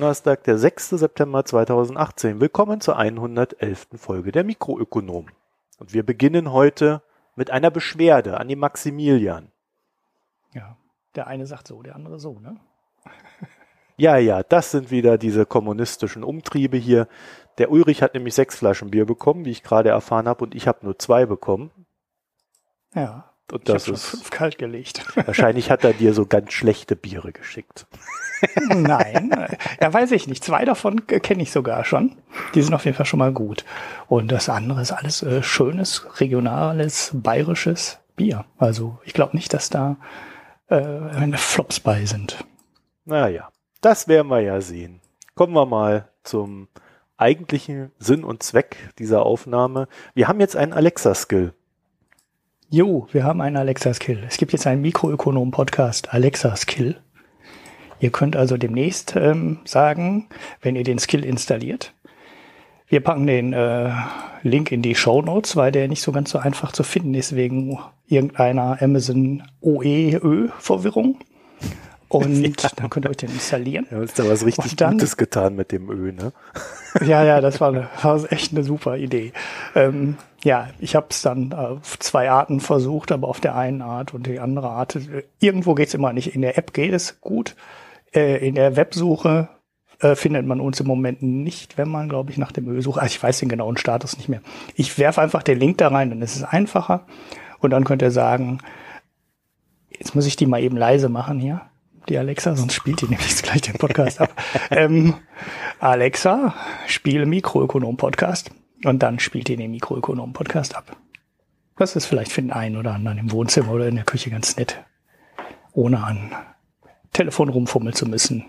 Donnerstag, der 6. September 2018. Willkommen zur 111. Folge der Mikroökonom. Und wir beginnen heute mit einer Beschwerde an den Maximilian. Ja, der eine sagt so, der andere so, ne? Ja, ja, das sind wieder diese kommunistischen Umtriebe hier. Der Ulrich hat nämlich sechs Flaschen Bier bekommen, wie ich gerade erfahren habe, und ich habe nur zwei bekommen. Ja. Und ich das ist fünf kalt gelegt. wahrscheinlich hat er dir so ganz schlechte Biere geschickt. Nein, ja, weiß ich nicht. Zwei davon kenne ich sogar schon. Die sind auf jeden Fall schon mal gut. Und das andere ist alles äh, schönes, regionales, bayerisches Bier. Also ich glaube nicht, dass da äh, Flops bei sind. Naja, das werden wir ja sehen. Kommen wir mal zum eigentlichen Sinn und Zweck dieser Aufnahme. Wir haben jetzt einen Alexa-Skill. Jo, wir haben einen Alexa-Skill. Es gibt jetzt einen Mikroökonom-Podcast, Alexa-Skill. Ihr könnt also demnächst ähm, sagen, wenn ihr den Skill installiert. Wir packen den äh, Link in die Show Notes, weil der nicht so ganz so einfach zu finden ist wegen irgendeiner Amazon OE-Ö-Verwirrung. Und Ja. dann könnt ihr euch den installieren. Haben uns da was richtig dann- Gutes getan mit dem Ö, ne? Ja, ja, das war, eine, war echt eine super Idee. Ähm, ja, ich habe es dann auf zwei Arten versucht, aber auf der einen Art und die andere Art. äh, Irgendwo geht's immer nicht. In der App geht es gut. Äh, in der Websuche äh, findet man uns im Moment nicht, wenn man, glaube ich, nach dem Ö sucht. Also ich weiß den genauen Status nicht mehr. Ich werfe einfach den Link da rein, dann ist es einfacher. Und dann könnt ihr sagen, jetzt muss ich die mal eben leise machen hier, die Alexa, sonst spielt die nämlich gleich den Podcast ab. ähm, Alexa, spiele Mikroökonom-Podcast. Und dann spielt die den Mikroökonom-Podcast ab. Das ist vielleicht für den einen oder anderen im Wohnzimmer oder in der Küche ganz nett. Ohne an Telefon rumfummeln zu müssen,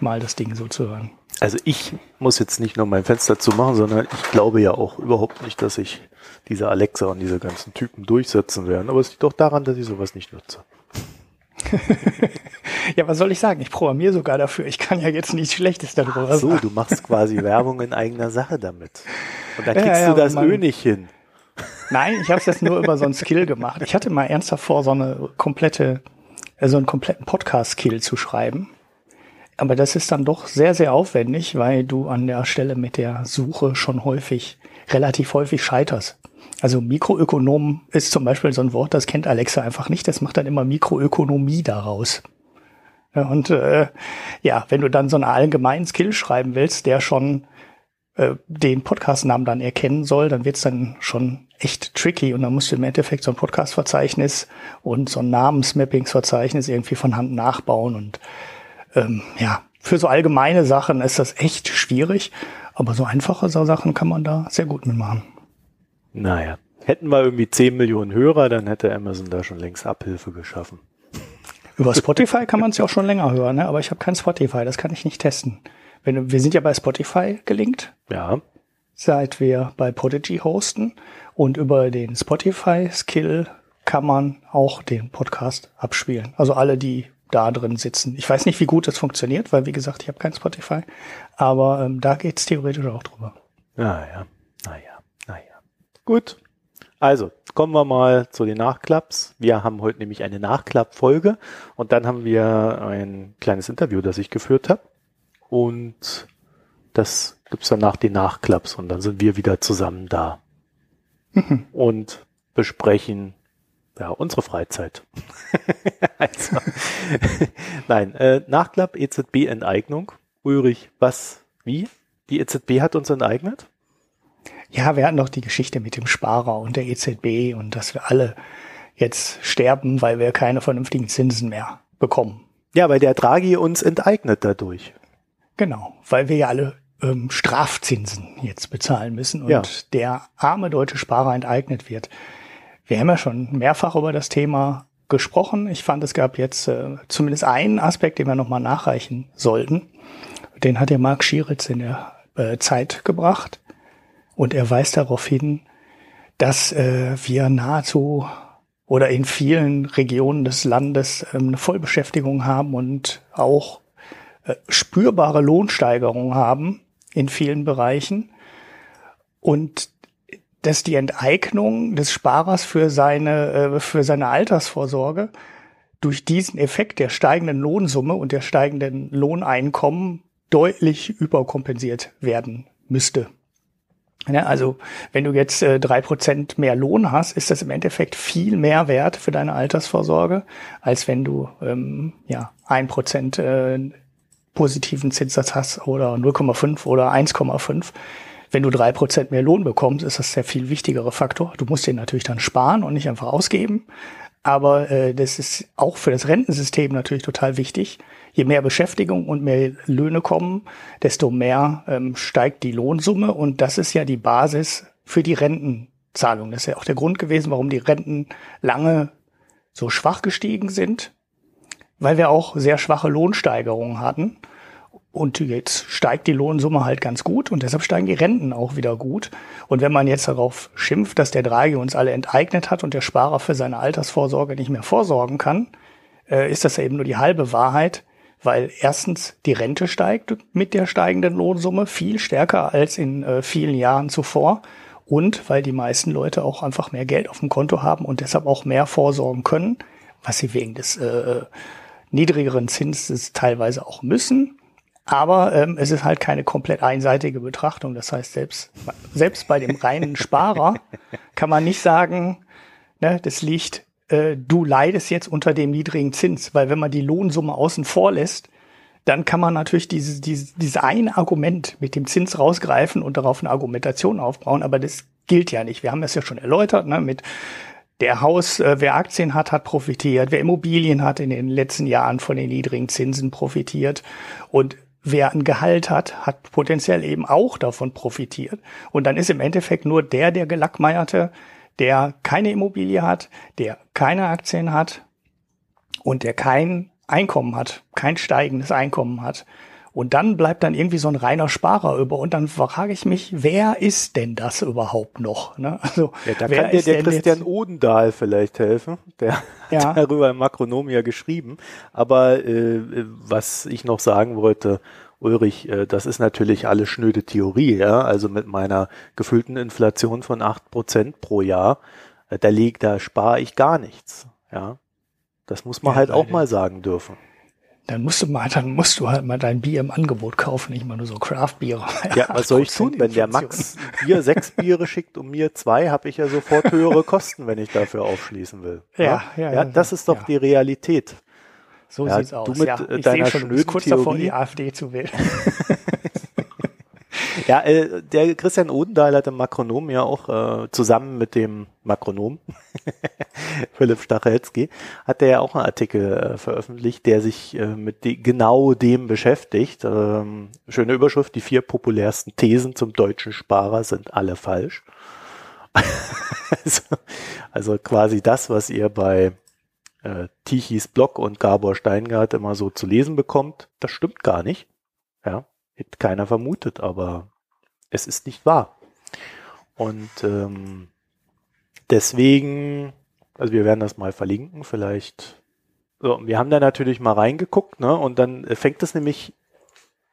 mal das Ding so zu hören. Also ich muss jetzt nicht nur mein Fenster zumachen, sondern ich glaube ja auch überhaupt nicht, dass sich diese Alexa und diese ganzen Typen durchsetzen werden. Aber es liegt doch daran, dass ich sowas nicht nutze. Ja, was soll ich sagen? Ich programmiere sogar dafür. Ich kann ja jetzt nichts Schlechtes darüber Ach so, sagen. du machst quasi Werbung in eigener Sache damit. Und dann Ja, kriegst ja, du das. Ö nicht hin. Nein, ich habe es jetzt nur über so einen Skill gemacht. Ich hatte mal ernsthaft vor, so eine komplette, äh, so einen kompletten Podcast-Skill zu schreiben. Aber das ist dann doch sehr, sehr aufwendig, weil du an der Stelle mit der Suche schon häufig, relativ häufig scheiterst. Also Mikroökonom ist zum Beispiel so ein Wort, das kennt Alexa einfach nicht. Das macht dann immer Mikroökonomie daraus. Und äh, ja, wenn du dann so einen allgemeinen Skill schreiben willst, der schon äh, den Podcast-Namen dann erkennen soll, dann wird's dann schon echt tricky und dann musst du im Endeffekt so ein Podcast-Verzeichnis und so ein Namensmappings-Verzeichnis irgendwie von Hand nachbauen und ähm, ja, für so allgemeine Sachen ist das echt schwierig, aber so einfache Sachen kann man da sehr gut mitmachen. Naja, hätten wir irgendwie 10 Millionen Hörer, dann hätte Amazon da schon längst Abhilfe geschaffen. Über Spotify kann man es ja auch schon länger hören, ne? aber ich habe kein Spotify, das kann ich nicht testen. Wenn, wir sind ja bei Spotify gelinkt, Ja, seit wir bei Podigy hosten und über den Spotify-Skill kann man auch den Podcast abspielen. Also alle, die da drin sitzen. Ich weiß nicht, wie gut das funktioniert, weil wie gesagt, ich habe kein Spotify, aber ähm, da geht's theoretisch auch drüber. naja, naja, naja. Gut. Also, kommen wir mal zu den Nachklaps. Wir haben heute nämlich eine Nachklapp-Folge und dann haben wir ein kleines Interview, das ich geführt habe. Und das gibt's dann nach den Nachklaps und dann sind wir wieder zusammen da und besprechen ja, unsere Freizeit. also, nein, äh, Nachklapp EZB-Enteignung. Ulrich, was, wie? Die EZB hat uns enteignet? Ja, wir hatten doch die Geschichte mit dem Sparer und der EZB und dass wir alle jetzt sterben, weil wir keine vernünftigen Zinsen mehr bekommen. Ja, weil der Draghi uns enteignet dadurch. Genau, weil wir ja alle ähm, Strafzinsen jetzt bezahlen müssen und Ja. der arme deutsche Sparer enteignet wird. Wir haben ja schon mehrfach über das Thema gesprochen. Ich fand, es gab jetzt äh, zumindest einen Aspekt, den wir nochmal nachreichen sollten. Den hat der Marc Schieritz in der äh, Zeit gebracht. Und er weist darauf hin, dass äh, wir nahezu oder in vielen Regionen des Landes ähm, eine Vollbeschäftigung haben und auch äh, spürbare Lohnsteigerungen haben in vielen Bereichen. Und dass die Enteignung des Sparers für seine, äh, für seine Altersvorsorge durch diesen Effekt der steigenden Lohnsumme und der steigenden Lohneinkommen deutlich überkompensiert werden müsste. Ja, also wenn du jetzt äh, drei äh, Prozent mehr Lohn hast, ist das im Endeffekt viel mehr wert für deine Altersvorsorge, als wenn du ähm, ja ein Prozent äh, positiven Zinssatz hast oder 0,5 oder 1,5. Wenn du drei Prozent mehr Lohn bekommst, ist das der viel wichtigere Faktor. Du musst den natürlich dann sparen und nicht einfach ausgeben. Aber äh, das ist auch für das Rentensystem natürlich total wichtig. Je mehr Beschäftigung und mehr Löhne kommen, desto mehr ähm, steigt die Lohnsumme. Und das ist ja die Basis für die Rentenzahlung. Das ist ja auch der Grund gewesen, warum die Renten lange so schwach gestiegen sind, weil wir auch sehr schwache Lohnsteigerungen hatten. Und jetzt steigt die Lohnsumme halt ganz gut und deshalb steigen die Renten auch wieder gut. Und wenn man jetzt darauf schimpft, dass der Draghi uns alle enteignet hat und der Sparer für seine Altersvorsorge nicht mehr vorsorgen kann, äh, ist das eben nur die halbe Wahrheit, weil erstens die Rente steigt mit der steigenden Lohnsumme viel stärker als in äh, vielen Jahren zuvor und weil die meisten Leute auch einfach mehr Geld auf dem Konto haben und deshalb auch mehr vorsorgen können, was sie wegen des äh, niedrigeren Zinses teilweise auch müssen aber ähm, es ist halt keine komplett einseitige Betrachtung. Das heißt, selbst, selbst bei dem reinen Sparer kann man nicht sagen, ne, das liegt, äh, du leidest jetzt unter dem niedrigen Zins, weil wenn man die Lohnsumme außen vor lässt, dann kann man natürlich dieses, dieses, dieses eine Argument mit dem Zins rausgreifen und darauf eine Argumentation aufbauen, aber das gilt ja nicht. Wir haben das ja schon erläutert, ne, mit der Haus, äh, wer Aktien hat, hat profitiert, wer Immobilien hat in den letzten Jahren von den niedrigen Zinsen profitiert und wer ein Gehalt hat, hat potenziell eben auch davon profitiert. Und dann ist im Endeffekt nur der, der gelackmeierte, der keine Immobilie hat, der keine Aktien hat und der kein Einkommen hat, kein steigendes Einkommen hat. Und dann bleibt dann irgendwie so ein reiner Sparer über. Und dann frage ich mich, wer ist denn das überhaupt noch? Ne? Also, ja, da wer kann dir der Christian Odendahl vielleicht helfen. Der ja. hat darüber im Makronom ja geschrieben. Aber äh, was ich noch sagen wollte, Ulrich, äh, das ist natürlich alles schnöde Theorie, ja. Also mit meiner gefühlten Inflation von acht Prozent pro Jahr, äh, da liegt, da spare ich gar nichts, ja. Das muss man ja, halt auch mal sagen dürfen. Dann musst du mal, dann musst du halt mal dein Bier im Angebot kaufen, nicht mal nur so Craft-Bier. Ja, was soll ich tun? Wenn der Max Bier sechs Biere schickt und mir zwei, habe ich ja sofort höhere Kosten, wenn ich dafür aufschließen will. Ja, ja, ja. ja das ist doch die Realität. So ja, sieht's aus. Ja, ich deiner schon, du kurz Theorie. davor, die AfD zu wählen. ja, äh, der Christian Odendahl hat im Makronom ja auch äh, zusammen mit dem Makronom Philipp Stachelski hat der ja auch einen Artikel äh, veröffentlicht, der sich äh, mit die, genau dem beschäftigt. Ähm, schöne Überschrift, die vier populärsten Thesen zum deutschen Sparer sind alle falsch. also, also quasi das, was ihr bei äh, Tichys Blog und Gabor Steingart immer so zu lesen bekommt, das stimmt gar nicht. Ja, hätte keiner vermutet, aber es ist nicht wahr. Und ähm, deswegen, also wir werden das mal verlinken, vielleicht. So, wir haben da natürlich mal reingeguckt, ne? Und dann fängt es nämlich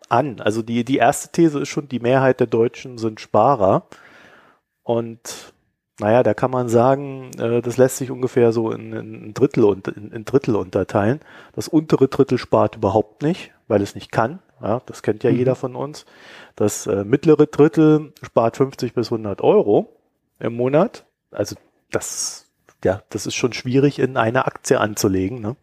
an. Also die, die erste These ist schon, die Mehrheit der Deutschen sind Sparer. Und naja, da kann man sagen, äh, das lässt sich ungefähr so in, in, Drittel und in, in, Drittel unterteilen. Das untere Drittel spart überhaupt nicht, weil es nicht kann. Ja, das kennt ja mhm. jeder von uns. Das äh, mittlere Drittel spart 50 bis 100 Euro im Monat. Also das, ja, das ist schon schwierig in eine Aktie anzulegen. Ne?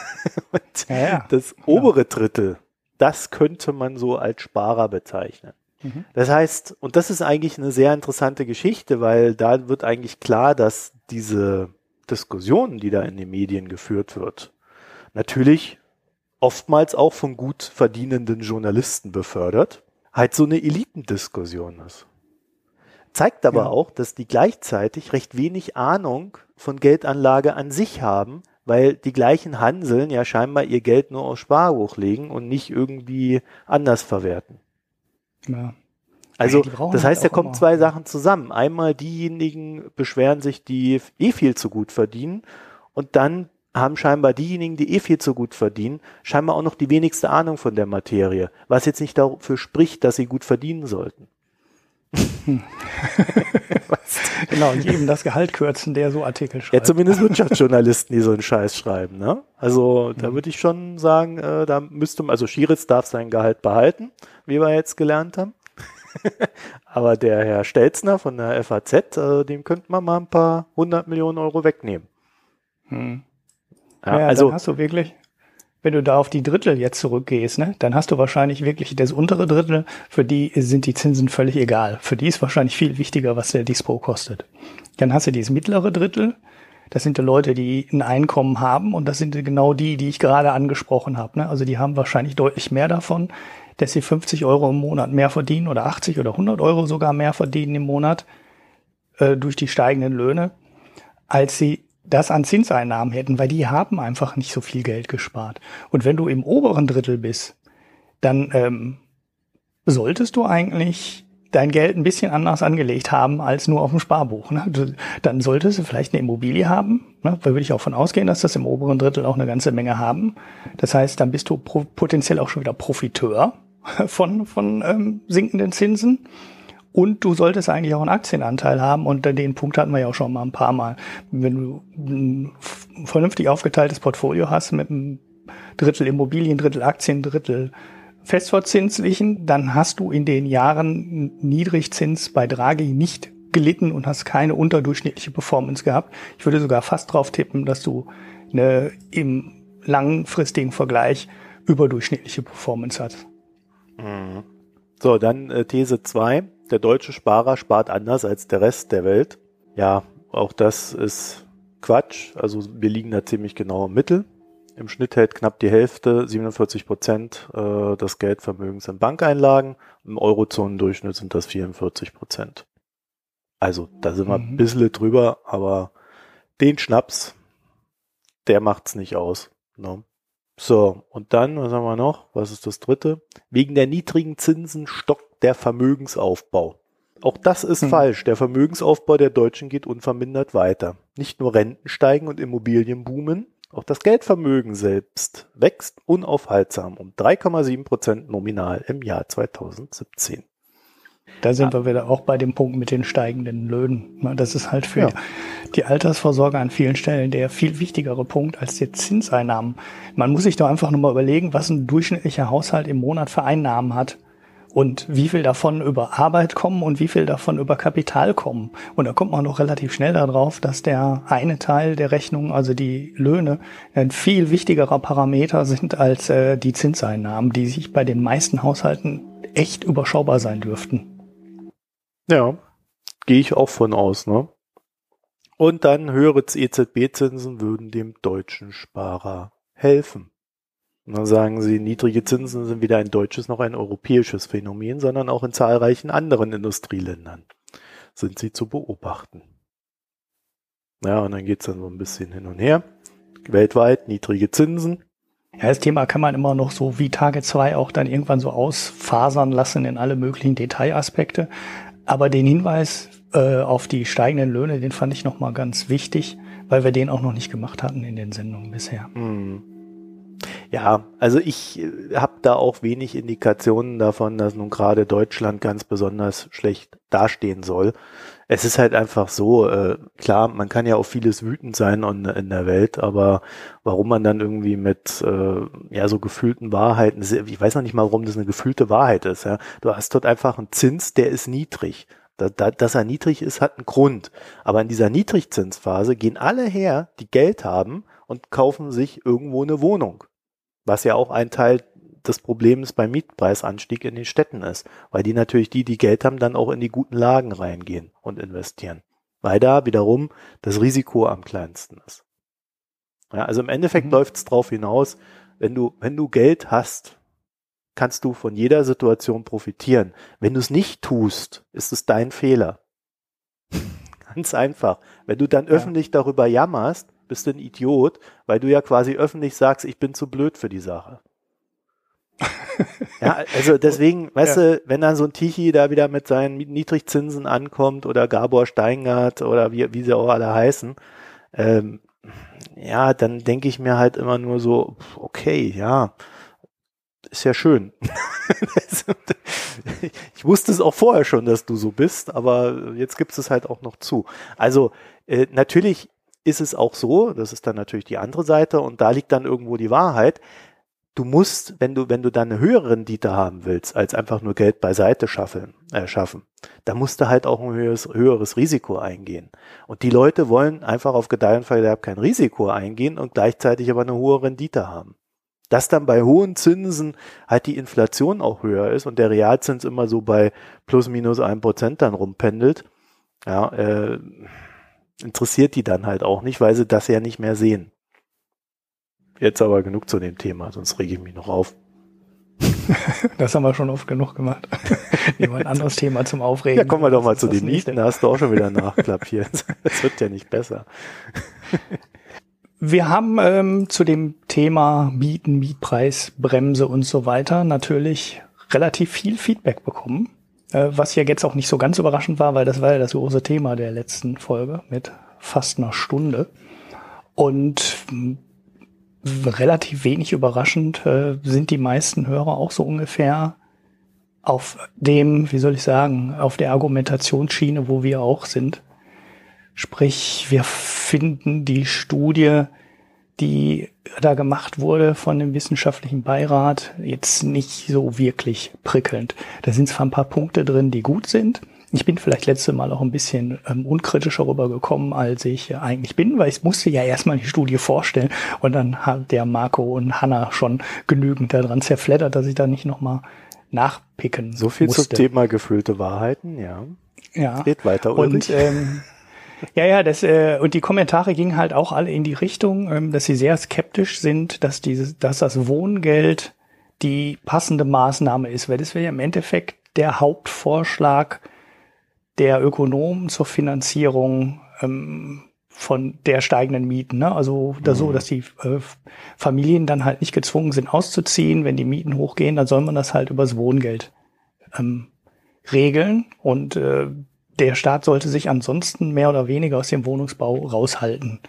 ja, ja. Das obere Drittel, das könnte man so als Sparer bezeichnen. Mhm. Das heißt, und das ist eigentlich eine sehr interessante Geschichte, weil da wird eigentlich klar, dass diese Diskussion, die da in den Medien geführt wird, natürlich oftmals auch von gut verdienenden Journalisten befördert, halt so eine Elitendiskussion ist. Zeigt aber ja. auch, dass die gleichzeitig recht wenig Ahnung von Geldanlage an sich haben, weil die gleichen Hanseln ja scheinbar ihr Geld nur aufs Sparbuch legen und nicht irgendwie anders verwerten. Ja. Also, das halt heißt, da kommen zwei Sachen zusammen. Einmal diejenigen beschweren sich, die eh viel zu gut verdienen und dann haben scheinbar diejenigen, die eh viel zu gut verdienen, scheinbar auch noch die wenigste Ahnung von der Materie, was jetzt nicht dafür spricht, dass sie gut verdienen sollten. genau, jedem das Gehalt kürzen, der so Artikel schreibt. Ja, zumindest Wirtschaftsjournalisten, die so einen Scheiß schreiben. Ne? Also da würde ich schon sagen, äh, da müsste man, also Schiritz darf sein Gehalt behalten, wie wir jetzt gelernt haben. Aber der Herr Stelzner von der FAZ, äh, dem könnte man mal ein paar hundert Millionen Euro wegnehmen. Hm. Ja, ja, also hast du wirklich, wenn du da auf die Drittel jetzt zurückgehst, ne, dann hast du wahrscheinlich wirklich das untere Drittel, für die sind die Zinsen völlig egal. Für die ist wahrscheinlich viel wichtiger, was der Dispo kostet. Dann hast du dieses mittlere Drittel, das sind die Leute, die ein Einkommen haben und das sind genau die, die ich gerade angesprochen habe. Ne? Also die haben wahrscheinlich deutlich mehr davon, dass sie 50 Euro im Monat mehr verdienen oder 80 oder 100 Euro sogar mehr verdienen im Monat äh, durch die steigenden Löhne, als sie das an Zinseinnahmen hätten, weil die haben einfach nicht so viel Geld gespart. Und wenn du im oberen Drittel bist, dann ähm, solltest du eigentlich dein Geld ein bisschen anders angelegt haben als nur auf dem Sparbuch. Ne? Du, dann solltest du vielleicht eine Immobilie haben. Ne? Da würde ich auch von ausgehen, dass das im oberen Drittel auch eine ganze Menge haben. Das heißt, dann bist du potenziell auch schon wieder Profiteur von, von ähm, sinkenden Zinsen. Und du solltest eigentlich auch einen Aktienanteil haben. Und den Punkt hatten wir ja auch schon mal ein paar Mal. Wenn du ein vernünftig aufgeteiltes Portfolio hast mit einem Drittel Immobilien, Drittel Aktien, Drittel Festverzinslichen, dann hast du in den Jahren Niedrigzins bei Draghi nicht gelitten und hast keine unterdurchschnittliche Performance gehabt. Ich würde sogar fast drauf tippen, dass du eine im langfristigen Vergleich überdurchschnittliche Performance hast. Mhm. So, dann äh, These 2 der deutsche Sparer spart anders als der Rest der Welt. Ja, auch das ist Quatsch. Also wir liegen da ziemlich genau im Mittel. Im Schnitt hält knapp die Hälfte, 47 Prozent äh, des Geldvermögens in Bankeinlagen. Im Eurozonendurchschnitt sind das 44 Prozent. Also da sind wir mhm. ein bisschen drüber, aber den Schnaps, der macht's nicht aus. Ne? So, und dann, was haben wir noch? Was ist das dritte? Wegen der niedrigen Zinsen stockt der Vermögensaufbau. Auch das ist hm. falsch. Der Vermögensaufbau der Deutschen geht unvermindert weiter. Nicht nur Renten steigen und Immobilien boomen, auch das Geldvermögen selbst wächst unaufhaltsam um 3,7 Prozent nominal im Jahr 2017. Da sind ja. wir wieder auch bei dem Punkt mit den steigenden Löhnen. Das ist halt für ja. die Altersvorsorge an vielen Stellen der viel wichtigere Punkt als die Zinseinnahmen. Man muss sich doch einfach nur mal überlegen, was ein durchschnittlicher Haushalt im Monat für Einnahmen hat und wie viel davon über Arbeit kommen und wie viel davon über Kapital kommen. Und da kommt man doch relativ schnell darauf, dass der eine Teil der Rechnung, also die Löhne, ein viel wichtigerer Parameter sind als äh, die Zinseinnahmen, die sich bei den meisten Haushalten echt überschaubar sein dürften. Ja, gehe ich auch von aus, ne? Und dann höhere EZB-Zinsen würden dem deutschen Sparer helfen. Und dann sagen sie, niedrige Zinsen sind weder ein deutsches noch ein europäisches Phänomen, sondern auch in zahlreichen anderen Industrieländern sind sie zu beobachten. Ja, und dann geht's dann so ein bisschen hin und her. Weltweit niedrige Zinsen. Ja, das Thema kann man immer noch so wie Tage zwei auch dann irgendwann so ausfasern lassen in alle möglichen Detailaspekte. Aber den Hinweis äh, auf die steigenden Löhne, den fand ich nochmal ganz wichtig, weil wir den auch noch nicht gemacht hatten in den Sendungen bisher. Mhm. Ja, also ich äh, habe da auch wenig Indikationen davon, dass nun gerade Deutschland ganz besonders schlecht dastehen soll. Es ist halt einfach so, äh, klar, man kann ja auf vieles wütend sein in, in der Welt, aber warum man dann irgendwie mit äh, ja so gefühlten Wahrheiten, ich weiß noch nicht mal, warum das eine gefühlte Wahrheit ist. Ja? Du hast dort einfach einen Zins, der ist niedrig. Da, da, dass er niedrig ist, hat einen Grund. Aber in dieser Niedrigzinsphase gehen alle her, die Geld haben und kaufen sich irgendwo eine Wohnung. Was ja auch ein Teil des Problems beim Mietpreisanstieg in den Städten ist, weil die natürlich die, die Geld haben, dann auch in die guten Lagen reingehen und investieren. Weil da wiederum das Risiko am kleinsten ist. Ja, also im Endeffekt mhm. läuft es drauf hinaus, wenn du, wenn du Geld hast, kannst du von jeder Situation profitieren. Wenn du es nicht tust, ist es dein Fehler. Ganz einfach. Wenn du dann ja. öffentlich darüber jammerst, bist du ein Idiot, weil du ja quasi öffentlich sagst, ich bin zu blöd für die Sache. Ja, also deswegen, weißt ja. du, wenn dann so ein Tichy da wieder mit seinen Niedrigzinsen ankommt oder Gabor Steingart oder wie, wie sie auch alle heißen, ähm, ja, dann denke ich mir halt immer nur so, okay, ja, ist ja schön. ich ich wusste es auch vorher schon, dass du so bist, aber jetzt gibt es halt auch noch zu. Also äh, natürlich ist es auch so, das ist dann natürlich die andere Seite und da liegt dann irgendwo die Wahrheit. Du musst, wenn du, wenn du dann eine höhere Rendite haben willst, als einfach nur Geld beiseite schaffen, äh, schaffen, da musst du halt auch ein höheres, höheres Risiko eingehen. Und die Leute wollen einfach auf Gedeih und Verderb kein Risiko eingehen und gleichzeitig aber eine hohe Rendite haben. Dass dann bei hohen Zinsen halt die Inflation auch höher ist und der Realzins immer so bei plus minus ein Prozent dann rumpendelt, ja, äh, interessiert die dann halt auch nicht, weil sie das ja nicht mehr sehen. Jetzt aber genug zu dem Thema, sonst rege ich mich noch auf. das haben wir schon oft genug gemacht. Nehmen wir ein anderes Thema zum Aufregen. Ja, kommen wir doch mal zu den Mieten. Da hast du auch schon wieder einen Nachklapp hier. Das wird ja nicht besser. Wir haben ähm, zu dem Thema Mieten, Mietpreis, Bremse und so weiter natürlich relativ viel Feedback bekommen. Äh, was ja jetzt auch nicht so ganz überraschend war, weil das war ja das große Thema der letzten Folge mit fast einer Stunde. Und relativ wenig überraschend äh, sind die meisten Hörer auch so ungefähr auf dem, wie soll ich sagen, auf der Argumentationsschiene, wo wir auch sind. Sprich, wir finden die Studie, die da gemacht wurde von dem wissenschaftlichen Beirat, jetzt nicht so wirklich prickelnd. Da sind zwar ein paar Punkte drin, die gut sind, ich bin vielleicht letzte Mal auch ein bisschen ähm, unkritischer rübergekommen, als ich äh, eigentlich bin, weil ich musste ja erstmal die Studie vorstellen und dann hat der Marco und Hanna schon genügend daran zerfleddert, dass ich da nicht nochmal nachpicken So viel musste. zum Thema gefüllte Wahrheiten, ja. Ja. Red weiter, Ulrich. Und, ähm, ja, ja, das, äh, und die Kommentare gingen halt auch alle in die Richtung, ähm, dass sie sehr skeptisch sind, dass dieses, dass das Wohngeld die passende Maßnahme ist, weil das wäre ja im Endeffekt der Hauptvorschlag der Ökonomen zur Finanzierung ähm, von der steigenden Mieten. Ne? Also da mhm. so, dass die äh, Familien dann halt nicht gezwungen sind auszuziehen. Wenn die Mieten hochgehen, dann soll man das halt übers Wohngeld ähm, regeln. Und äh, der Staat sollte sich ansonsten mehr oder weniger aus dem Wohnungsbau raushalten.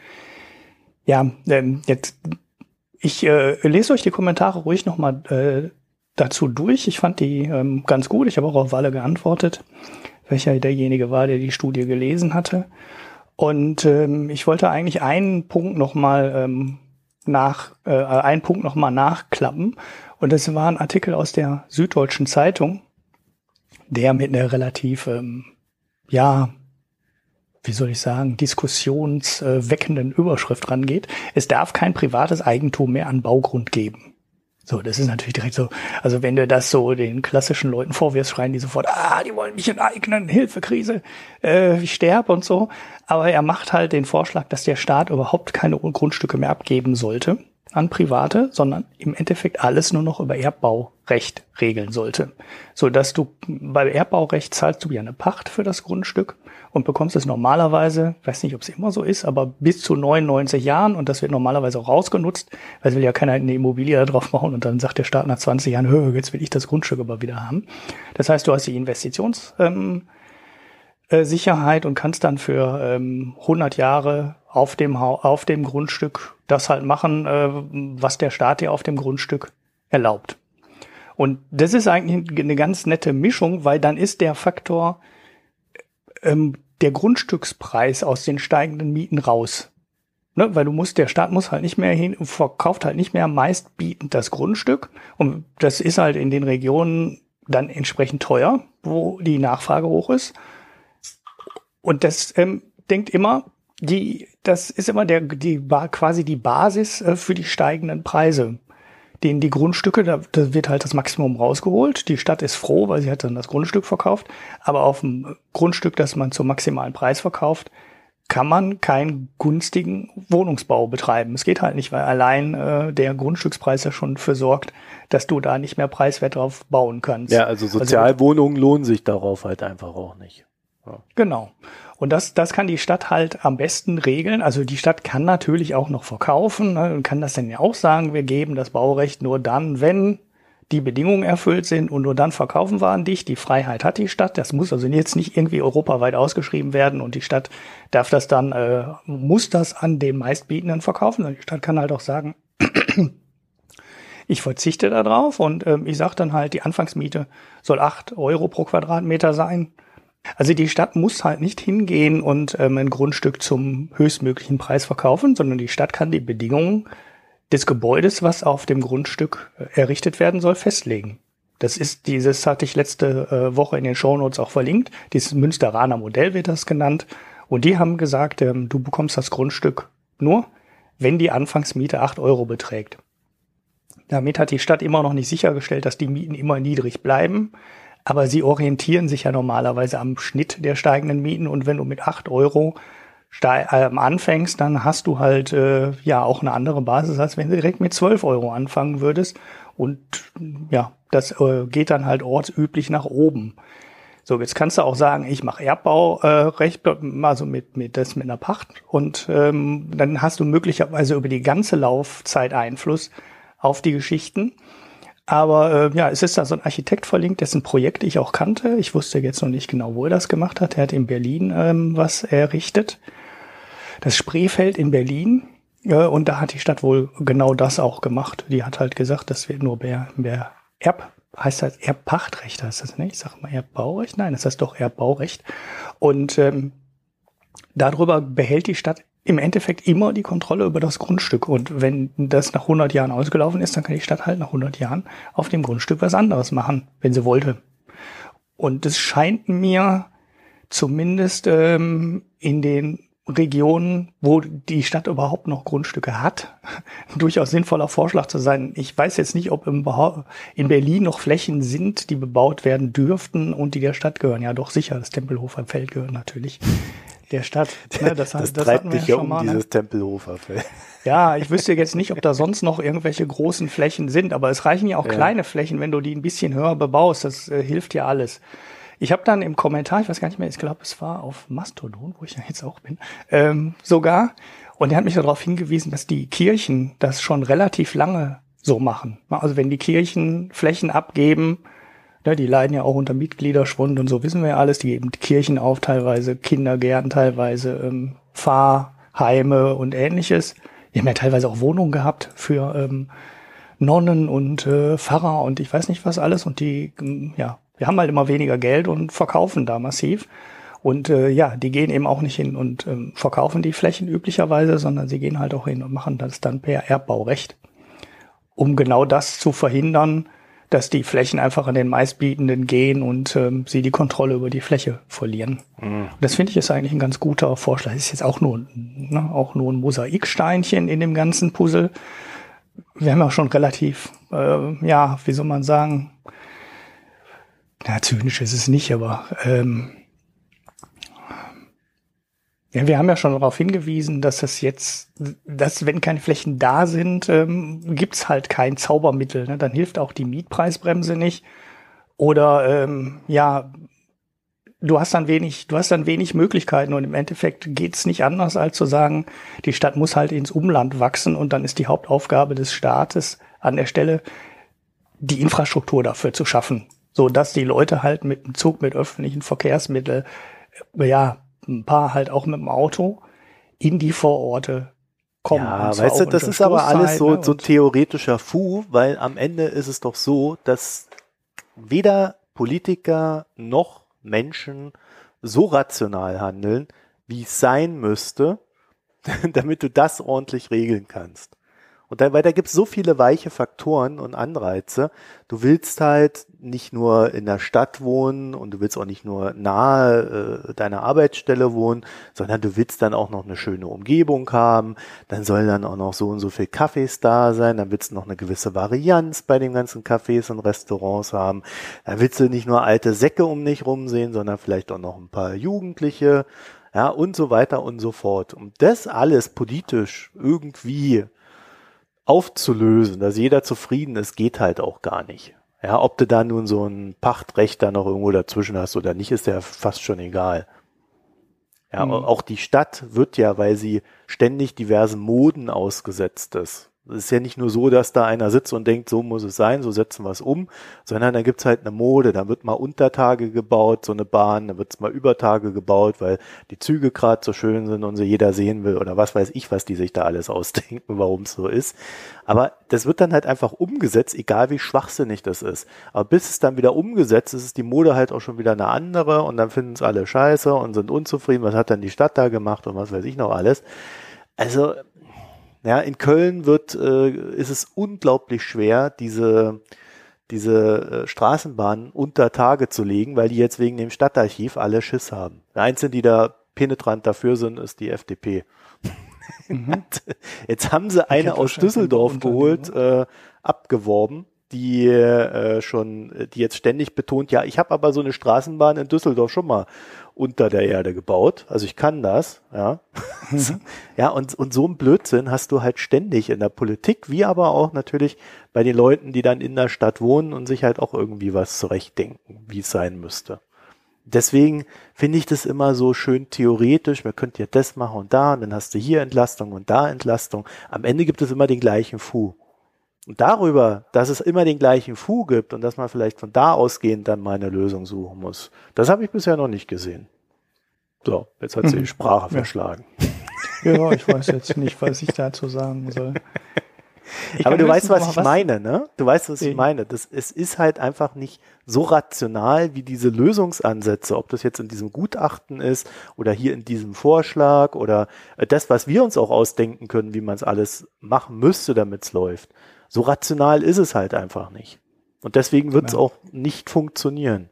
Ja, ähm, jetzt ich äh, lese euch die Kommentare ruhig nochmal äh, dazu durch. Ich fand die ähm, ganz gut. Ich habe auch auf alle geantwortet welcher derjenige war, der die Studie gelesen hatte. Und ähm, ich wollte eigentlich einen Punkt nochmal ähm, nach, äh, einen Punkt noch mal nachklappen. Und das war ein Artikel aus der Süddeutschen Zeitung, der mit einer relativ, ähm, ja, wie soll ich sagen, diskussionsweckenden Überschrift rangeht. Es darf kein privates Eigentum mehr an Baugrund geben. So, das ist natürlich direkt so, also wenn du das so den klassischen Leuten vorwirfst, schreien die sofort, ah, die wollen mich enteignen, Hilfekrise, äh, ich sterbe und so. Aber er macht halt den Vorschlag, dass der Staat überhaupt keine Grundstücke mehr abgeben sollte an Private, sondern im Endeffekt alles nur noch über Erbbaurecht regeln sollte. So dass du bei Erbbaurecht zahlst du ja eine Pacht für das Grundstück und bekommst es normalerweise, weiß nicht, ob es immer so ist, aber bis zu 99 Jahren und das wird normalerweise auch rausgenutzt, weil es will ja keiner eine Immobilie da drauf bauen und dann sagt der Staat nach 20 Jahren, Hö, jetzt will ich das Grundstück aber wieder haben. Das heißt, du hast die Investitions ähm, äh, Sicherheit und kannst dann für ähm, 100 Jahre auf dem, auf dem Grundstück das halt machen, äh, was der Staat dir auf dem Grundstück erlaubt. Und das ist eigentlich eine ganz nette Mischung, weil dann ist der Faktor ähm, der Grundstückspreis aus den steigenden Mieten raus. Ne, weil du musst, der Staat muss halt nicht mehr hin, verkauft halt nicht mehr meistbietend das Grundstück. Und das ist halt in den Regionen dann entsprechend teuer, wo die Nachfrage hoch ist. Und das ähm, denkt immer, die, das ist immer der, die, quasi die Basis äh, für die steigenden Preise. Den, die Grundstücke, da, da wird halt das Maximum rausgeholt. Die Stadt ist froh, weil sie hat dann das Grundstück verkauft. Aber auf dem Grundstück, das man zum maximalen Preis verkauft, kann man keinen günstigen Wohnungsbau betreiben. Es geht halt nicht, weil allein äh, der Grundstückspreis ja schon für sorgt, dass du da nicht mehr preiswert drauf bauen kannst. Ja, also, also Sozialwohnungen also, lohnen sich darauf halt einfach auch nicht. Ja. Genau. Und das, das kann die Stadt halt am besten regeln. Also die Stadt kann natürlich auch noch verkaufen ne, und kann das dann ja auch sagen, wir geben das Baurecht nur dann, wenn die Bedingungen erfüllt sind und nur dann verkaufen wir an dich. Die Freiheit hat die Stadt. Das muss also jetzt nicht irgendwie europaweit ausgeschrieben werden und die Stadt darf das dann, äh, muss das an den meistbietenden verkaufen. Die Stadt kann halt auch sagen, ich verzichte darauf und ähm, ich sage dann halt, die Anfangsmiete soll acht Euro pro Quadratmeter sein. Also die Stadt muss halt nicht hingehen und ähm, ein Grundstück zum höchstmöglichen Preis verkaufen, sondern die Stadt kann die Bedingungen des Gebäudes, was auf dem Grundstück äh, errichtet werden soll, festlegen. Das ist dieses, hatte ich letzte äh, Woche in den Shownotes auch verlinkt. Dieses Münsteraner Modell wird das genannt. Und die haben gesagt, ähm, du bekommst das Grundstück nur, wenn die Anfangsmiete acht Euro beträgt. Damit hat die Stadt immer noch nicht sichergestellt, dass die Mieten immer niedrig bleiben. Aber sie orientieren sich ja normalerweise am Schnitt der steigenden Mieten. Und wenn du mit acht Euro äh, anfängst, dann hast du halt äh, ja auch eine andere Basis, als wenn du direkt mit zwölf Euro anfangen würdest. Und ja, das äh, geht dann halt ortsüblich nach oben. So, jetzt kannst du auch sagen, ich mache Erbbaurecht, äh, also mit, mit das mit einer Pacht und ähm, dann hast du möglicherweise über die ganze Laufzeit Einfluss auf die Geschichten. Aber äh, ja, es ist da so ein Architekt verlinkt, dessen Projekt ich auch kannte. Ich wusste jetzt noch nicht genau, wo er das gemacht hat. Er hat in Berlin ähm, was errichtet. Das Spreefeld in Berlin. Äh, und da hat die Stadt wohl genau das auch gemacht. Die hat halt gesagt, das wird nur mehr, mehr Erb, heißt das Erbpachtrecht, heißt das nicht? Ich sag mal Erbbaurecht. Nein, das heißt doch Erbbaurecht. Und ähm, darüber behält die Stadt im Endeffekt immer die Kontrolle über das Grundstück. Und wenn das nach 100 Jahren ausgelaufen ist, dann kann die Stadt halt nach 100 Jahren auf dem Grundstück was anderes machen, wenn sie wollte. Und es scheint mir zumindest ähm, in den Regionen, wo die Stadt überhaupt noch Grundstücke hat, durchaus sinnvoller Vorschlag zu sein. Ich weiß jetzt nicht, ob in Berlin noch Flächen sind, die bebaut werden dürften und die der Stadt gehören. Ja, doch sicher, das Tempelhofer Feld gehört natürlich der Stadt. Ne, das, das, das treibt dich ja um mal, dieses ne? Tempelhofer Feld. Ja, ich wüsste jetzt nicht, ob da sonst noch irgendwelche großen Flächen sind, aber es reichen ja auch ja. kleine Flächen, wenn du die ein bisschen höher bebaust. Das äh, hilft ja alles. Ich habe dann im Kommentar, ich weiß gar nicht mehr, ich glaube, es war auf Mastodon, wo ich ja jetzt auch bin, ähm, sogar, und er hat mich darauf hingewiesen, dass die Kirchen das schon relativ lange so machen. Also wenn die Kirchen Flächen abgeben, Ne, die leiden ja auch unter Mitgliederschwund und so wissen wir ja alles. Die geben Kirchen auf, teilweise Kindergärten, teilweise ähm, Pfarrheime und ähnliches. Die haben ja teilweise auch Wohnungen gehabt für ähm, Nonnen und äh, Pfarrer und ich weiß nicht was alles. Und die, ähm, ja, wir haben halt immer weniger Geld und verkaufen da massiv. Und äh, ja, die gehen eben auch nicht hin und ähm, verkaufen die Flächen üblicherweise, sondern sie gehen halt auch hin und machen das dann per Erbbaurecht, um genau das zu verhindern, dass die Flächen einfach an den meistbietenden gehen und ähm, sie die Kontrolle über die Fläche verlieren. Mhm. Das finde ich ist eigentlich ein ganz guter Vorschlag. Das ist jetzt auch nur, ne, auch nur ein Mosaiksteinchen in dem ganzen Puzzle. Wir haben ja schon relativ, äh, ja, wie soll man sagen, na, zynisch ist es nicht, aber ähm, ja, wir haben ja schon darauf hingewiesen, dass es jetzt, dass wenn keine Flächen da sind, ähm, gibt's halt kein Zaubermittel. Ne? Dann hilft auch die Mietpreisbremse nicht. Oder ähm, ja, du hast dann wenig, du hast dann wenig Möglichkeiten und im Endeffekt geht's nicht anders, als zu sagen, die Stadt muss halt ins Umland wachsen und dann ist die Hauptaufgabe des Staates an der Stelle, die Infrastruktur dafür zu schaffen, so dass die Leute halt mit dem Zug, mit öffentlichen Verkehrsmitteln, ja, ein paar halt auch mit dem Auto in die Vororte kommen. Ja, weißt du, das ist aber alles so, ne, so theoretischer Fu, weil am Ende ist es doch so, dass weder Politiker noch Menschen so rational handeln, wie es sein müsste, damit du das ordentlich regeln kannst. Und da, weil da gibt's so viele weiche Faktoren und Anreize. Du willst halt nicht nur in der Stadt wohnen und du willst auch nicht nur nahe äh, deiner Arbeitsstelle wohnen, sondern du willst dann auch noch eine schöne Umgebung haben. Dann sollen dann auch noch so und so viel Cafés da sein. Dann willst du noch eine gewisse Varianz bei den ganzen Cafés und Restaurants haben. Dann willst du nicht nur alte Säcke um dich rumsehen, sondern vielleicht auch noch ein paar Jugendliche. Ja, und so weiter und so fort. Und das alles politisch irgendwie aufzulösen, dass jeder zufrieden ist, geht halt auch gar nicht. Ja, ob du da nun so ein Pachtrecht da noch irgendwo dazwischen hast oder nicht, ist ja fast schon egal. Ja, mhm. auch die Stadt wird ja, weil sie ständig diversen Moden ausgesetzt ist, Es ist ja nicht nur so, dass da einer sitzt und denkt, so muss es sein, so setzen wir es um, sondern da gibt's halt eine Mode, da wird mal Untertage gebaut, so eine Bahn, da wird's mal Übertage gebaut, weil die Züge gerade so schön sind und sie jeder sehen will oder was weiß ich, was die sich da alles ausdenken, warum es so ist. Aber das wird dann halt einfach umgesetzt, egal wie schwachsinnig das ist. Aber bis es dann wieder umgesetzt ist, ist die Mode halt auch schon wieder eine andere und dann finden es alle scheiße und sind unzufrieden, was hat dann die Stadt da gemacht und was weiß ich noch alles. Also ja, in Köln wird, äh, ist es unglaublich schwer, diese, diese äh, Straßenbahnen unter Tage zu legen, weil die jetzt wegen dem Stadtarchiv alle Schiss haben. Der Einzige, die da penetrant dafür sind, ist die FDP. Mhm. Jetzt haben sie eine aus Düsseldorf geholt, äh, abgeworben, die äh, schon, die jetzt ständig betont, ja, ich habe aber so eine Straßenbahn in Düsseldorf schon mal unter der Erde gebaut. Also ich kann das, ja. Mhm. ja, und, und so ein Blödsinn hast du halt ständig in der Politik, wie aber auch natürlich bei den Leuten, die dann in der Stadt wohnen und sich halt auch irgendwie was zurechtdenken, wie es sein müsste. Deswegen finde ich das immer so schön theoretisch. Man könnte ja das machen und da, und dann hast du hier Entlastung und da Entlastung. Am Ende gibt es immer den gleichen Fu. Und darüber, dass es immer den gleichen Fu gibt und dass man vielleicht von da ausgehend dann mal eine Lösung suchen muss, das habe ich bisher noch nicht gesehen. So, jetzt hat sie die mhm. Sprache ja. verschlagen. Ja, ich weiß jetzt nicht, was ich dazu sagen soll. Ich Aber du weißt, was ich was meine, ne? Du weißt, was ich meine. Das, es ist halt einfach nicht so rational wie diese Lösungsansätze, ob das jetzt in diesem Gutachten ist oder hier in diesem Vorschlag oder das, was wir uns auch ausdenken können, wie man es alles machen müsste, damit es läuft. So rational ist es halt einfach nicht. Und deswegen wird es ja. auch nicht funktionieren.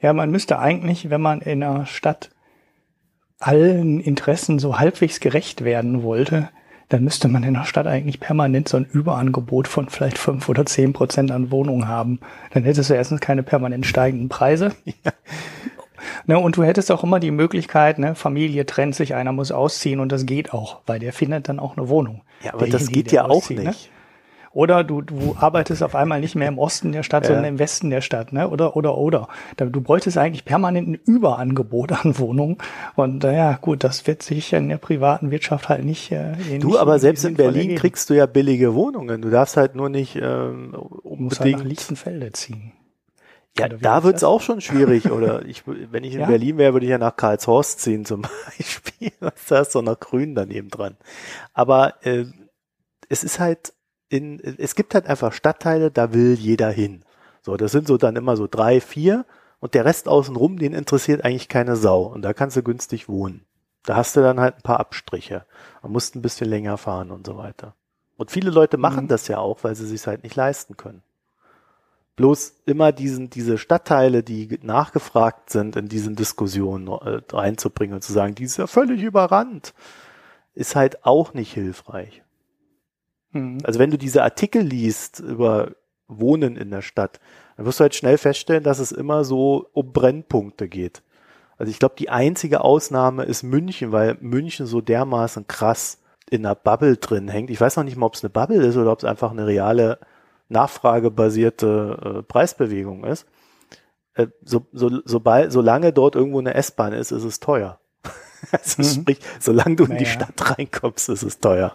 Ja, man müsste eigentlich, wenn man in einer Stadt allen Interessen so halbwegs gerecht werden wollte, dann müsste man in der Stadt eigentlich permanent so ein Überangebot von vielleicht fünf oder zehn Prozent an Wohnungen haben. Dann hättest du erstens keine permanent steigenden Preise. Ja. Ne, und du hättest auch immer die Möglichkeit, ne, Familie trennt sich, einer muss ausziehen und das geht auch, weil der findet dann auch eine Wohnung. Ja, aber das geht ja auszieht, auch ne? nicht. Ne? Oder du, du arbeitest auf einmal nicht mehr im Osten der Stadt, ja. sondern im Westen der Stadt, ne? Oder, oder, oder. Du bräuchtest eigentlich permanent ein Überangebot an Wohnungen. Und naja, gut, das wird sich in der privaten Wirtschaft halt nicht. Äh, du, nicht aber selbst in Berlin ergeben. kriegst du ja billige Wohnungen. Du darfst halt nur nicht ähm, unbedingt. Du musst halt nach Lichtenfelde ziehen. Ja, da wird's auch schon schwierig. Oder ich, wenn ich in ja? Berlin wäre, würde ich ja nach Karlshorst ziehen zum Beispiel. da ist doch noch Grün daneben dran. Aber äh, es ist halt in, es gibt halt einfach Stadtteile, da will jeder hin. So, das sind so dann immer so drei, vier und der Rest außenrum, den interessiert eigentlich keine Sau und da kannst du günstig wohnen. Da hast du dann halt ein paar Abstriche. Man muss ein bisschen länger fahren und so weiter. Und viele Leute machen mhm. das ja auch, weil sie sich halt nicht leisten können. Bloß immer diesen, diese Stadtteile, die nachgefragt sind, in diesen Diskussionen äh, reinzubringen und zu sagen, die ist ja völlig überrannt, ist halt auch nicht hilfreich. Mhm. Also wenn du diese Artikel liest über Wohnen in der Stadt, dann wirst du halt schnell feststellen, dass es immer so um Brennpunkte geht. Also ich glaube, die einzige Ausnahme ist München, weil München so dermaßen krass in einer Bubble drin hängt. Ich weiß noch nicht mal, ob es eine Bubble ist oder ob es einfach eine reale nachfragebasierte äh, Preisbewegung ist. Äh, so, so, sobald, solange dort irgendwo eine S-Bahn ist, ist es teuer. also mhm. sprich, solange du in die Stadt reinkommst, ist es teuer.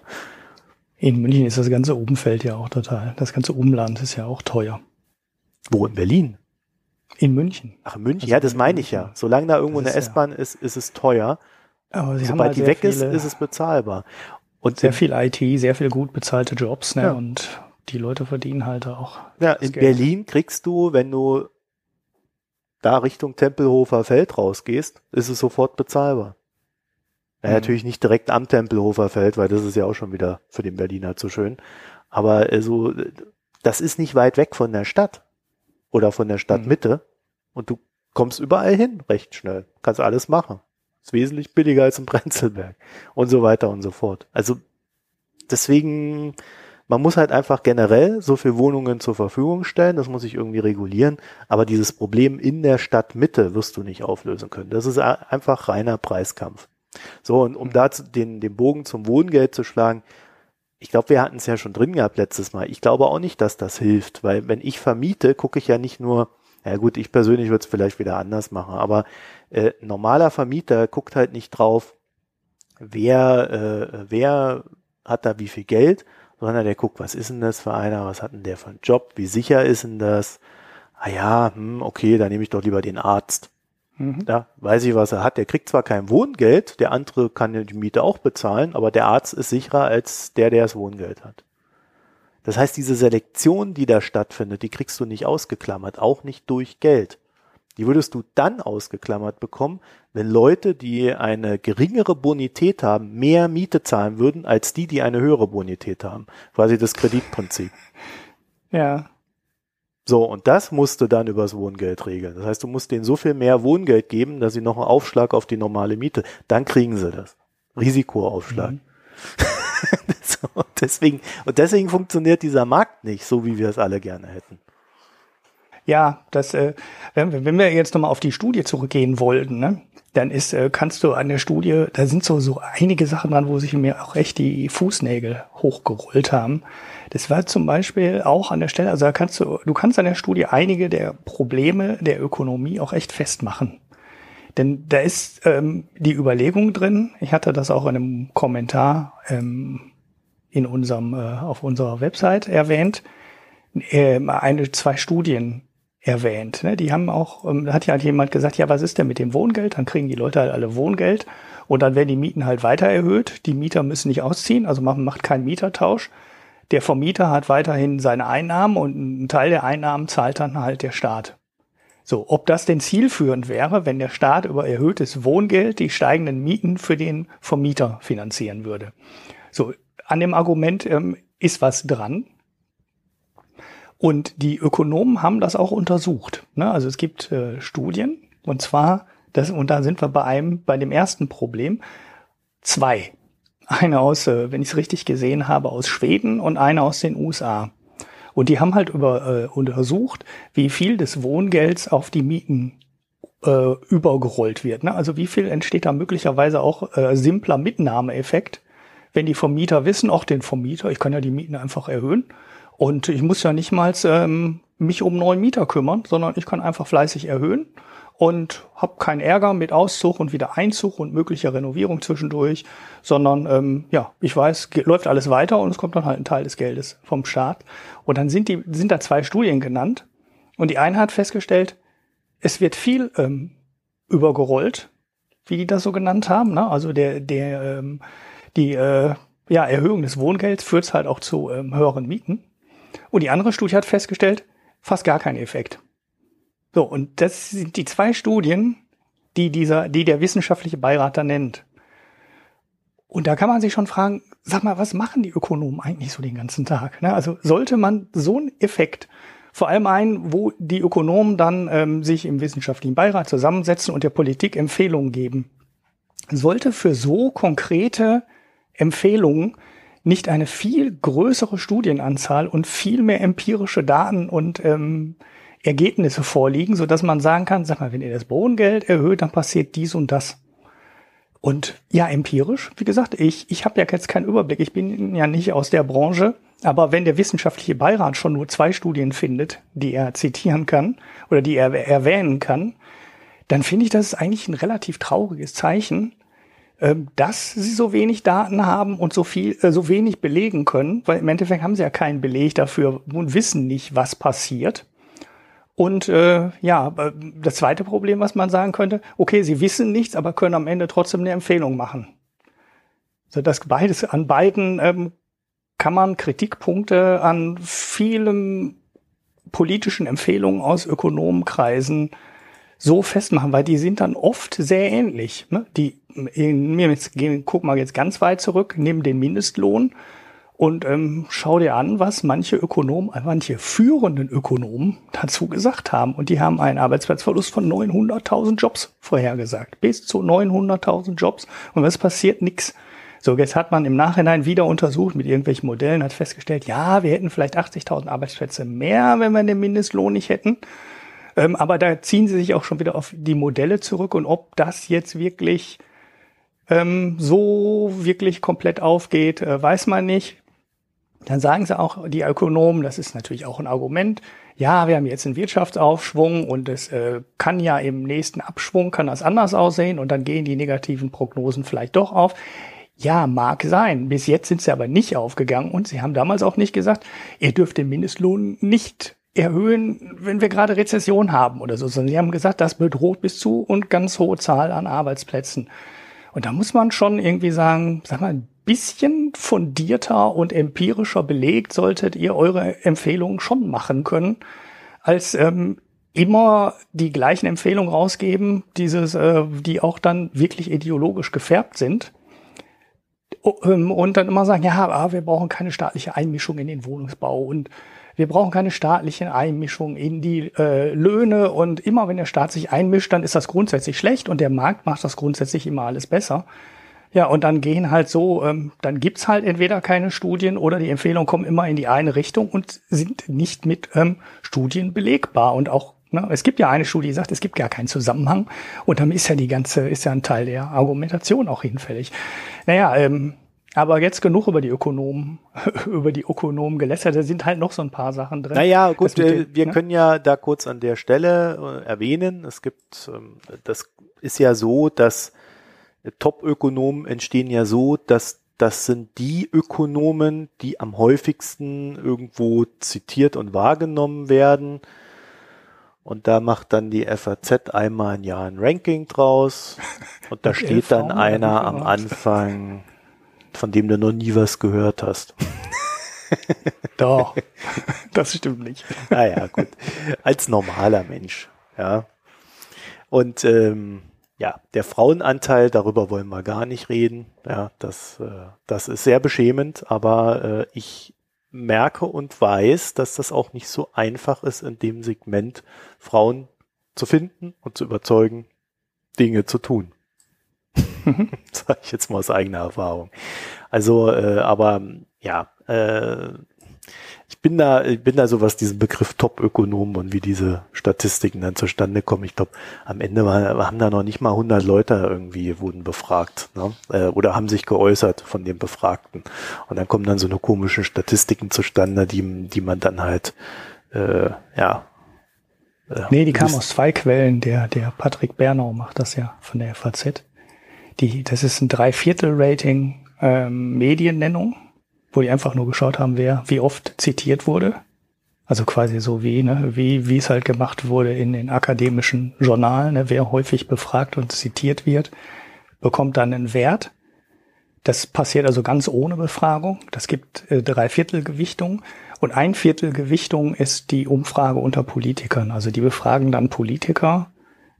In München ist das ganze Umfeld ja auch total. Das ganze Umland ist ja auch teuer. Wo in Berlin? In München. Ach, in München? Also ja, das meine ich ja. Solange da irgendwo eine S-Bahn ja. ist, ist es teuer. Aber sie Sobald halt die weg viele, ist, ist es bezahlbar. Und sehr viel IT, sehr viel gut bezahlte Jobs, ne? Ja. Und die Leute verdienen halt auch. Ja, in Geld. Berlin kriegst du, wenn du da Richtung Tempelhofer Feld rausgehst, ist es sofort bezahlbar. Ja, mhm. natürlich nicht direkt am Tempelhofer Feld, weil das ist ja auch schon wieder für den Berliner zu schön. Aber äh, so, das ist nicht weit weg von der Stadt oder von der Stadtmitte. Mhm. Und du kommst überall hin recht schnell. Kannst alles machen. Ist wesentlich billiger als im Prenzlberg. Und so weiter und so fort. Also deswegen, man muss halt einfach generell so viel Wohnungen zur Verfügung stellen. Das muss sich irgendwie regulieren. Aber dieses Problem in der Stadtmitte wirst du nicht auflösen können. Das ist einfach reiner Preiskampf. So, und um mhm. da den, den Bogen zum Wohngeld zu schlagen, ich glaube, wir hatten es ja schon drin gehabt letztes Mal. Ich glaube auch nicht, dass das hilft, weil wenn ich vermiete, gucke ich ja nicht nur, ja gut, ich persönlich würde es vielleicht wieder anders machen, aber äh, normaler Vermieter guckt halt nicht drauf, wer, äh, wer hat er wie viel Geld, sondern der guckt, was ist denn das für einer, was hat denn der für einen Job, wie sicher ist denn das? Ah ja, hm, okay, dann nehme ich doch lieber den Arzt. Mhm. Ja, weiß ich, was er hat. Der kriegt zwar kein Wohngeld, der andere kann die Miete auch bezahlen, aber der Arzt ist sicherer als der, der das Wohngeld hat. Das heißt, diese Selektion, die da stattfindet, die kriegst du nicht ausgeklammert, auch nicht durch Geld. Die würdest du dann ausgeklammert bekommen, wenn Leute, die eine geringere Bonität haben, mehr Miete zahlen würden, als die, die eine höhere Bonität haben. Quasi das Kreditprinzip. Ja. So, und das musst du dann übers Wohngeld regeln. Das heißt, du musst denen so viel mehr Wohngeld geben, dass sie noch einen Aufschlag auf die normale Miete, dann kriegen sie das. Risikoaufschlag. Mhm. und deswegen, und deswegen funktioniert dieser Markt nicht, so wie wir es alle gerne hätten. Ja, das, äh, wenn, wenn wir jetzt nochmal auf die Studie zurückgehen wollten, ne, dann ist, äh, kannst du an der Studie, da sind so, so einige Sachen dran, wo sich mir auch echt die Fußnägel hochgerollt haben. Das war zum Beispiel auch an der Stelle, also da kannst du, du kannst an der Studie einige der Probleme der Ökonomie auch echt festmachen. Denn da ist ähm, die Überlegung drin, ich hatte das auch in einem Kommentar ähm, in unserem, äh, auf unserer Website erwähnt, äh, eine, zwei Studien erwähnt. Ne? Die haben auch, ähm, hat ja halt jemand gesagt, ja, was ist denn mit dem Wohngeld? Dann kriegen die Leute halt alle Wohngeld und dann werden die Mieten halt weiter erhöht. Die Mieter müssen nicht ausziehen, also man macht keinen Mietertausch. Der Vermieter hat weiterhin seine Einnahmen und einen Teil der Einnahmen zahlt dann halt der Staat. So, ob das denn zielführend wäre, wenn der Staat über erhöhtes Wohngeld die steigenden Mieten für den Vermieter finanzieren würde. So, an dem Argument ähm, ist was dran. Und die Ökonomen haben das auch untersucht. Ne? Also es gibt äh, Studien, und zwar, das, und da sind wir bei einem, bei dem ersten Problem, zwei. Eine aus, äh, wenn ich es richtig gesehen habe, aus Schweden und eine aus den USA. Und die haben halt über, äh, untersucht, wie viel des Wohngelds auf die Mieten äh, übergerollt wird. Ne? Also wie viel entsteht da möglicherweise auch äh, simpler Mitnahmeeffekt, wenn die Vermieter wissen, auch den Vermieter, ich kann ja die Mieten einfach erhöhen und ich muss ja nicht mal ähm, mich um neuen Mieter kümmern, sondern ich kann einfach fleißig erhöhen und habe keinen Ärger mit Auszug und wieder Einzug und möglicher Renovierung zwischendurch, sondern ähm, ja, ich weiß, läuft alles weiter und es kommt dann halt ein Teil des Geldes vom Staat. Und dann sind die sind da zwei Studien genannt und die eine hat festgestellt, es wird viel ähm, übergerollt, wie die das so genannt haben. Ne? Also der der ähm, die äh, ja, Erhöhung des Wohngelds führt halt auch zu ähm, höheren Mieten. Und die andere Studie hat festgestellt, fast gar keinen Effekt. So, und das sind die zwei Studien, die dieser, die der wissenschaftliche Beirat da nennt. Und da kann man sich schon fragen, sag mal, was machen die Ökonomen eigentlich so den ganzen Tag? Ne? Also sollte man so einen Effekt, vor allem einen, wo die Ökonomen dann ähm, sich im wissenschaftlichen Beirat zusammensetzen und der Politik Empfehlungen geben, sollte für so konkrete Empfehlungen nicht eine viel größere Studienanzahl und viel mehr empirische Daten und ähm, Ergebnisse vorliegen, so dass man sagen kann, sag mal, wenn ihr das Wohngeld erhöht, dann passiert dies und das. Und ja, empirisch, wie gesagt, ich, ich habe ja jetzt keinen Überblick, ich bin ja nicht aus der Branche, aber wenn der wissenschaftliche Beirat schon nur zwei Studien findet, die er zitieren kann oder die er erwähnen kann, dann finde ich das eigentlich ein relativ trauriges Zeichen, ähm, dass sie so wenig Daten haben und so viel, äh, so wenig belegen können, weil im Endeffekt haben sie ja keinen Beleg dafür und wissen nicht, was passiert. Und äh, ja, das zweite Problem, was man sagen könnte, okay, sie wissen nichts, aber können am Ende trotzdem eine Empfehlung machen. So dass beides an beiden ähm, kann man Kritikpunkte an vielen politischen Empfehlungen aus Ökonomenkreisen so festmachen, weil die sind dann oft sehr ähnlich. Ne? Die, mir jetzt, guck mal jetzt ganz weit zurück, nimm den Mindestlohn und ähm, schau dir an, was manche Ökonomen, manche führenden Ökonomen dazu gesagt haben. Und die haben einen Arbeitsplatzverlust von 900.000 Jobs vorhergesagt. Bis zu 900.000 Jobs. Und was passiert? Nix. So, jetzt hat man im Nachhinein wieder untersucht mit irgendwelchen Modellen, hat festgestellt, ja, wir hätten vielleicht 80.000 Arbeitsplätze mehr, wenn wir den Mindestlohn nicht hätten. Ähm, aber da ziehen sie sich auch schon wieder auf die Modelle zurück und ob das jetzt wirklich ähm, so wirklich komplett aufgeht, äh, weiß man nicht. Dann sagen sie auch, die Ökonomen, das ist natürlich auch ein Argument, ja, wir haben jetzt einen Wirtschaftsaufschwung und es äh, kann ja im nächsten Abschwung, kann das anders aussehen und dann gehen die negativen Prognosen vielleicht doch auf. Ja, mag sein. Bis jetzt sind sie aber nicht aufgegangen und sie haben damals auch nicht gesagt, ihr dürft den Mindestlohn nicht erhöhen, wenn wir gerade Rezession haben oder so, sondern sie haben gesagt, das bedroht bis zu und ganz hohe Zahl an Arbeitsplätzen. Und da muss man schon irgendwie sagen, sag mal, bisschen fundierter und empirischer belegt solltet ihr eure Empfehlungen schon machen können, als ähm, immer die gleichen Empfehlungen rausgeben, dieses, äh, die auch dann wirklich ideologisch gefärbt sind. Ähm, und dann immer sagen, ja, wir brauchen keine staatliche Einmischung in den Wohnungsbau und wir brauchen keine staatliche Einmischung in die äh, Löhne und immer wenn der Staat sich einmischt, dann ist das grundsätzlich schlecht und der Markt macht das grundsätzlich immer alles besser. Ja, und dann gehen halt so, ähm, dann gibt's halt entweder keine Studien oder die Empfehlungen kommen immer in die eine Richtung und sind nicht mit ähm, Studien belegbar. Und auch, ne, es gibt ja eine Studie, die sagt, es gibt gar keinen Zusammenhang. Und dann ist ja die ganze, ist ja ein Teil der Argumentation auch hinfällig. Naja, ähm, aber jetzt genug über die Ökonomen, über die Ökonomen gelästert. Da sind halt noch so ein paar Sachen drin. Naja, gut, äh, wir ne? können ja da kurz an der Stelle äh, erwähnen. Es gibt, ähm, das ist ja so, dass Top-Ökonomen entstehen ja so, dass das sind die Ökonomen, die am häufigsten irgendwo zitiert und wahrgenommen werden. Und da macht dann die FAZ einmal ein Jahr ein Ranking draus. Und da steht dann einer am Anfang, von dem du noch nie was gehört hast. Doch, das stimmt nicht. Naja, ah gut. Als normaler Mensch, ja. Und ähm, ja, der Frauenanteil, darüber wollen wir gar nicht reden. Ja, das, äh, das ist sehr beschämend, aber äh, ich merke und weiß, dass das auch nicht so einfach ist, in dem Segment Frauen zu finden und zu überzeugen, Dinge zu tun. Sag ich jetzt mal aus eigener Erfahrung. Also, äh, aber ja, äh, ich bin da, ich bin da so, was diesen Begriff Top-Ökonom und wie diese Statistiken dann zustande kommen. Ich glaube, am Ende war, haben da noch nicht mal 100 Leute irgendwie wurden befragt ne? äh, oder haben sich geäußert von den Befragten. Und dann kommen dann so eine komischen Statistiken zustande, die, die man dann halt, äh, ja. Äh, nee, die kamen aus zwei Quellen. Der, der Patrick Bernau macht das ja von der FAZ. Die, das ist ein Dreiviertel-Rating ähm, Mediennennung wo die einfach nur geschaut haben, wer wie oft zitiert wurde. Also quasi so wie, ne, wie, wie es halt gemacht wurde in den akademischen Journalen, ne, wer häufig befragt und zitiert wird, bekommt dann einen Wert. Das passiert also ganz ohne Befragung. Das gibt äh, drei Viertel. Und ein Viertel Gewichtung ist die Umfrage unter Politikern. Also die befragen dann Politiker.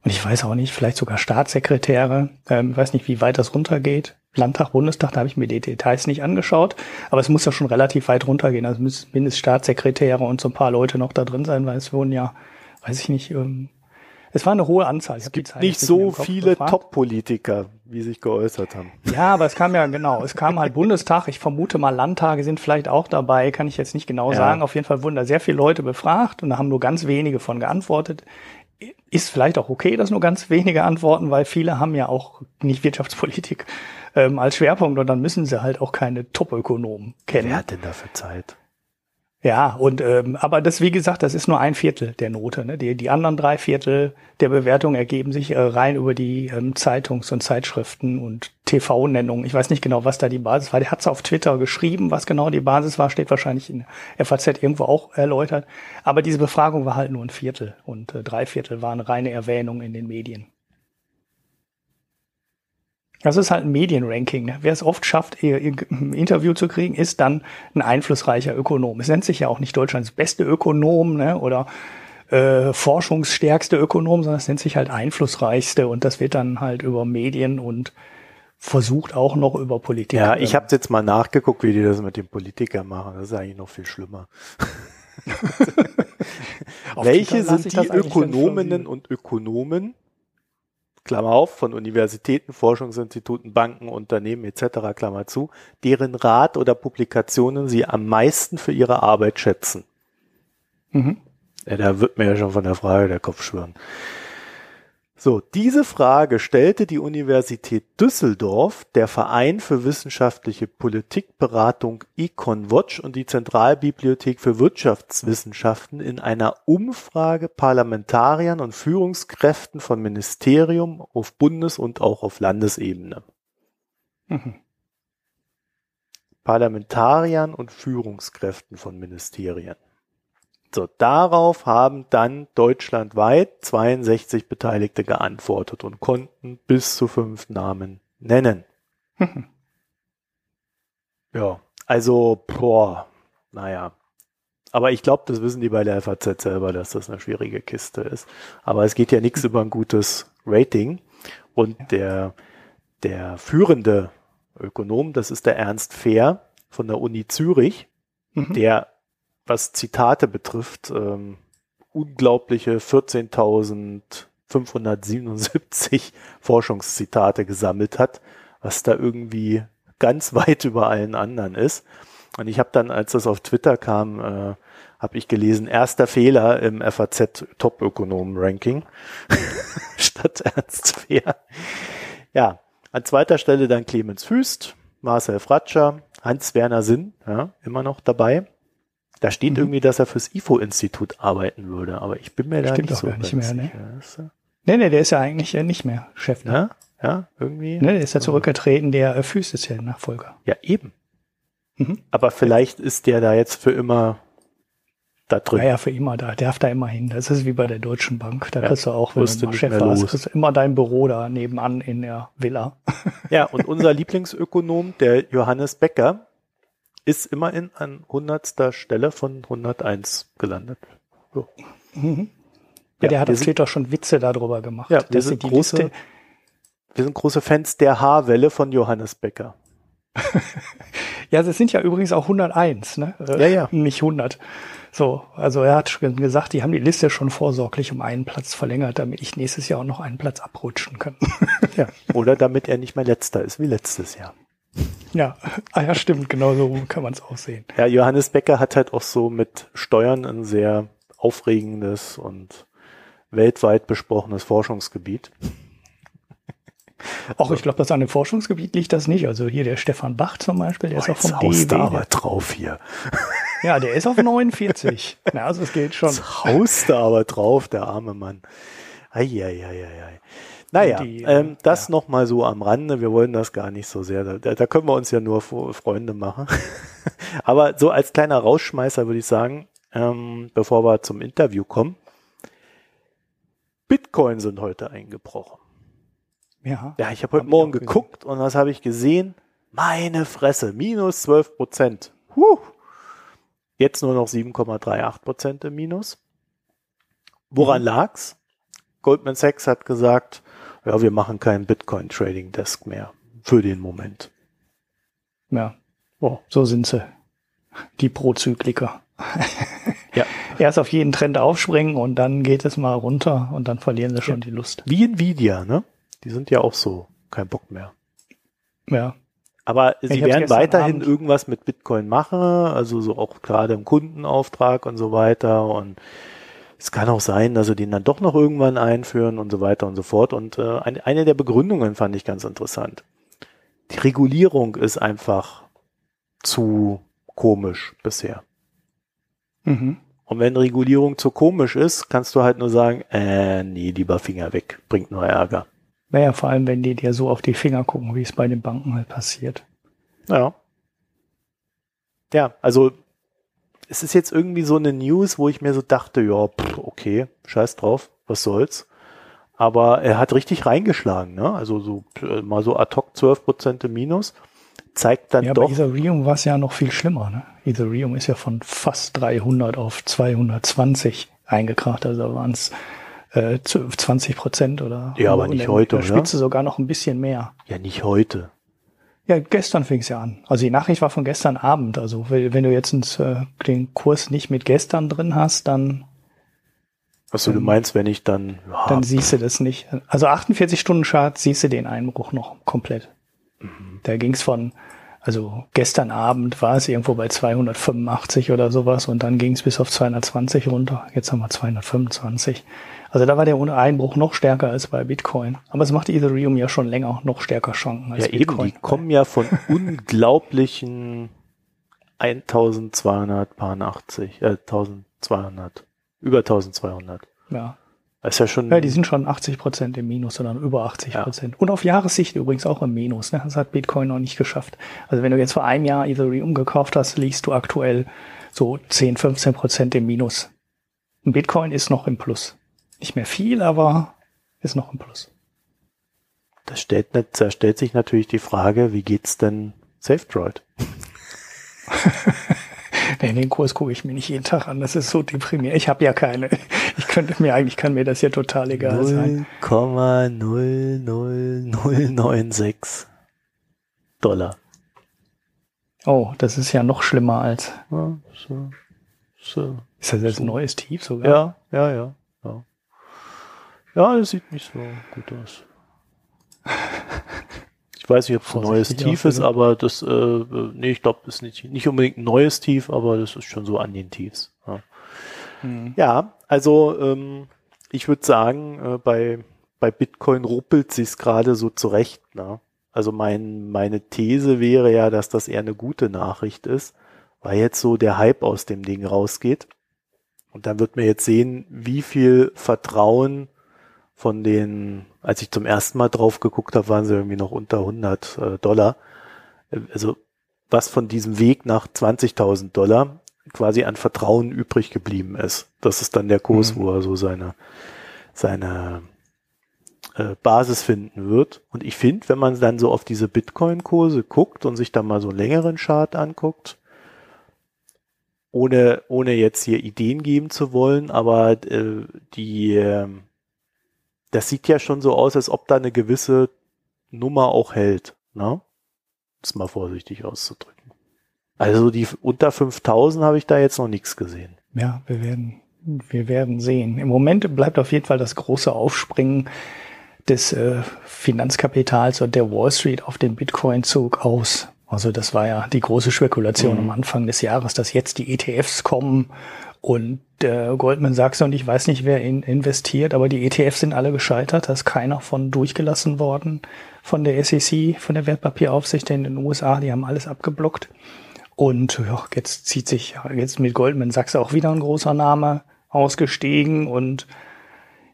Und ich weiß auch nicht, vielleicht sogar Staatssekretäre. Ähm, weiß nicht, wie weit das runtergeht. Landtag, Bundestag, da habe ich mir die Details nicht angeschaut, aber es muss ja schon relativ weit runtergehen. Also müssen mindestens Staatssekretäre und so ein paar Leute noch da drin sein, weil es wurden ja, weiß ich nicht, ähm, es war eine hohe Anzahl. Es gibt nicht so viele Top-Politiker, wie sich geäußert haben. Ja, aber es kam ja genau, es kam halt Bundestag. Ich vermute mal Landtage sind vielleicht auch dabei, kann ich jetzt nicht genau ja. sagen. Auf jeden Fall wurden da sehr viele Leute befragt und da haben nur ganz wenige von geantwortet. Ist vielleicht auch okay, dass nur ganz wenige antworten, weil viele haben ja auch nicht Wirtschaftspolitik ähm, als Schwerpunkt und dann müssen sie halt auch keine Top-Ökonomen kennen. Wer hat denn dafür Zeit? Ja, und ähm, aber das, wie gesagt, das ist nur ein Viertel der Note. Ne? Die, die anderen drei Viertel der Bewertung ergeben sich äh, rein über die ähm, Zeitungs- und Zeitschriften und TV-Nennungen. Ich weiß nicht genau, was da die Basis war. Der hat es auf Twitter geschrieben, was genau die Basis war, steht wahrscheinlich in FAZ irgendwo auch erläutert. Aber diese Befragung war halt nur ein Viertel und äh, drei Viertel waren reine Erwähnungen in den Medien. Das ist halt ein Medienranking. Ne? Wer es oft schafft, ein Interview zu kriegen, ist dann ein einflussreicher Ökonom. Es nennt sich ja auch nicht Deutschlands beste Ökonom ne? oder äh, forschungsstärkste Ökonom, sondern es nennt sich halt einflussreichste und das wird dann halt über Medien und versucht auch noch über Politik. Ja, ich habe jetzt mal nachgeguckt, wie die das mit den Politikern machen. Das ist eigentlich noch viel schlimmer. Welche sind die Ökonominnen und Ökonomen, Klammer auf, von Universitäten, Forschungsinstituten, Banken, Unternehmen etc., Klammer zu, deren Rat oder Publikationen sie am meisten für ihre Arbeit schätzen. Mhm. Ja, da wird mir ja schon von der Frage der Kopf schwirren. So, diese Frage stellte die Universität Düsseldorf, der Verein für wissenschaftliche Politikberatung EconWatch und die Zentralbibliothek für Wirtschaftswissenschaften in einer Umfrage Parlamentariern und Führungskräften von Ministerium auf Bundes- und auch auf Landesebene. Mhm. Parlamentariern und Führungskräften von Ministerien. So, darauf haben dann deutschlandweit 62 Beteiligte geantwortet und konnten bis zu fünf Namen nennen. ja, also, boah, naja. Aber ich glaube, das wissen die bei der FAZ selber, dass das eine schwierige Kiste ist. Aber es geht ja nichts über ein gutes Rating. Und der, der führende Ökonom, das ist der Ernst Fehr von der Uni Zürich, mhm. der, was Zitate betrifft, ähm, unglaubliche 14.577 Forschungszitate gesammelt hat, was da irgendwie ganz weit über allen anderen ist. Und ich habe dann, als das auf Twitter kam, äh, habe ich gelesen, erster Fehler im FAZ Top-Ökonomen-Ranking statt Ernst Fehr. Ja, an zweiter Stelle dann Clemens Füst, Marcel Fratscher, Hans-Werner Sinn, ja, immer noch dabei. Da steht mhm. irgendwie, dass er fürs IFO-Institut arbeiten würde, aber ich bin mir da Stimmt nicht so gar nicht mehr, ne? Nee, nee, der ist ja eigentlich nicht mehr Chef. Ne? Ja, ja, irgendwie. Ne, der ist ja zurückgetreten, der äh, Füß ist ja Nachfolger. Ja, eben. Mhm. Aber vielleicht ist der da jetzt für immer da drin. Ja, ja, für immer da. Der darf da immer hin. Das ist wie bei der Deutschen Bank. Da ja, kriegst du auch, wenn du mal Chef warst, kriegst du immer dein Büro da nebenan in der Villa. Ja, und unser Lieblingsökonom, der Johannes Becker, ist immerhin an hundertster Stelle von 101 gelandet. So. Mhm. Ja, der hat auf Twitter schon Witze darüber gemacht. Ja, wir sind, große, wir sind große Fans der Haarwelle von Johannes Becker. ja, es sind ja übrigens auch 101, ne? Ja, ja. Nicht 100. So, also er hat schon gesagt, die haben die Liste schon vorsorglich um einen Platz verlängert, damit ich nächstes Jahr auch noch einen Platz abrutschen kann. ja, oder damit er nicht mehr letzter ist wie letztes Jahr. Ja, ah ja, stimmt, genau so kann man es auch sehen. Ja, Johannes Becker hat halt auch so mit Steuern ein sehr aufregendes und weltweit besprochenes Forschungsgebiet. Auch ich glaube, dass an dem Forschungsgebiet liegt das nicht. Also hier der Stefan Bach zum Beispiel, der Boah, ist auch vom DEW. da aber drauf hier. Ja, der ist auf 49. Na, also es geht schon. Haust da aber drauf, der arme Mann. Eieieiei. Naja, die, ähm, das ja. nochmal so am Rande. Wir wollen das gar nicht so sehr. Da, da können wir uns ja nur Freunde machen. aber so als kleiner Rausschmeißer würde ich sagen, ähm, bevor wir zum Interview kommen, Bitcoin sind heute eingebrochen. Ja. Ja, ich habe heute hab Morgen geguckt und was habe ich gesehen? Meine Fresse, minus 12 Prozent. Huh. Jetzt nur noch 7,38 Prozent im Minus. Woran mhm. lag's? Goldman Sachs hat gesagt, ja, wir machen keinen Bitcoin Trading Desk mehr für den Moment. Ja, oh. so sind sie. Die Prozykliker. ja. Erst auf jeden Trend aufspringen und dann geht es mal runter und dann verlieren sie schon ja. die Lust. Wie Nvidia, ne? Die sind ja auch so kein Bock mehr. Ja. Aber sie ich werden weiterhin Abend. irgendwas mit Bitcoin machen, also so auch gerade im Kundenauftrag und so weiter. Und es kann auch sein, dass sie den dann doch noch irgendwann einführen und so weiter und so fort. Und äh, eine, eine der Begründungen fand ich ganz interessant. Die Regulierung ist einfach zu komisch bisher. Mhm. Und wenn Regulierung zu komisch ist, kannst du halt nur sagen, äh, nee, lieber Finger weg, bringt nur Ärger. Naja, vor allem, wenn die dir so auf die Finger gucken, wie es bei den Banken halt passiert. Ja. Ja, also es ist jetzt irgendwie so eine News, wo ich mir so dachte, ja, pff, okay, scheiß drauf, was soll's. Aber er hat richtig reingeschlagen, ne? Also so äh, mal so ad hoc 12% im Minus. Zeigt dann ja, doch. Ja, Ethereum war es ja noch viel schlimmer, ne? Ethereum ist ja von fast 300 auf 220 eingekracht, also waren es äh, 20 Prozent oder. Ja, aber nicht heute, oder? Spitze sogar noch ein bisschen mehr. Ja, nicht heute. Ja, gestern fing es ja an. Also die Nachricht war von gestern Abend. Also wenn du jetzt ins, äh, den Kurs nicht mit gestern drin hast, dann. Achso, du meinst, wenn ich dann. Ja, dann siehst du das nicht. Also 48 Stunden Chart siehst du den Einbruch noch komplett. Mhm. Da ging es von, also gestern Abend war es irgendwo bei 285 oder sowas und dann ging es bis auf 220 runter. Jetzt haben wir 225. Also da war der Einbruch noch stärker als bei Bitcoin. Aber es macht Ethereum ja schon länger noch stärker Chancen als ja, Bitcoin. Eben, die kommen ja von unglaublichen 1280, äh, 1200, über 1200. Ja. Das ist ja schon. Ja, die sind schon 80 Prozent im Minus, sondern über 80 Prozent. Ja. Und auf Jahressicht übrigens auch im Minus. Ne? Das hat Bitcoin noch nicht geschafft. Also wenn du jetzt vor einem Jahr Ethereum gekauft hast, liegst du aktuell so 10, 15 Prozent im Minus. Ein Bitcoin ist noch im Plus. Nicht mehr viel, aber ist noch im Plus. Da stellt, da stellt sich natürlich die Frage, wie geht's denn SafeDroid? nee, den Kurs gucke ich mir nicht jeden Tag an. Das ist so deprimierend. Ich habe ja keine. Ich könnte mir eigentlich kann mir das ja total egal 0, sein. 0,00096 Dollar. Oh, das ist ja noch schlimmer als. Ja, so, so, ist das jetzt so. ein neues Tief sogar? Ja, ja, ja, ja. Das sieht nicht so gut aus. Ich weiß nicht, ob es ein neues Tief ist, aber das, äh, nee, ich glaube, ist nicht, nicht unbedingt ein neues Tief, aber das ist schon so an den Tiefs. Ja, hm. ja also ähm, ich würde sagen, äh, bei, bei Bitcoin ruppelt sich gerade so zurecht. Ne? Also mein, meine These wäre ja, dass das eher eine gute Nachricht ist, weil jetzt so der Hype aus dem Ding rausgeht. Und dann wird man jetzt sehen, wie viel Vertrauen von den, als ich zum ersten Mal drauf geguckt habe, waren sie irgendwie noch unter 100 äh, Dollar. Also was von diesem Weg nach 20.000 Dollar quasi an Vertrauen übrig geblieben ist. Das ist dann der Kurs, mhm. wo er so seine, seine äh, Basis finden wird. Und ich finde, wenn man dann so auf diese Bitcoin-Kurse guckt und sich da mal so einen längeren Chart anguckt, ohne, ohne jetzt hier Ideen geben zu wollen, aber äh, die, äh, das sieht ja schon so aus, als ob da eine gewisse Nummer auch hält. Ne? Das mal vorsichtig auszudrücken. Also die unter 5000 habe ich da jetzt noch nichts gesehen. Ja, wir werden, wir werden sehen. Im Moment bleibt auf jeden Fall das große Aufspringen des äh, Finanzkapitals und der Wall Street auf den Bitcoin-Zug aus. Also das war ja die große Spekulation mhm. am Anfang des Jahres, dass jetzt die ETFs kommen und äh, Goldman Sachs und ich weiß nicht, wer in, investiert, aber die ETFs sind alle gescheitert. Da ist keiner von durchgelassen worden von der SEC, von der Wertpapieraufsicht in den USA. Die haben alles abgeblockt. Und ja, jetzt zieht sich jetzt mit Goldman Sachs auch wieder ein großer Name ausgestiegen und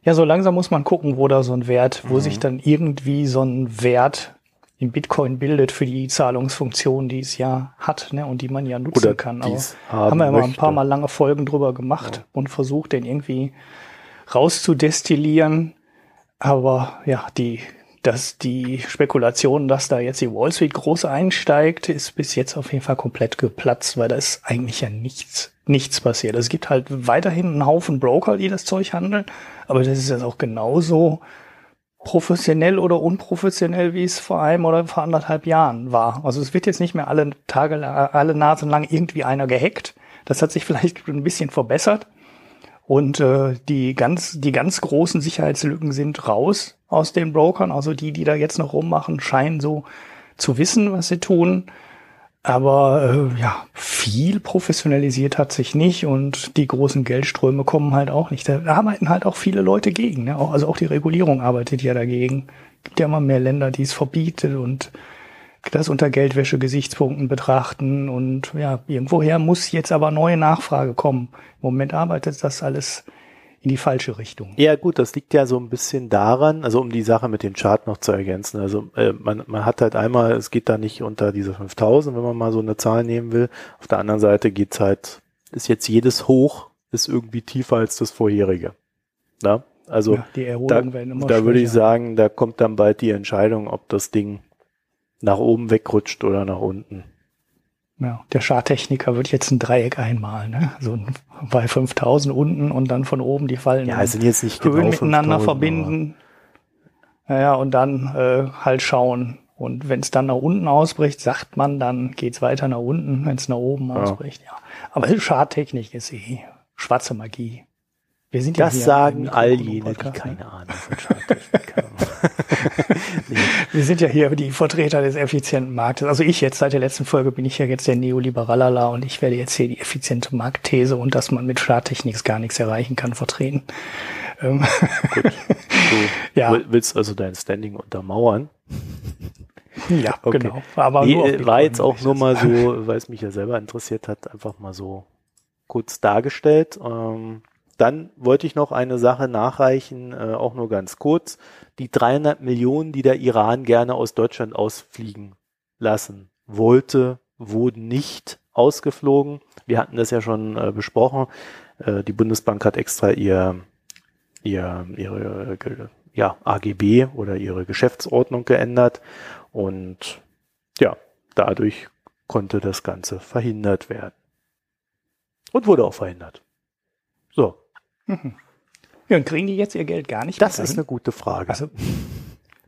ja, so langsam muss man gucken, wo da so ein Wert, wo mhm. sich dann irgendwie so ein Wert in Bitcoin bildet für die Zahlungsfunktion, die es ja hat ne, und die man ja nutzen Oder kann. Aber haben wir ja mal ein paar Mal lange Folgen drüber gemacht ja. und versucht, den irgendwie rauszudestillieren. Aber ja, die, dass die Spekulation, dass da jetzt die Wall Street groß einsteigt, ist bis jetzt auf jeden Fall komplett geplatzt, weil da ist eigentlich ja nichts, nichts passiert. Es gibt halt weiterhin einen Haufen Broker, die das Zeug handeln, aber das ist jetzt auch genauso professionell oder unprofessionell, wie es vor einem oder vor anderthalb Jahren war. Also es wird jetzt nicht mehr alle Tage, alle Nasen lang irgendwie einer gehackt. Das hat sich vielleicht ein bisschen verbessert. Und äh, die ganz, die ganz großen Sicherheitslücken sind raus aus den Brokern. Also die, die da jetzt noch rummachen, scheinen so zu wissen, was sie tun. Aber äh, ja, viel professionalisiert hat sich nicht und die großen Geldströme kommen halt auch nicht. Da arbeiten halt auch viele Leute gegen. Ne? Also auch die Regulierung arbeitet ja dagegen. Gibt ja immer mehr Länder, die es verbietet und das unter Geldwäsche-Gesichtspunkten betrachten. Und ja, irgendwoher muss jetzt aber neue Nachfrage kommen. Im Moment arbeitet das alles in die falsche Richtung. Ja gut, das liegt ja so ein bisschen daran, also um die Sache mit dem Chart noch zu ergänzen. Also äh, man, man hat halt einmal, es geht da nicht unter diese 5000, wenn man mal so eine Zahl nehmen will. Auf der anderen Seite geht's halt, ist jetzt jedes Hoch ist irgendwie tiefer als das vorherige. Na? Also ja, die Erholung da, immer da würde ich sagen, da kommt dann bald die Entscheidung, ob das Ding nach oben wegrutscht oder nach unten. Ja, der Schartechniker wird jetzt ein Dreieck einmalen, ne? So ein, bei 5000 unten und dann von oben die Fallen ja, sind jetzt nicht Höhen genau miteinander verbinden. Ja, und dann äh, halt schauen. Und wenn es dann nach unten ausbricht, sagt man, dann geht's weiter nach unten, wenn es nach oben ja. ausbricht. Ja. Aber Schartechnik ist eh schwarze Magie. Wir sind ja das sagen all jene, die keine ne? Ahnung von Charttechnik haben. Wir sind ja hier die Vertreter des effizienten Marktes. Also ich jetzt, seit der letzten Folge bin ich ja jetzt der Neoliberalala und ich werde jetzt hier die effiziente Marktthese und dass man mit Charttechnik gar nichts erreichen kann, vertreten. Ähm. Gut. Du ja. willst also dein Standing untermauern. Ja, okay. genau. Aber nee, nur war jetzt auch nur mal so, weil es mich ja selber interessiert hat, einfach mal so kurz dargestellt. Ähm, dann wollte ich noch eine Sache nachreichen, äh, auch nur ganz kurz. Die 300 Millionen, die der Iran gerne aus Deutschland ausfliegen lassen wollte, wurden nicht ausgeflogen. Wir hatten das ja schon äh, besprochen. Äh, die Bundesbank hat extra ihr, ihr, ihre ja, AGB oder ihre Geschäftsordnung geändert und ja, dadurch konnte das Ganze verhindert werden. Und wurde auch verhindert. So. Mhm. Ja, und kriegen die jetzt ihr Geld gar nicht? Das ist eine gute Frage. Also,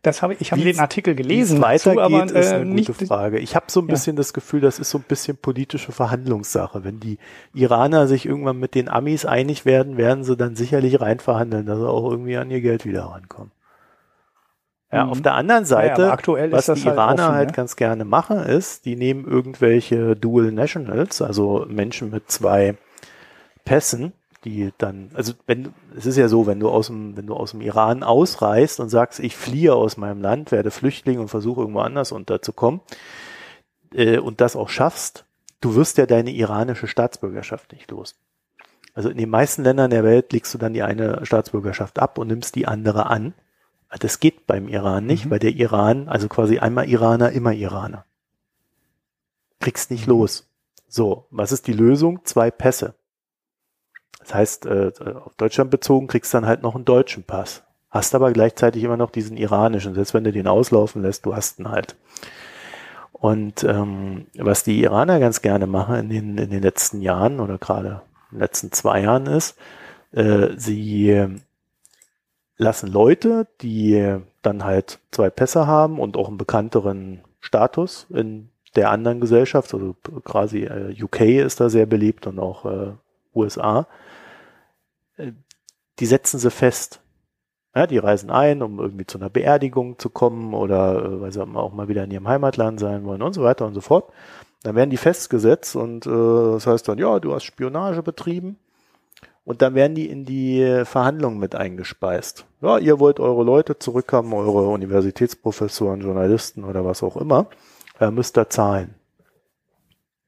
das habe ich, ich habe den Artikel gelesen. Weitergeht, dazu, aber, ist eine äh, gute Frage. Ich habe so ein bisschen ja. das Gefühl, das ist so ein bisschen politische Verhandlungssache. Wenn die Iraner sich irgendwann mit den Amis einig werden, werden sie dann sicherlich rein verhandeln, dass sie auch irgendwie an ihr Geld wieder rankommen. Ja, mhm. auf der anderen Seite, ja, was die halt Iraner halt, offen, halt ja? ganz gerne machen, ist, die nehmen irgendwelche Dual Nationals, also Menschen mit zwei Pässen, die dann, also wenn, es ist ja so, wenn du aus dem, wenn du aus dem Iran ausreist und sagst, ich fliehe aus meinem Land, werde Flüchtling und versuche irgendwo anders unterzukommen, äh, und das auch schaffst, du wirst ja deine iranische Staatsbürgerschaft nicht los. Also in den meisten Ländern der Welt legst du dann die eine Staatsbürgerschaft ab und nimmst die andere an das geht beim Iran nicht, mhm. weil der Iran, also quasi einmal Iraner, immer Iraner. Kriegst nicht mhm. los. So, was ist die Lösung? Zwei Pässe. Das heißt, äh, auf Deutschland bezogen kriegst du dann halt noch einen deutschen Pass. Hast aber gleichzeitig immer noch diesen iranischen. Selbst wenn du den auslaufen lässt, du hast ihn halt. Und ähm, was die Iraner ganz gerne machen in den, in den letzten Jahren oder gerade in den letzten zwei Jahren ist, äh, sie lassen Leute, die dann halt zwei Pässe haben und auch einen bekannteren Status in der anderen Gesellschaft, also quasi äh, UK ist da sehr beliebt und auch äh, USA, die setzen sie fest. Ja, die reisen ein, um irgendwie zu einer Beerdigung zu kommen oder äh, weil sie auch mal wieder in ihrem Heimatland sein wollen und so weiter und so fort. Dann werden die festgesetzt und äh, das heißt dann, ja, du hast Spionage betrieben und dann werden die in die Verhandlungen mit eingespeist. Ja, ihr wollt eure Leute zurückhaben, eure Universitätsprofessoren, Journalisten oder was auch immer, äh, müsst ihr zahlen.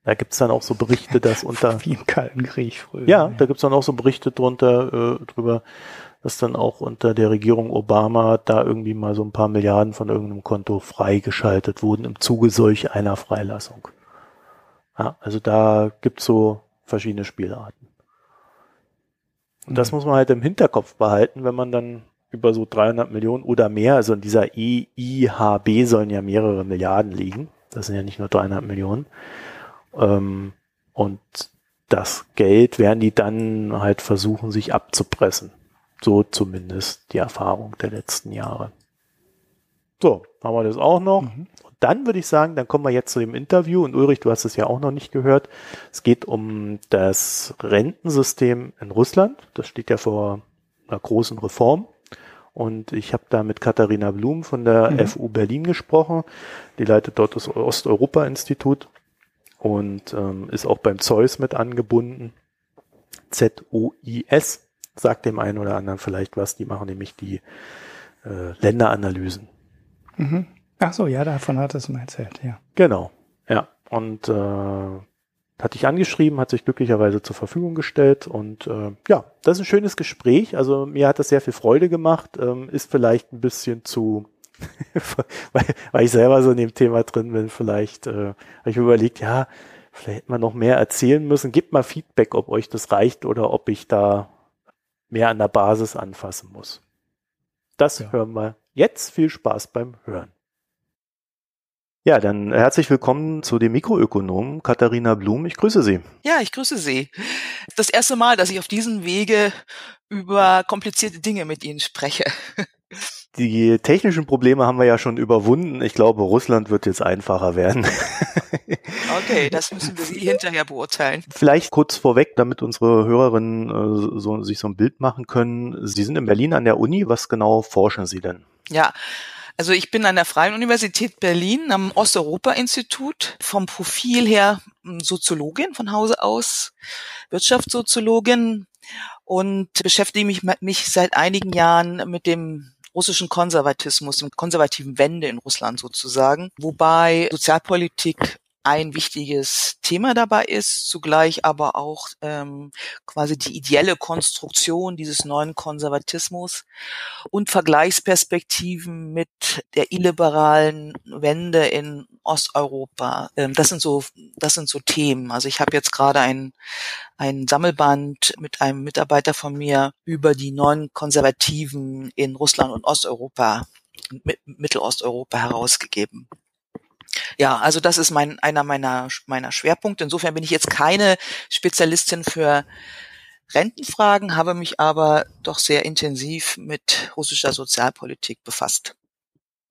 Da gibt's dann auch so Berichte, dass unter... Wie im Kalten Krieg früher. Ja, da gibt's dann auch so Berichte drunter, äh, drüber, dass dann auch unter der Regierung Obama da irgendwie mal so ein paar Milliarden von irgendeinem Konto freigeschaltet wurden im Zuge solch einer Freilassung. Ja, also da gibt's so verschiedene Spielarten. Und das mhm. muss man halt im Hinterkopf behalten, wenn man dann über so 300 Millionen oder mehr, also in dieser EIHB sollen ja mehrere Milliarden liegen. Das sind ja nicht nur 300 Millionen. Ähm, und das Geld werden die dann halt versuchen, sich abzupressen. So zumindest die Erfahrung der letzten Jahre. So, haben wir das auch noch. Mhm dann würde ich sagen, dann kommen wir jetzt zu dem Interview. Und Ulrich, du hast es ja auch noch nicht gehört. Es geht um das Rentensystem in Russland. Das steht ja vor einer großen Reform. Und ich habe da mit Katharina Blum von der mhm. FU Berlin gesprochen. Die leitet dort das Osteuropa-Institut und ähm, ist auch beim Zeus mit angebunden. Z-O-I-S sagt dem einen oder anderen vielleicht was. Die machen nämlich die äh, Länderanalysen. Mhm. Ach so, ja, davon hat es mir erzählt, ja. Genau, ja. Und äh, hat dich angeschrieben, hat sich glücklicherweise zur Verfügung gestellt und äh, ja, das ist ein schönes Gespräch. Also mir hat das sehr viel Freude gemacht. Ähm, ist vielleicht ein bisschen zu, weil, weil ich selber so in dem Thema drin bin, vielleicht äh, habe ich mir überlegt, ja, vielleicht hätte man noch mehr erzählen müssen. Gebt mal Feedback, ob euch das reicht oder ob ich da mehr an der Basis anfassen muss. Das ja. hören wir jetzt. Viel Spaß beim Hören. Ja, dann herzlich willkommen zu dem Mikroökonom Katharina Blum. Ich grüße Sie. Ja, ich grüße Sie. Das erste Mal, dass ich auf diesem Wege über komplizierte Dinge mit Ihnen spreche. Die technischen Probleme haben wir ja schon überwunden. Ich glaube, Russland wird jetzt einfacher werden. Okay, das müssen wir Sie hinterher beurteilen. Vielleicht kurz vorweg, damit unsere Hörerinnen äh, so, sich so ein Bild machen können. Sie sind in Berlin an der Uni. Was genau forschen Sie denn? Ja, also ich bin an der Freien Universität Berlin am Osteuropa-Institut, vom Profil her hm, Soziologin von Hause aus, Wirtschaftssoziologin und beschäftige mich, mich seit einigen Jahren mit dem russischen Konservatismus, dem konservativen Wende in Russland sozusagen, wobei Sozialpolitik ein wichtiges Thema dabei ist, zugleich aber auch ähm, quasi die ideelle Konstruktion dieses neuen Konservatismus und Vergleichsperspektiven mit der illiberalen Wende in Osteuropa. Ähm, das sind so, das sind so Themen. Also ich habe jetzt gerade ein ein Sammelband mit einem Mitarbeiter von mir über die neuen Konservativen in Russland und Osteuropa, Mittelosteuropa herausgegeben. Ja, also das ist mein, einer meiner, meiner Schwerpunkte. Insofern bin ich jetzt keine Spezialistin für Rentenfragen, habe mich aber doch sehr intensiv mit russischer Sozialpolitik befasst.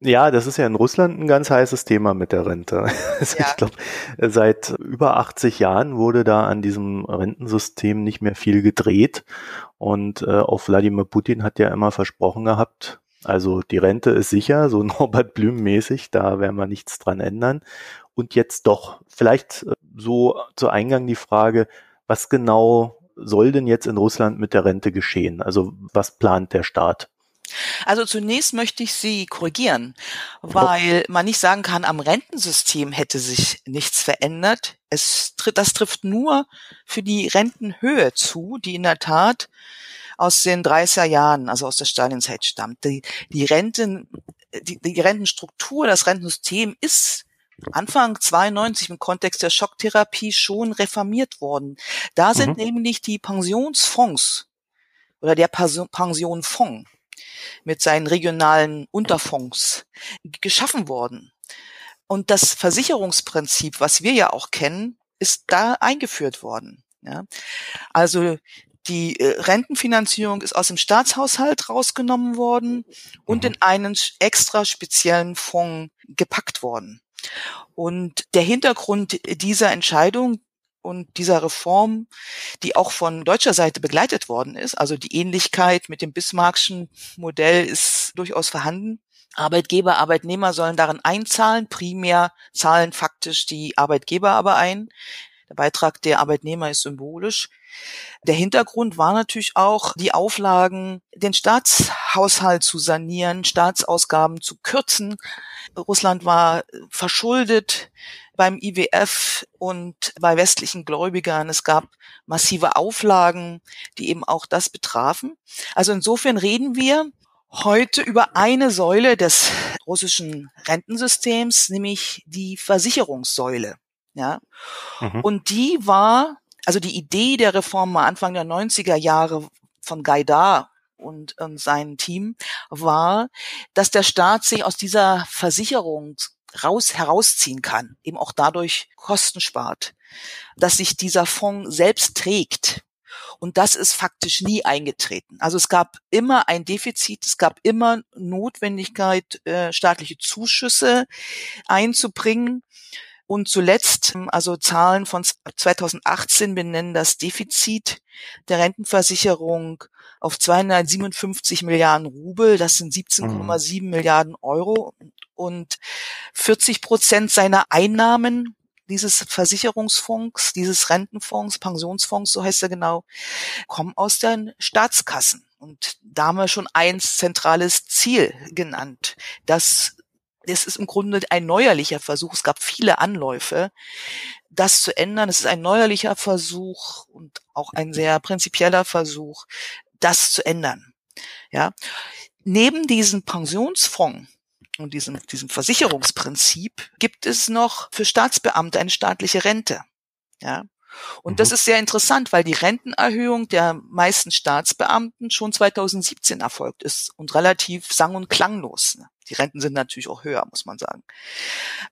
Ja, das ist ja in Russland ein ganz heißes Thema mit der Rente. Also ja. Ich glaube, seit über 80 Jahren wurde da an diesem Rentensystem nicht mehr viel gedreht. Und äh, auch Wladimir Putin hat ja immer versprochen gehabt, also die Rente ist sicher, so Norbert Blüm mäßig, da werden wir nichts dran ändern. Und jetzt doch, vielleicht äh, so zu Eingang die Frage, was genau soll denn jetzt in Russland mit der Rente geschehen? Also was plant der Staat? Also zunächst möchte ich Sie korrigieren, weil man nicht sagen kann, am Rentensystem hätte sich nichts verändert. Es, das trifft nur für die Rentenhöhe zu, die in der Tat aus den 30er Jahren, also aus der Stalinzeit stammt. Die, die Renten, die, die Rentenstruktur, das Rentensystem ist Anfang 92 im Kontext der Schocktherapie schon reformiert worden. Da sind mhm. nämlich die Pensionsfonds oder der Pensionfonds mit seinen regionalen Unterfonds geschaffen worden. Und das Versicherungsprinzip, was wir ja auch kennen, ist da eingeführt worden. Ja. Also die äh, Rentenfinanzierung ist aus dem Staatshaushalt rausgenommen worden und mhm. in einen extra speziellen Fonds gepackt worden. Und der Hintergrund dieser Entscheidung und dieser Reform, die auch von deutscher Seite begleitet worden ist, also die Ähnlichkeit mit dem Bismarckschen Modell ist durchaus vorhanden. Arbeitgeber, Arbeitnehmer sollen darin einzahlen. Primär zahlen faktisch die Arbeitgeber aber ein. Der Beitrag der Arbeitnehmer ist symbolisch. Der Hintergrund war natürlich auch die Auflagen, den Staatshaushalt zu sanieren, Staatsausgaben zu kürzen. Russland war verschuldet beim IWF und bei westlichen Gläubigern. Es gab massive Auflagen, die eben auch das betrafen. Also insofern reden wir heute über eine Säule des russischen Rentensystems, nämlich die Versicherungssäule. Ja. Mhm. Und die war, also die Idee der Reform war Anfang der 90er Jahre von Gaidar und, und sein Team war, dass der Staat sich aus dieser Versicherung raus, herausziehen kann, eben auch dadurch Kosten spart, dass sich dieser Fonds selbst trägt. Und das ist faktisch nie eingetreten. Also es gab immer ein Defizit, es gab immer Notwendigkeit, äh, staatliche Zuschüsse einzubringen. Und zuletzt, also Zahlen von 2018 benennen das Defizit der Rentenversicherung auf 257 Milliarden Rubel. Das sind 17,7 mhm. Milliarden Euro und 40 Prozent seiner Einnahmen dieses Versicherungsfonds, dieses Rentenfonds, Pensionsfonds, so heißt er genau, kommen aus den Staatskassen. Und da haben wir schon ein zentrales Ziel genannt, dass das ist im Grunde ein neuerlicher Versuch. Es gab viele Anläufe, das zu ändern. Es ist ein neuerlicher Versuch und auch ein sehr prinzipieller Versuch, das zu ändern. Ja. Neben diesem Pensionsfonds und diesem, diesem Versicherungsprinzip gibt es noch für Staatsbeamte eine staatliche Rente. Ja. Und mhm. das ist sehr interessant, weil die Rentenerhöhung der meisten Staatsbeamten schon 2017 erfolgt ist und relativ sang- und klanglos. Die Renten sind natürlich auch höher, muss man sagen.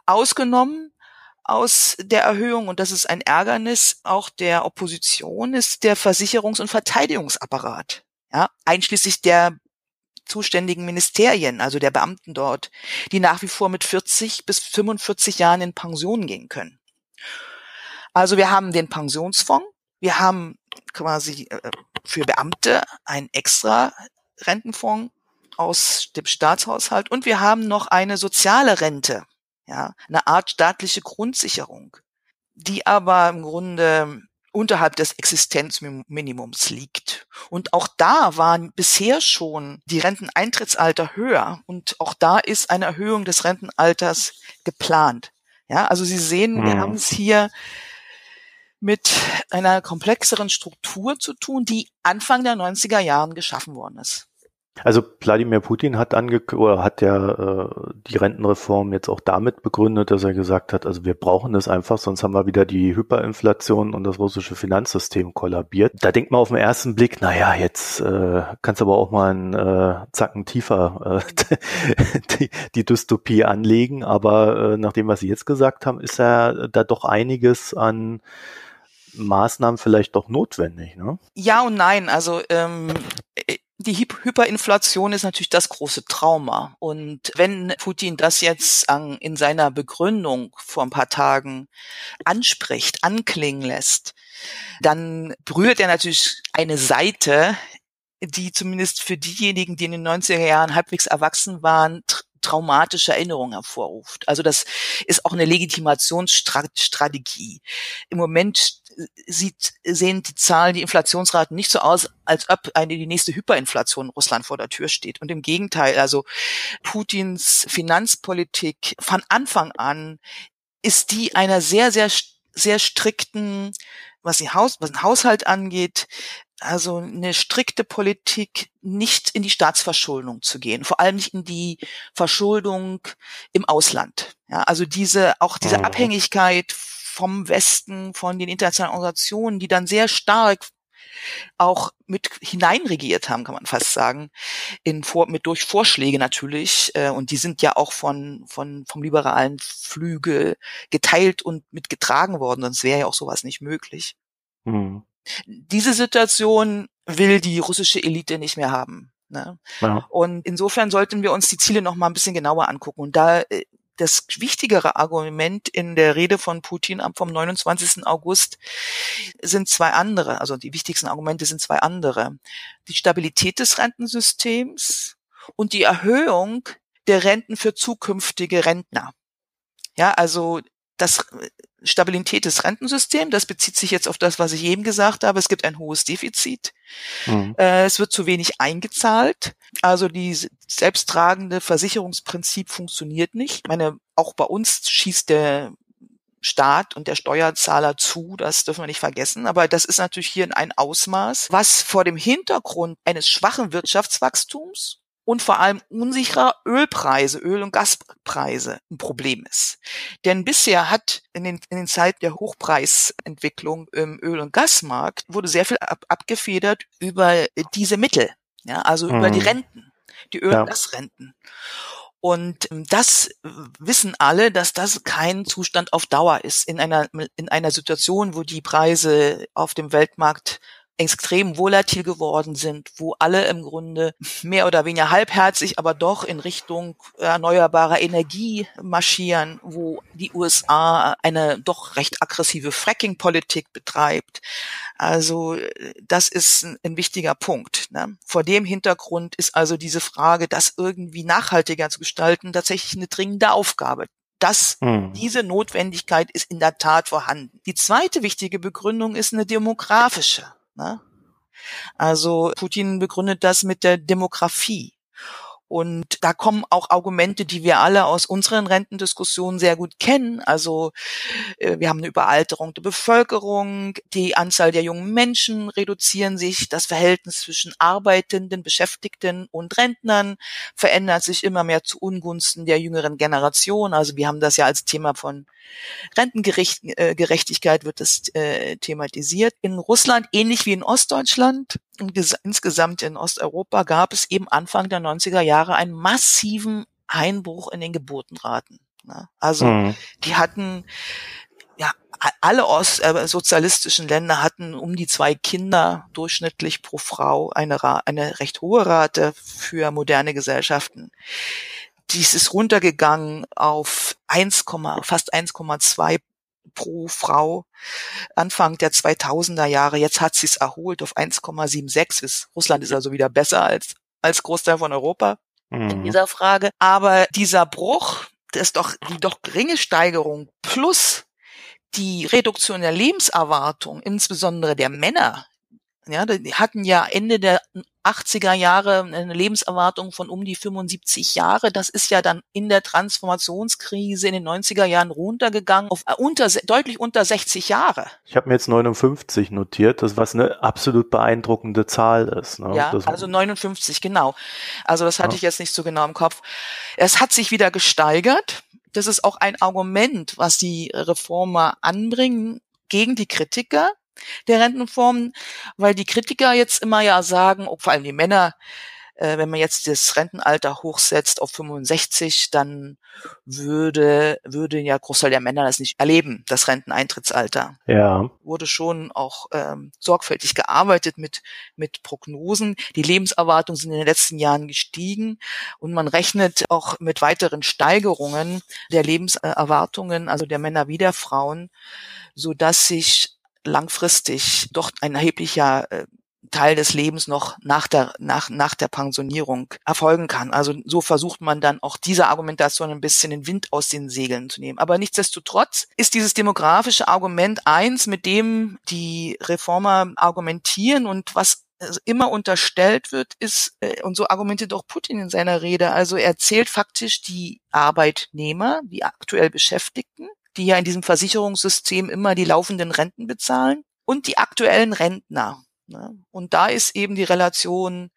Ausgenommen aus der Erhöhung, und das ist ein Ärgernis auch der Opposition, ist der Versicherungs- und Verteidigungsapparat. Ja, einschließlich der zuständigen Ministerien, also der Beamten dort, die nach wie vor mit 40 bis 45 Jahren in Pension gehen können. Also wir haben den Pensionsfonds, wir haben quasi äh, für Beamte einen extra Rentenfonds aus dem Staatshaushalt und wir haben noch eine soziale Rente, ja, eine Art staatliche Grundsicherung, die aber im Grunde unterhalb des Existenzminimums liegt. Und auch da waren bisher schon die Renteneintrittsalter höher und auch da ist eine Erhöhung des Rentenalters geplant. Ja, also Sie sehen, wir haben es hier mit einer komplexeren Struktur zu tun, die Anfang der 90er Jahren geschaffen worden ist. Also Wladimir Putin hat ange oder hat ja äh, die Rentenreform jetzt auch damit begründet, dass er gesagt hat, also wir brauchen das einfach, sonst haben wir wieder die Hyperinflation und das russische Finanzsystem kollabiert. Da denkt man auf den ersten Blick, naja, jetzt äh, kannst aber auch mal einen äh, Zacken tiefer äh, die, die Dystopie anlegen, aber äh, nach dem, was Sie jetzt gesagt haben, ist ja da doch einiges an Maßnahmen vielleicht doch notwendig, ne? Ja und nein. Also ähm, die Hyperinflation ist natürlich das große Trauma. Und wenn Putin das jetzt in seiner Begründung vor ein paar Tagen anspricht, anklingen lässt, dann berührt er natürlich eine Seite, die zumindest für diejenigen, die in den 90er Jahren halbwegs erwachsen waren, traumatische Erinnerungen hervorruft. Also das ist auch eine Legitimationsstrategie. Im Moment sieht, sehen die Zahlen, die Inflationsraten nicht so aus, als ob eine die nächste Hyperinflation in Russland vor der Tür steht. Und im Gegenteil, also Putins Finanzpolitik von Anfang an ist die einer sehr, sehr, sehr strikten, was, die Haus, was den Haushalt angeht, also eine strikte Politik, nicht in die Staatsverschuldung zu gehen, vor allem nicht in die Verschuldung im Ausland. Ja, also diese, auch diese mhm. Abhängigkeit vom Westen, von den internationalen Organisationen, die dann sehr stark auch mit hineinregiert haben, kann man fast sagen, in vor, mit durch Vorschläge natürlich. Äh, und die sind ja auch von, von, vom liberalen Flügel geteilt und mitgetragen worden, sonst wäre ja auch sowas nicht möglich. Mhm. Diese Situation will die russische Elite nicht mehr haben. Ne? Ja. Und insofern sollten wir uns die Ziele noch mal ein bisschen genauer angucken. Und da äh, das wichtigere Argument in der Rede von Putin vom 29. August sind zwei andere, also die wichtigsten Argumente sind zwei andere. Die Stabilität des Rentensystems und die Erhöhung der Renten für zukünftige Rentner. Ja, also das Stabilität des Rentensystems, das bezieht sich jetzt auf das, was ich eben gesagt habe. Es gibt ein hohes Defizit. Mhm. Äh, es wird zu wenig eingezahlt. Also die selbsttragende Versicherungsprinzip funktioniert nicht. Ich meine, auch bei uns schießt der Staat und der Steuerzahler zu, das dürfen wir nicht vergessen. Aber das ist natürlich hier in ein Ausmaß, was vor dem Hintergrund eines schwachen Wirtschaftswachstums und vor allem unsicherer Ölpreise, Öl- und Gaspreise ein Problem ist. Denn bisher hat in den, in den Zeiten der Hochpreisentwicklung im Öl- und Gasmarkt wurde sehr viel ab, abgefedert über diese Mittel, ja, also mhm. über die mhm. Renten, die Öl- ja. und Gasrenten. Und ähm, das wissen alle, dass das kein Zustand auf Dauer ist in einer, in einer Situation, wo die Preise auf dem Weltmarkt extrem volatil geworden sind, wo alle im Grunde mehr oder weniger halbherzig, aber doch in Richtung erneuerbarer Energie marschieren, wo die USA eine doch recht aggressive Fracking-Politik betreibt. Also das ist ein, wichtiger Punkt. Ne? Vor dem Hintergrund ist also diese Frage, das irgendwie nachhaltiger zu gestalten, tatsächlich eine dringende Aufgabe. Das, hm. diese Notwendigkeit ist in der Tat vorhanden. Die zweite wichtige Begründung ist eine demografische. Ne? Also Putin begründet das mit der Demografie. Und da kommen auch Argumente, die wir alle aus unseren Rentendiskussionen sehr gut kennen. Also äh, wir haben eine Überalterung der Bevölkerung, die Anzahl der jungen Menschen reduzieren sich, das Verhältnis zwischen Arbeitenden, Beschäftigten und Rentnern verändert sich immer mehr zu Ungunsten der jüngeren Generation. Also wir haben das ja als Thema von Rentengerechtigkeit äh, wird das äh, thematisiert. In Russland, ähnlich wie in Ostdeutschland, insgesamt in Osteuropa, gab es eben Anfang der 90er Jahre einen massiven Einbruch in den Geburtenraten. Ne? Also mhm. die hatten ja, alle Ost äh, sozialistischen Länder hatten um die zwei Kinder durchschnittlich pro Frau eine, eine recht hohe Rate für moderne Gesellschaften dies ist runtergegangen auf 1, fast 1,2 pro Frau Anfang der 2000er Jahre. Jetzt hat sie es erholt auf 1,76. Russland ist also wieder besser als, als Großteil von Europa mhm. in dieser Frage. Aber dieser Bruch, das ist doch, die doch geringe Steigerung plus die Reduktion der Lebenserwartung, insbesondere der Männer, ja, die hatten ja Ende der 80er Jahre eine Lebenserwartung von um die 75 Jahre. Das ist ja dann in der Transformationskrise in den 90er Jahren runtergegangen auf äh, unter, deutlich unter 60 Jahre. Ich habe mir jetzt 59 notiert, das was eine absolut beeindruckende Zahl ist. Ne? Ja, das also 59, genau. Also das hatte ja. ich jetzt nicht so genau im Kopf. Es hat sich wieder gesteigert. Das ist auch ein Argument, was die Reformer anbringen gegen die Kritiker der Rentenformen, weil die Kritiker jetzt immer ja sagen, vor allem die Männer, äh, wenn man jetzt das Rentenalter hochsetzt auf 65, dann würde, würde ja Großteil der Männer das nicht erleben, das Renteneintrittsalter. Ja. Wurde schon auch ähm, sorgfältig gearbeitet mit, mit Prognosen. Die Lebenserwartungen sind in den letzten Jahren gestiegen und man rechnet auch mit weiteren Steigerungen der Lebenserwartungen, also der Männer wie der Frauen, so dass sich langfristig doch ein erheblicher äh, Teil des Lebens noch nach der, nach, nach der Pensionierung erfolgen kann. Also so versucht man dann auch diese Argumentation ein bisschen den Wind aus den Segeln zu nehmen. Aber nichtsdestotrotz ist dieses demografische Argument eins, mit dem die Reformer argumentieren und was immer unterstellt wird, ist, äh, und so argumentiert auch Putin in seiner Rede, also er zählt faktisch die Arbeitnehmer, die aktuell Beschäftigten, die ja in diesem Versicherungssystem immer die laufenden Renten bezahlen, und die aktuellen Rentner. Ne? Und da ist eben die Relation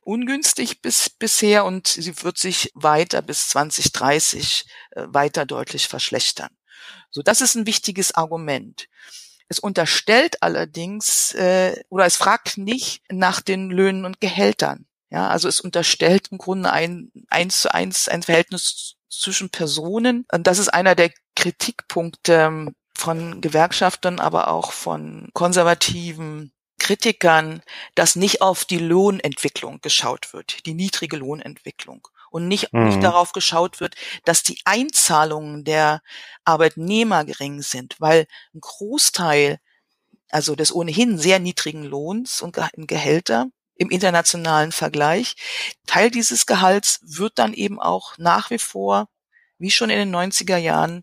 ungünstig bis bisher und sie wird sich weiter bis 2030 äh, weiter deutlich verschlechtern. So, das ist ein wichtiges Argument. Es unterstellt allerdings äh, oder es fragt nicht nach den Löhnen und Gehältern. Ja, also es unterstellt im Grunde ein eins zu eins ein Verhältnis zwischen Personen. Und das ist einer der Kritikpunkte ähm, von Gewerkschaftern, aber auch von konservativen Kritikern, dass nicht auf die Lohnentwicklung geschaut wird, die niedrige Lohnentwicklung und nicht, mhm. nicht darauf geschaut wird, dass die Einzahlungen der Arbeitnehmer gering sind, weil ein Großteil also des ohnehin sehr niedrigen Lohns und Gehälter im internationalen Vergleich, Teil dieses Gehalts wird dann eben auch nach wie vor, wie schon in den 90er Jahren,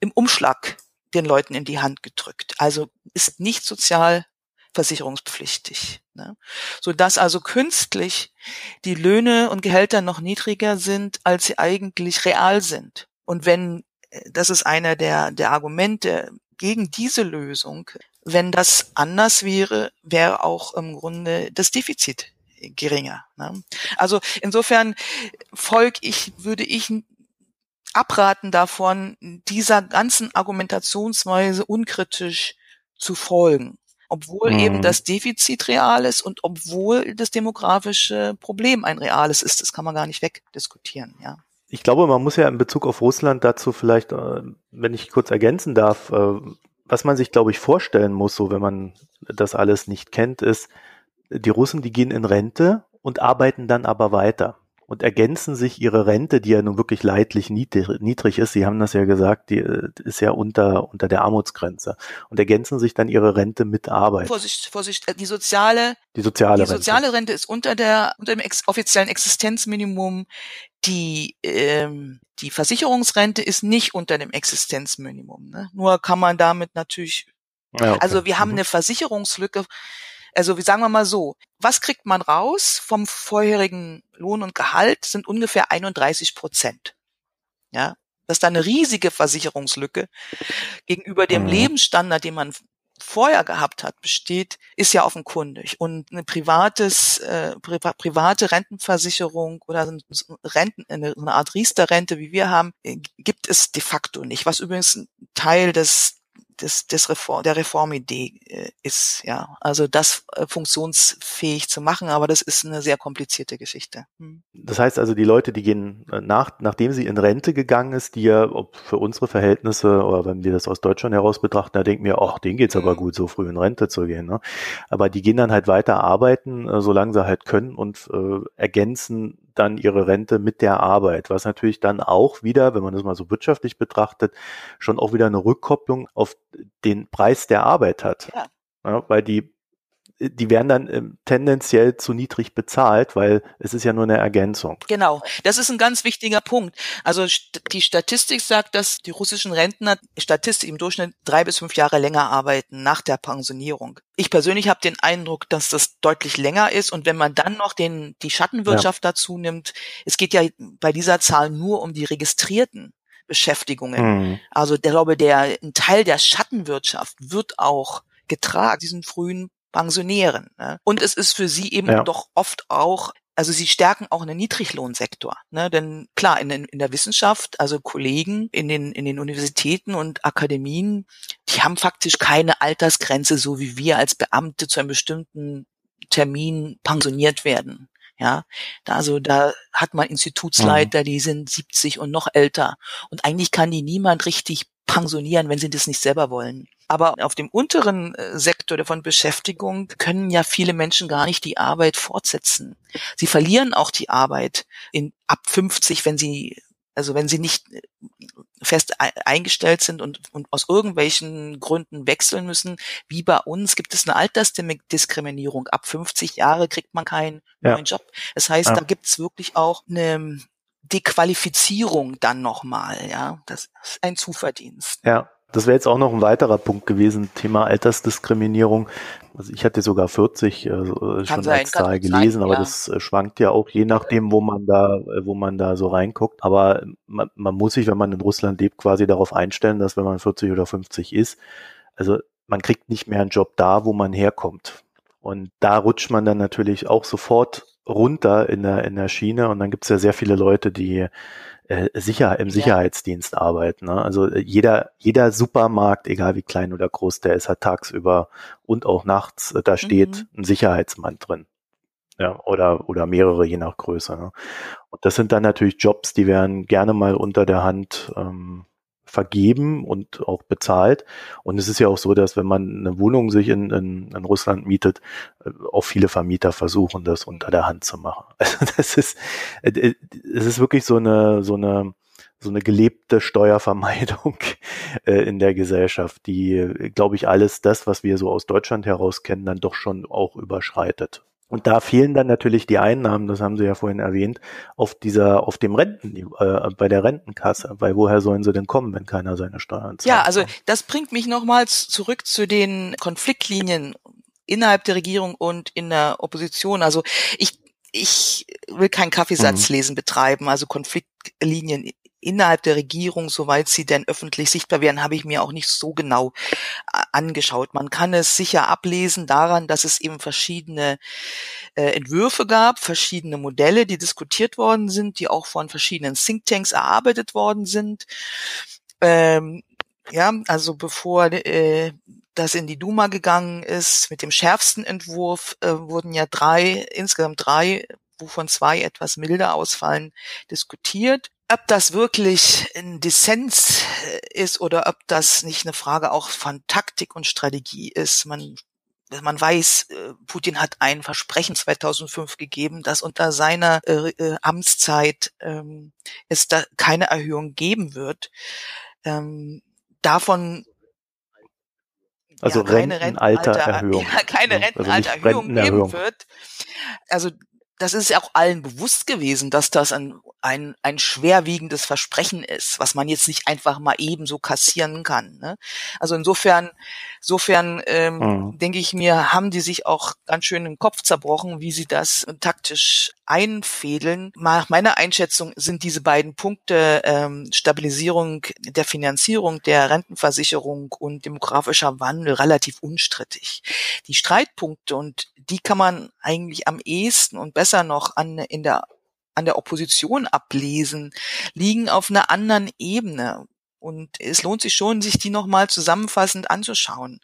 im Umschlag den Leuten in die Hand gedrückt. Also ist nicht sozial versicherungspflichtig. Ne? So dass also künstlich die Löhne und Gehälter noch niedriger sind, als sie eigentlich real sind. Und wenn, äh, das ist einer der, der Argumente gegen diese Lösung, wenn das anders wäre, wäre auch im Grunde das Defizit geringer. Ne? Also insofern folg ich, würde ich abraten davon, dieser ganzen Argumentationsweise unkritisch zu folgen obwohl mhm. eben das Defizit real ist und obwohl das demografische Problem ein reales ist. Das kann man gar nicht wegdiskutieren, ja. Ich glaube, man muss ja in Bezug auf Russland dazu vielleicht, äh, wenn ich kurz ergänzen darf, äh, was man sich, glaube ich, vorstellen muss, so wenn man das alles nicht kennt, ist, die Russen, die gehen in Rente und arbeiten dann aber weiter und ergänzen sich ihre Rente, die ja nun wirklich leidlich niedrig ist, Sie haben das ja gesagt, die äh, ist ja unter, unter der Armutsgrenze und ergänzen sich dann ihre Rente mit Arbeit. Vorsicht, Vorsicht, äh, die soziale, die soziale, die soziale Rente. Rente ist unter der, unter dem ex offiziellen Existenzminimum. Die, ähm, die Versicherungsrente ist nicht unter dem Existenzminimum. Ne? Nur kann man damit natürlich, ja, okay. also wir haben mhm. eine Versicherungslücke also wie sagen wir mal so, was kriegt man raus vom vorherigen Lohn und Gehalt sind ungefähr 31 Prozent. Ja, das ist eine riesige Versicherungslücke gegenüber dem mhm. Lebensstandard, den man vorher gehabt hat, besteht, ist ja offenkundig. Und eine privates, äh, pri private Rentenversicherung oder Renten, eine, Art Riester-Rente, wie wir haben, äh, gibt es de facto nicht. Was übrigens ein Teil des des, des Reform, der Reformidee äh, ist, ja. Also das äh, funktionsfähig zu machen, aber das ist eine sehr komplizierte Geschichte. Hm. Das heißt also, die Leute, die gehen äh, nach, nachdem sie in Rente gegangen ist, die ja, ob für unsere Verhältnisse oder wenn wir das aus Deutschland heraus betrachten, da denken wir, ach, denen geht's hm. aber gut, so früh in Rente zu gehen. Ne? Aber die gehen dann halt weiter arbeiten, äh, solange sie halt können und äh, ergänzen dann ihre Rente mit der Arbeit, was natürlich dann auch wieder, wenn man das mal so wirtschaftlich betrachtet, schon auch wieder eine Rückkopplung auf den Preis der Arbeit hat. Ja. ja weil die die werden dann ähm, tendenziell zu niedrig bezahlt, weil es ist ja nur eine Ergänzung. Genau, das ist ein ganz wichtiger Punkt. Also die Statistik sagt, dass die russischen Rentner Statistik im Durchschnitt drei bis fünf Jahre länger arbeiten nach der Pensionierung. Ich persönlich habe den Eindruck, dass das deutlich länger ist und wenn man dann noch den die Schattenwirtschaft ja. dazu nimmt, es geht ja bei dieser Zahl nur um die registrierten Beschäftigungen. Mhm. Also der glaube, der ein Teil der Schattenwirtschaft wird auch getragen, diesen frühen Pensionären. Ne? Und es ist für sie eben ja. doch oft auch also sie stärken auch einen Niedriglohnsektor. Ne? Denn klar, in, in der Wissenschaft, also Kollegen in den, in den Universitäten und Akademien, die haben faktisch keine Altersgrenze, so wie wir als Beamte zu einem bestimmten Termin pensioniert werden. Ja, da, also da hat man Institutsleiter, mhm. die sind 70 und noch älter. Und eigentlich kann die niemand richtig pensionieren, wenn sie das nicht selber wollen. Aber auf dem unteren äh, Sektor von Beschäftigung können ja viele Menschen gar nicht die Arbeit fortsetzen. Sie verlieren auch die Arbeit in ab 50, wenn sie also wenn sie nicht äh, fest eingestellt sind und, und aus irgendwelchen Gründen wechseln müssen, wie bei uns gibt es eine Altersdiskriminierung. Ab 50 Jahre kriegt man keinen ja. neuen Job. Das heißt, ja. da gibt es wirklich auch eine Dequalifizierung dann nochmal, ja. Das ist ein Zuverdienst. Ja. Das wäre jetzt auch noch ein weiterer Punkt gewesen, Thema Altersdiskriminierung. Also ich hatte sogar 40 äh, schon sein, als Zahl gelesen, sein, aber ja. das äh, schwankt ja auch je nachdem, wo man da, äh, wo man da so reinguckt. Aber man, man muss sich, wenn man in Russland lebt, quasi darauf einstellen, dass wenn man 40 oder 50 ist, also man kriegt nicht mehr einen Job da, wo man herkommt. Und da rutscht man dann natürlich auch sofort runter in der, in der Schiene und dann gibt es ja sehr viele Leute, die äh, sicher im Sicherheitsdienst arbeiten. Ne? Also äh, jeder, jeder Supermarkt, egal wie klein oder groß der ist, hat tagsüber und auch nachts, äh, da steht mhm. ein Sicherheitsmann drin. Ja, oder, oder mehrere, je nach Größe. Ne? Und das sind dann natürlich Jobs, die werden gerne mal unter der Hand ähm, vergeben und auch bezahlt. Und es ist ja auch so, dass wenn man eine Wohnung sich in, in, in Russland mietet, äh, auch viele Vermieter versuchen, das unter der Hand zu machen. Also das ist, äh, äh, es ist wirklich so eine, so eine, so eine gelebte Steuervermeidung in der Gesellschaft, die, glaube ich, alles das, was wir so aus Deutschland heraus kennen, dann doch schon auch überschreitet. Und da fehlen dann natürlich die Einnahmen, das haben Sie ja vorhin erwähnt, auf dieser, auf dem Renten, äh, bei der Rentenkasse, weil woher sollen sie denn kommen, wenn keiner seine Steuern zahlt? Ja, also das bringt mich nochmals zurück zu den Konfliktlinien innerhalb der Regierung und in der Opposition. Also ich ich will keinen Kaffeesatzlesen mhm. betreiben, also Konfliktlinien innerhalb der Regierung, soweit sie denn öffentlich sichtbar werden, habe ich mir auch nicht so genau äh, angeschaut. Man kann es sicher ablesen daran, dass es eben verschiedene äh, Entwürfe gab, verschiedene Modelle, die diskutiert worden sind, die auch von verschiedenen Thinktanks erarbeitet worden sind. Ähm, ja, also bevor äh, das in die Duma gegangen ist, mit dem schärfsten Entwurf äh, wurden ja drei, insgesamt drei, wovon zwei etwas milder ausfallen, diskutiert ob das wirklich ein Dissens ist oder ob das nicht eine Frage auch von Taktik und Strategie ist. Man man weiß, äh, Putin hat ein Versprechen 2005 gegeben, dass unter seiner äh, äh, Amtszeit ähm, es da keine Erhöhung geben wird. Ähm, davon also ja, keine Rentenaltererhöhung. Ja, keine also Rentenaltererhöhung also geben wird. Also das ist ja auch allen bewusst gewesen, dass das ein, ein, ein schwerwiegendes Versprechen ist, was man jetzt nicht einfach mal eben so kassieren kann. Ne? Also insofern, insofern ähm, mhm. denke ich mir, haben die sich auch ganz schön den Kopf zerbrochen, wie sie das taktisch einfädeln. Nach meiner Einschätzung sind diese beiden Punkte ähm, Stabilisierung der Finanzierung der Rentenversicherung und demografischer Wandel relativ unstrittig. Die Streitpunkte und die kann man eigentlich am ehesten und besser noch an in der an der Opposition ablesen, liegen auf einer anderen Ebene. Und es lohnt sich schon, sich die nochmal zusammenfassend anzuschauen.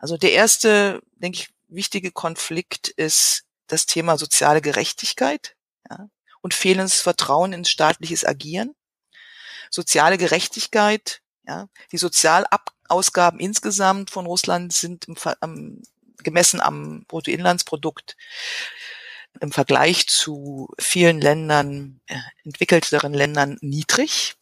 Also der erste, denke ich, wichtige Konflikt ist das Thema soziale Gerechtigkeit ja, und fehlendes Vertrauen in staatliches Agieren. Soziale Gerechtigkeit, ja, die Sozialausgaben insgesamt von Russland sind im, am, gemessen am Bruttoinlandsprodukt im Vergleich zu vielen Ländern, äh, entwickelteren Ländern niedrig.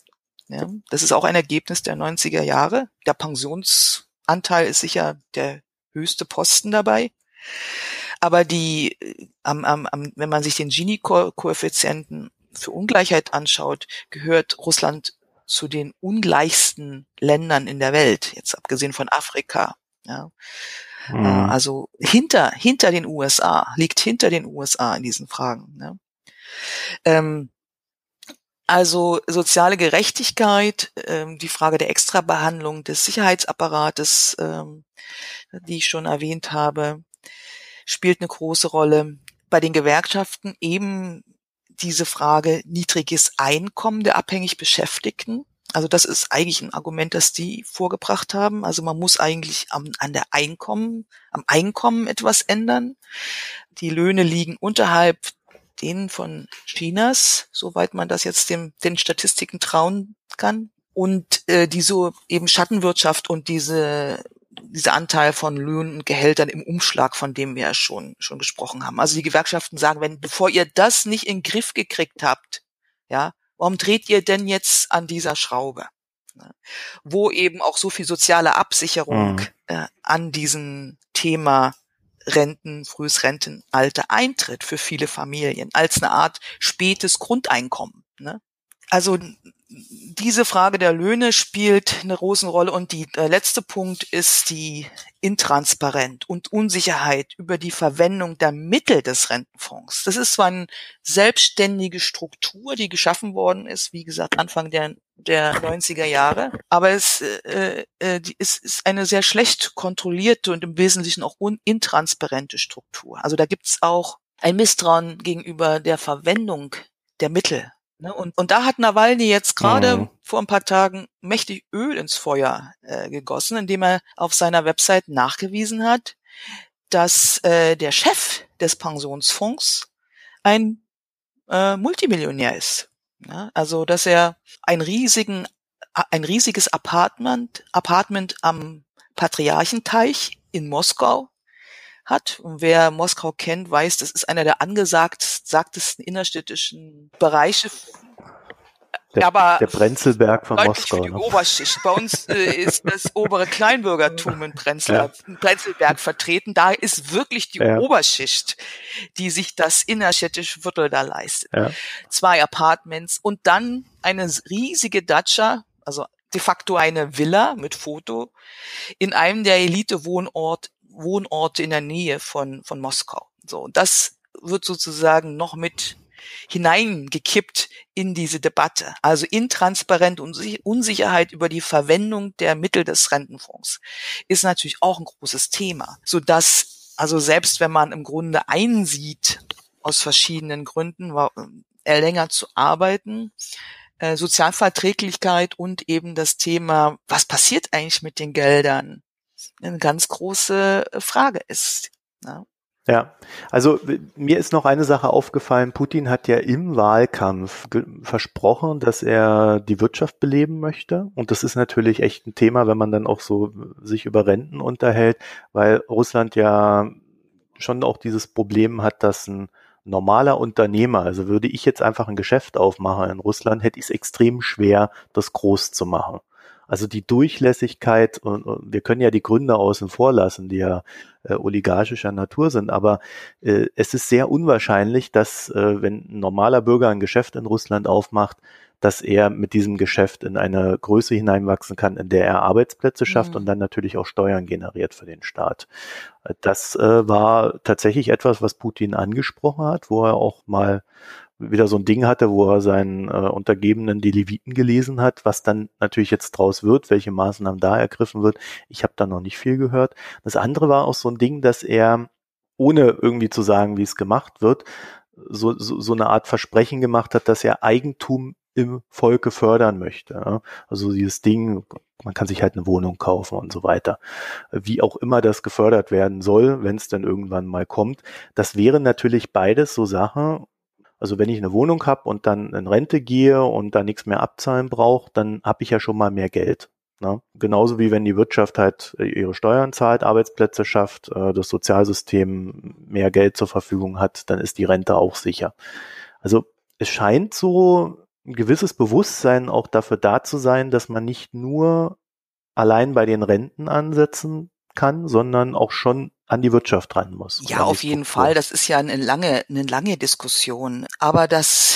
Ja, das ist auch ein Ergebnis der 90er Jahre. Der Pensionsanteil ist sicher der höchste Posten dabei. Aber die, am, am, am, wenn man sich den Gini-Koeffizienten für Ungleichheit anschaut, gehört Russland zu den ungleichsten Ländern in der Welt, jetzt abgesehen von Afrika. Ja. Mhm. Also hinter, hinter den USA, liegt hinter den USA in diesen Fragen. Ne? Ähm, also soziale Gerechtigkeit, ähm, die Frage der Extrabehandlung des Sicherheitsapparates, ähm, die ich schon erwähnt habe, spielt eine große Rolle. Bei den Gewerkschaften eben diese Frage niedriges Einkommen der abhängig Beschäftigten. Also das ist eigentlich ein Argument, das die vorgebracht haben. Also man muss eigentlich am, an der Einkommen, am Einkommen etwas ändern. Die Löhne liegen unterhalb denen von Chinas, soweit man das jetzt dem, den Statistiken trauen kann. Und äh, die so eben Schattenwirtschaft und diese dieser Anteil von Löhnen und Gehältern im Umschlag, von dem wir ja schon, schon gesprochen haben. Also die Gewerkschaften sagen, wenn, bevor ihr das nicht in den Griff gekriegt habt, ja, warum dreht ihr denn jetzt an dieser Schraube? Wo eben auch so viel soziale Absicherung mhm. äh, an diesem Thema Renten, frühes Rentenalter eintritt für viele Familien als eine Art spätes Grundeinkommen. Ne? Also diese Frage der Löhne spielt eine große Rolle und die, der letzte Punkt ist die Intransparent und Unsicherheit über die Verwendung der Mittel des Rentenfonds. Das ist zwar eine selbstständige Struktur, die geschaffen worden ist, wie gesagt, Anfang der, der 90er Jahre, aber es äh, äh, es ist eine sehr schlecht kontrollierte und im Wesentlichen auch intransparente Struktur. Also da gibt's auch ein Misstrauen gegenüber der Verwendung der Mittel Ne? Und, und da hat Nawalny jetzt gerade mhm. vor ein paar Tagen mächtig Öl ins Feuer äh, gegossen, indem er auf seiner Website nachgewiesen hat, dass äh, der Chef des Pensionsfonds ein äh, Multimillionär ist. Ja? Also dass er ein riesigen ein riesiges Apartment, Apartment am Patriarchenteich in Moskau hat. Und wer Moskau kennt, weiß, das ist einer der angesagtesten innerstädtischen Bereiche. Der, aber der Brenzelberg von Moskau. Für die ne? Oberschicht. Bei uns äh, ist das obere Kleinbürgertum in Brenzel, ja. Brenzelberg vertreten. Da ist wirklich die ja. Oberschicht, die sich das innerstädtische Viertel da leistet. Ja. Zwei Apartments und dann eine riesige Datscha, also de facto eine Villa mit Foto in einem der Elite-Wohnort Wohnorte in der Nähe von, von Moskau. So, und das wird sozusagen noch mit hineingekippt in diese Debatte. Also intransparent und Unsicherheit über die Verwendung der Mittel des Rentenfonds ist natürlich auch ein großes Thema, so dass also selbst wenn man im Grunde einsieht, aus verschiedenen Gründen, äh, länger zu arbeiten, äh, Sozialverträglichkeit und eben das Thema, was passiert eigentlich mit den Geldern, eine ganz große äh, Frage ist. Ja. Ja, also mir ist noch eine Sache aufgefallen. Putin hat ja im Wahlkampf versprochen, dass er die Wirtschaft beleben möchte. Und das ist natürlich echt ein Thema, wenn man dann auch so sich über Renten unterhält, weil Russland ja schon auch dieses Problem hat, dass ein normaler Unternehmer, also würde ich jetzt einfach ein Geschäft aufmachen in Russland, hätte ich es extrem schwer, das groß zu machen. Also die Durchlässigkeit, und, und wir können ja die Gründe außen vor lassen, die ja äh, oligarchischer Natur sind, aber äh, es ist sehr unwahrscheinlich, dass äh, wenn ein normaler Bürger ein Geschäft in Russland aufmacht, dass er mit diesem Geschäft in eine Größe hineinwachsen kann, in der er Arbeitsplätze schafft mhm. und dann natürlich auch Steuern generiert für den Staat. Das äh, war tatsächlich etwas, was Putin angesprochen hat, wo er auch mal wieder so ein Ding hatte, wo er seinen äh, Untergebenen die Leviten gelesen hat, was dann natürlich jetzt draus wird, welche Maßnahmen da ergriffen wird. Ich habe da noch nicht viel gehört. Das andere war auch so ein Ding, dass er, ohne irgendwie zu sagen, wie es gemacht wird, so, so, so eine Art Versprechen gemacht hat, dass er Eigentum im Volke fördern möchte. Also dieses Ding, man kann sich halt eine Wohnung kaufen und so weiter. Wie auch immer das gefördert werden soll, wenn es dann irgendwann mal kommt. Das wären natürlich beides so Sachen, also wenn ich eine Wohnung habe und dann in Rente gehe und da nichts mehr abzahlen brauche, dann habe ich ja schon mal mehr Geld. Ne? Genauso wie wenn die Wirtschaft halt äh, ihre Steuern zahlt, Arbeitsplätze schafft, äh, das Sozialsystem mehr Geld zur Verfügung hat, dann ist die Rente auch sicher. Also es scheint so ein gewisses Bewusstsein auch dafür da zu sein, dass man nicht nur allein bei den Renten ansetzen kann, sondern auch schon an die Wirtschaft ran muss. Ja, auf jeden Fall. Das ist ja eine lange, eine lange Diskussion. Aber das,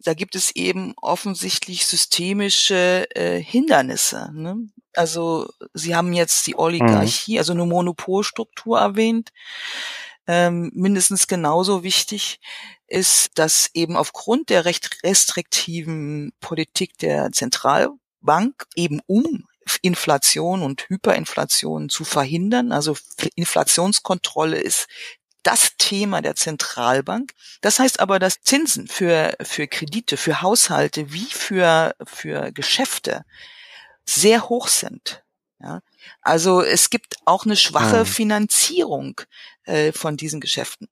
da gibt es eben offensichtlich systemische äh, Hindernisse. Ne? Also Sie haben jetzt die Oligarchie, mhm. also eine Monopolstruktur erwähnt. Ähm, mindestens genauso wichtig ist, dass eben aufgrund der recht restriktiven Politik der Zentralbank eben um Inflation und Hyperinflation zu verhindern. Also Inflationskontrolle ist das Thema der Zentralbank. Das heißt aber, dass Zinsen für, für Kredite, für Haushalte wie für, für Geschäfte sehr hoch sind. Ja? Also es gibt auch eine schwache hm. Finanzierung äh, von diesen Geschäften.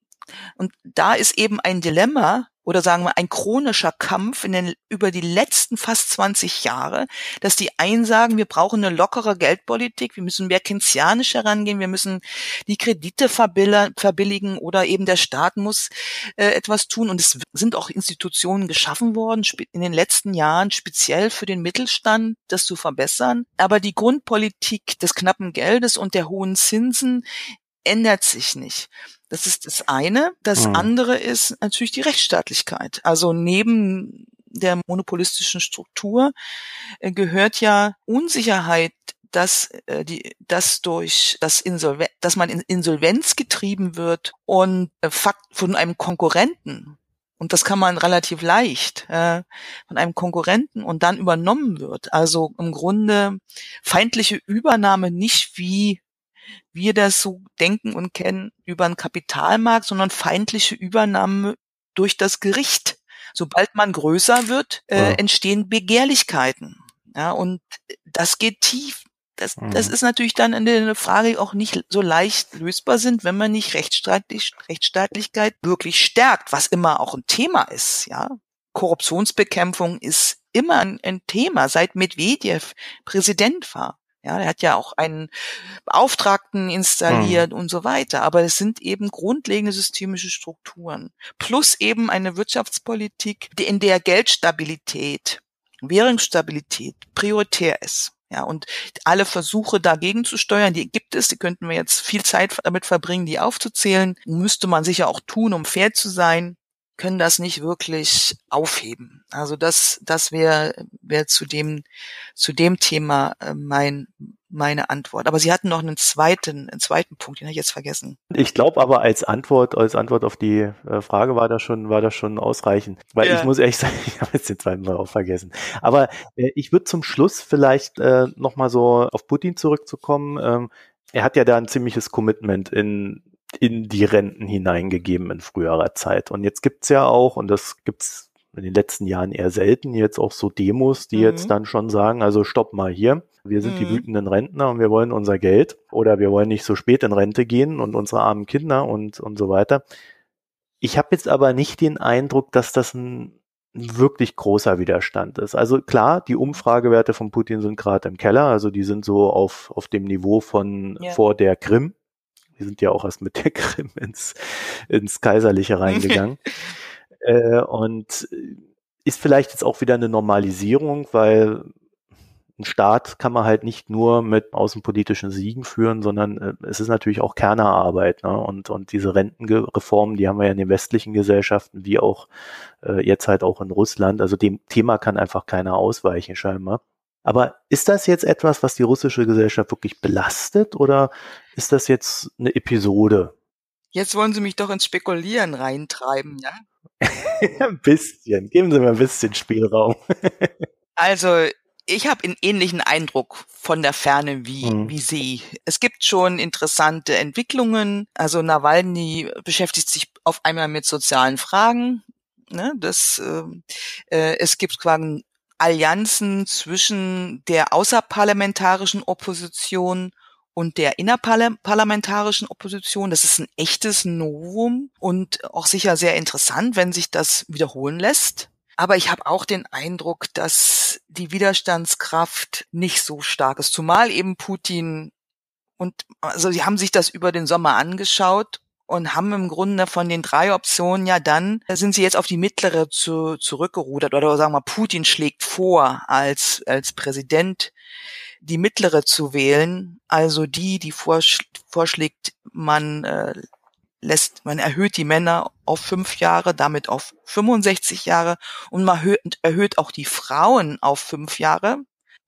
Und da ist eben ein Dilemma, oder sagen wir ein chronischer Kampf in den, über die letzten fast 20 Jahre, dass die einen sagen, wir brauchen eine lockere Geldpolitik, wir müssen mehr keynesianisch herangehen, wir müssen die Kredite verbilligen oder eben der Staat muss äh, etwas tun. Und es sind auch Institutionen geschaffen worden in den letzten Jahren, speziell für den Mittelstand, das zu verbessern. Aber die Grundpolitik des knappen Geldes und der hohen Zinsen ändert sich nicht. Das ist das eine. Das mhm. andere ist natürlich die Rechtsstaatlichkeit. Also neben der monopolistischen Struktur äh, gehört ja Unsicherheit dass äh, die dass durch das Insolven dass man in Insolvenz getrieben wird und äh, Fakt von einem Konkurrenten und das kann man relativ leicht äh, von einem Konkurrenten und dann übernommen wird. Also im Grunde feindliche Übernahme nicht wie wir das so denken und kennen über einen Kapitalmarkt, sondern feindliche Übernahme durch das Gericht. Sobald man größer wird, äh, ja. entstehen Begehrlichkeiten. Ja, und das geht tief. Das, mhm. das ist natürlich dann eine Frage, auch nicht so leicht lösbar sind, wenn man nicht Rechtsstaatlich, Rechtsstaatlichkeit wirklich stärkt, was immer auch ein Thema ist. Ja, Korruptionsbekämpfung ist immer ein, ein Thema, seit Medvedev Präsident war. Ja, er hat ja auch einen Beauftragten installiert mhm. und so weiter. Aber es sind eben grundlegende systemische Strukturen. Plus eben eine Wirtschaftspolitik, in der Geldstabilität, Währungsstabilität prioritär ist. Ja, und alle Versuche dagegen zu steuern, die gibt es, die könnten wir jetzt viel Zeit damit verbringen, die aufzuzählen. Müsste man sicher auch tun, um fair zu sein können das nicht wirklich aufheben. Also das, das wäre wär zu dem, zu dem Thema äh, mein, meine Antwort. Aber Sie hatten noch einen zweiten, einen zweiten Punkt, den habe ich jetzt vergessen. Ich glaube aber als Antwort, als Antwort auf die äh, Frage war das schon, war das schon ausreichend. Weil ja. ich muss ehrlich sagen, ich habe jetzt den zweiten Mal auch vergessen. Aber äh, ich würde zum Schluss vielleicht äh, nochmal so auf Putin zurückzukommen. Ähm, er hat ja da ein ziemliches Commitment in in die Renten hineingegeben in früherer Zeit. Und jetzt gibt's ja auch, und das gibt's in den letzten Jahren eher selten, jetzt auch so Demos, die mhm. jetzt dann schon sagen, also stopp mal hier, wir sind mhm. die wütenden Rentner und wir wollen unser Geld oder wir wollen nicht so spät in Rente gehen und unsere armen Kinder und, und so weiter. Ich habe jetzt aber nicht den Eindruck, dass das ein wirklich großer Widerstand ist. Also klar, die Umfragewerte von Putin sind gerade im Keller, also die sind so auf, auf dem Niveau von ja. vor der Krim, wir sind ja auch erst mit der Krim ins, ins Kaiserliche reingegangen. äh, und ist vielleicht jetzt auch wieder eine Normalisierung, weil ein Staat kann man halt nicht nur mit außenpolitischen Siegen führen, sondern äh, es ist natürlich auch Kernerarbeit. Ne? Und, und diese Rentenreformen, die haben wir ja in den westlichen Gesellschaften, wie auch äh, jetzt halt auch in Russland. Also dem Thema kann einfach keiner ausweichen, scheinbar. Aber ist das jetzt etwas, was die russische Gesellschaft wirklich belastet oder ist das jetzt eine Episode? Jetzt wollen Sie mich doch ins Spekulieren reintreiben, ja? ein bisschen. Geben Sie mir ein bisschen Spielraum. also, ich habe einen ähnlichen Eindruck von der Ferne wie, mhm. wie Sie. Es gibt schon interessante Entwicklungen. Also Nawalny beschäftigt sich auf einmal mit sozialen Fragen. Ne, das, ähm, äh, es gibt quasi Allianzen zwischen der außerparlamentarischen Opposition und der innerparlamentarischen Opposition. Das ist ein echtes Novum und auch sicher sehr interessant, wenn sich das wiederholen lässt. Aber ich habe auch den Eindruck, dass die Widerstandskraft nicht so stark ist, zumal eben Putin und also sie haben sich das über den Sommer angeschaut und haben im Grunde von den drei Optionen ja dann, sind sie jetzt auf die mittlere zu, zurückgerudert oder sagen wir, Putin schlägt vor, als, als Präsident die mittlere zu wählen, also die, die vorschlägt, man äh, lässt, man erhöht die Männer auf fünf Jahre, damit auf 65 Jahre und man erhöht, erhöht auch die Frauen auf fünf Jahre,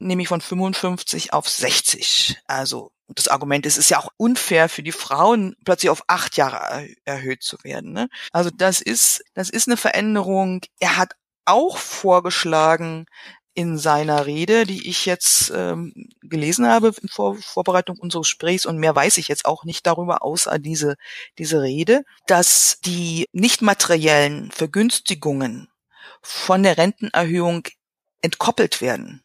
nämlich von 55 auf 60. Also das Argument ist, es ist ja auch unfair für die Frauen, plötzlich auf acht Jahre erhöht zu werden. Ne? Also das ist, das ist eine Veränderung. Er hat auch vorgeschlagen, in seiner Rede, die ich jetzt ähm, gelesen habe in Vor Vorbereitung unseres Gesprächs und mehr weiß ich jetzt auch nicht darüber, außer diese, diese Rede, dass die nicht materiellen Vergünstigungen von der Rentenerhöhung entkoppelt werden.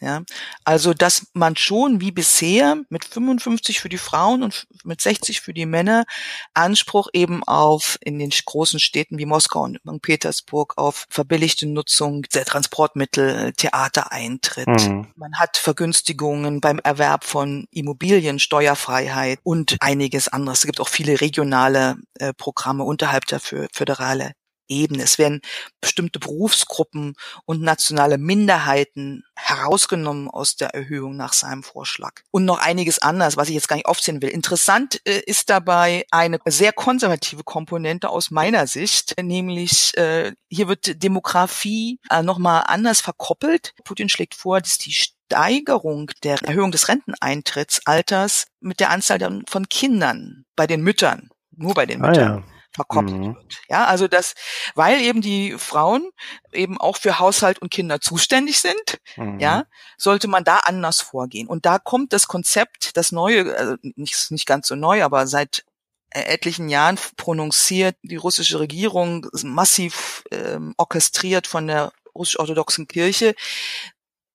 Ja, also dass man schon wie bisher mit 55 für die Frauen und mit 60 für die Männer Anspruch eben auf in den großen Städten wie Moskau und St. Petersburg auf verbilligte Nutzung der Transportmittel, Theatereintritt. Mhm. Man hat Vergünstigungen beim Erwerb von Immobilien, Steuerfreiheit und einiges anderes. Es gibt auch viele regionale äh, Programme unterhalb der föderale Ebene. Es werden bestimmte Berufsgruppen und nationale Minderheiten herausgenommen aus der Erhöhung nach seinem Vorschlag. Und noch einiges anderes, was ich jetzt gar nicht aufzählen will. Interessant äh, ist dabei eine sehr konservative Komponente aus meiner Sicht, nämlich äh, hier wird Demografie äh, nochmal anders verkoppelt. Putin schlägt vor, dass die Steigerung der Erhöhung des Renteneintrittsalters mit der Anzahl von Kindern bei den Müttern, nur bei den Müttern. Ah, ja verkoppelt mhm. wird. Ja, also das, weil eben die Frauen eben auch für Haushalt und Kinder zuständig sind, mhm. ja, sollte man da anders vorgehen. Und da kommt das Konzept, das neue, also nicht, nicht ganz so neu, aber seit etlichen Jahren prononziert die russische Regierung massiv ähm, orchestriert von der russisch-orthodoxen Kirche,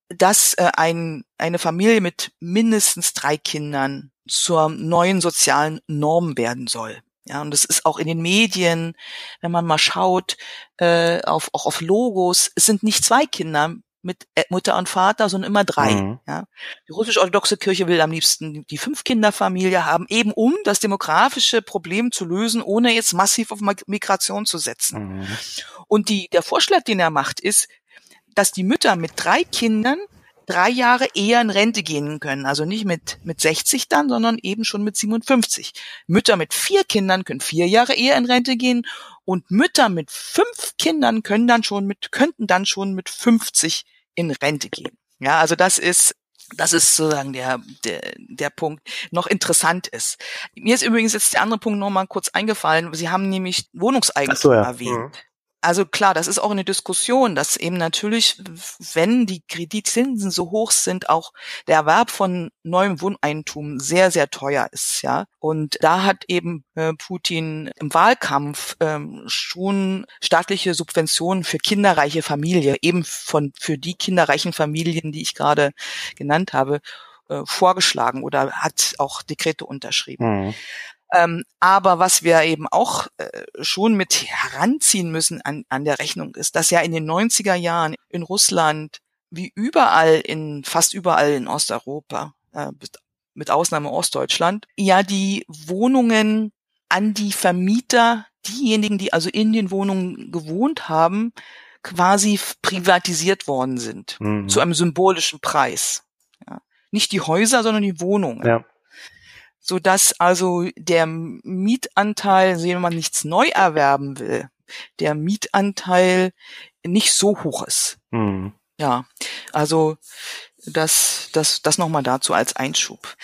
dass äh, ein, eine Familie mit mindestens drei Kindern zur neuen sozialen Norm werden soll. Ja, und es ist auch in den Medien, wenn man mal schaut, äh, auf, auch auf Logos, es sind nicht zwei Kinder mit äh, Mutter und Vater, sondern immer drei. Mhm. Ja. Die russisch-orthodoxe Kirche will am liebsten die Fünf-Kinder-Familie haben, eben um das demografische Problem zu lösen, ohne jetzt massiv auf Migration zu setzen. Mhm. Und die, der Vorschlag, den er macht, ist, dass die Mütter mit drei Kindern drei Jahre eher in Rente gehen können. Also nicht mit, mit 60 dann, sondern eben schon mit 57. Mütter mit vier Kindern können vier Jahre eher in Rente gehen und Mütter mit fünf Kindern können dann schon mit, könnten dann schon mit 50 in Rente gehen. Ja, also das ist das ist sozusagen der, der, der Punkt, noch interessant ist. Mir ist übrigens jetzt der andere Punkt noch mal kurz eingefallen. Sie haben nämlich Wohnungseigentum so, ja. erwähnt. Mhm. Also klar, das ist auch eine Diskussion, dass eben natürlich, wenn die Kreditzinsen so hoch sind, auch der Erwerb von neuem Wohneigentum sehr, sehr teuer ist, ja. Und da hat eben äh, Putin im Wahlkampf ähm, schon staatliche Subventionen für kinderreiche Familie, eben von für die kinderreichen Familien, die ich gerade genannt habe, äh, vorgeschlagen oder hat auch Dekrete unterschrieben. Mhm. Ähm, aber was wir eben auch äh, schon mit heranziehen müssen an, an der Rechnung ist, dass ja in den 90er Jahren in Russland wie überall in, fast überall in Osteuropa, äh, mit Ausnahme Ostdeutschland, ja die Wohnungen an die Vermieter, diejenigen, die also in den Wohnungen gewohnt haben, quasi privatisiert worden sind. Mhm. Zu einem symbolischen Preis. Ja. Nicht die Häuser, sondern die Wohnungen. Ja so dass also der Mietanteil, wenn man nichts neu erwerben will, der Mietanteil nicht so hoch ist. Mhm. Ja, also das, das, das nochmal dazu als Einschub.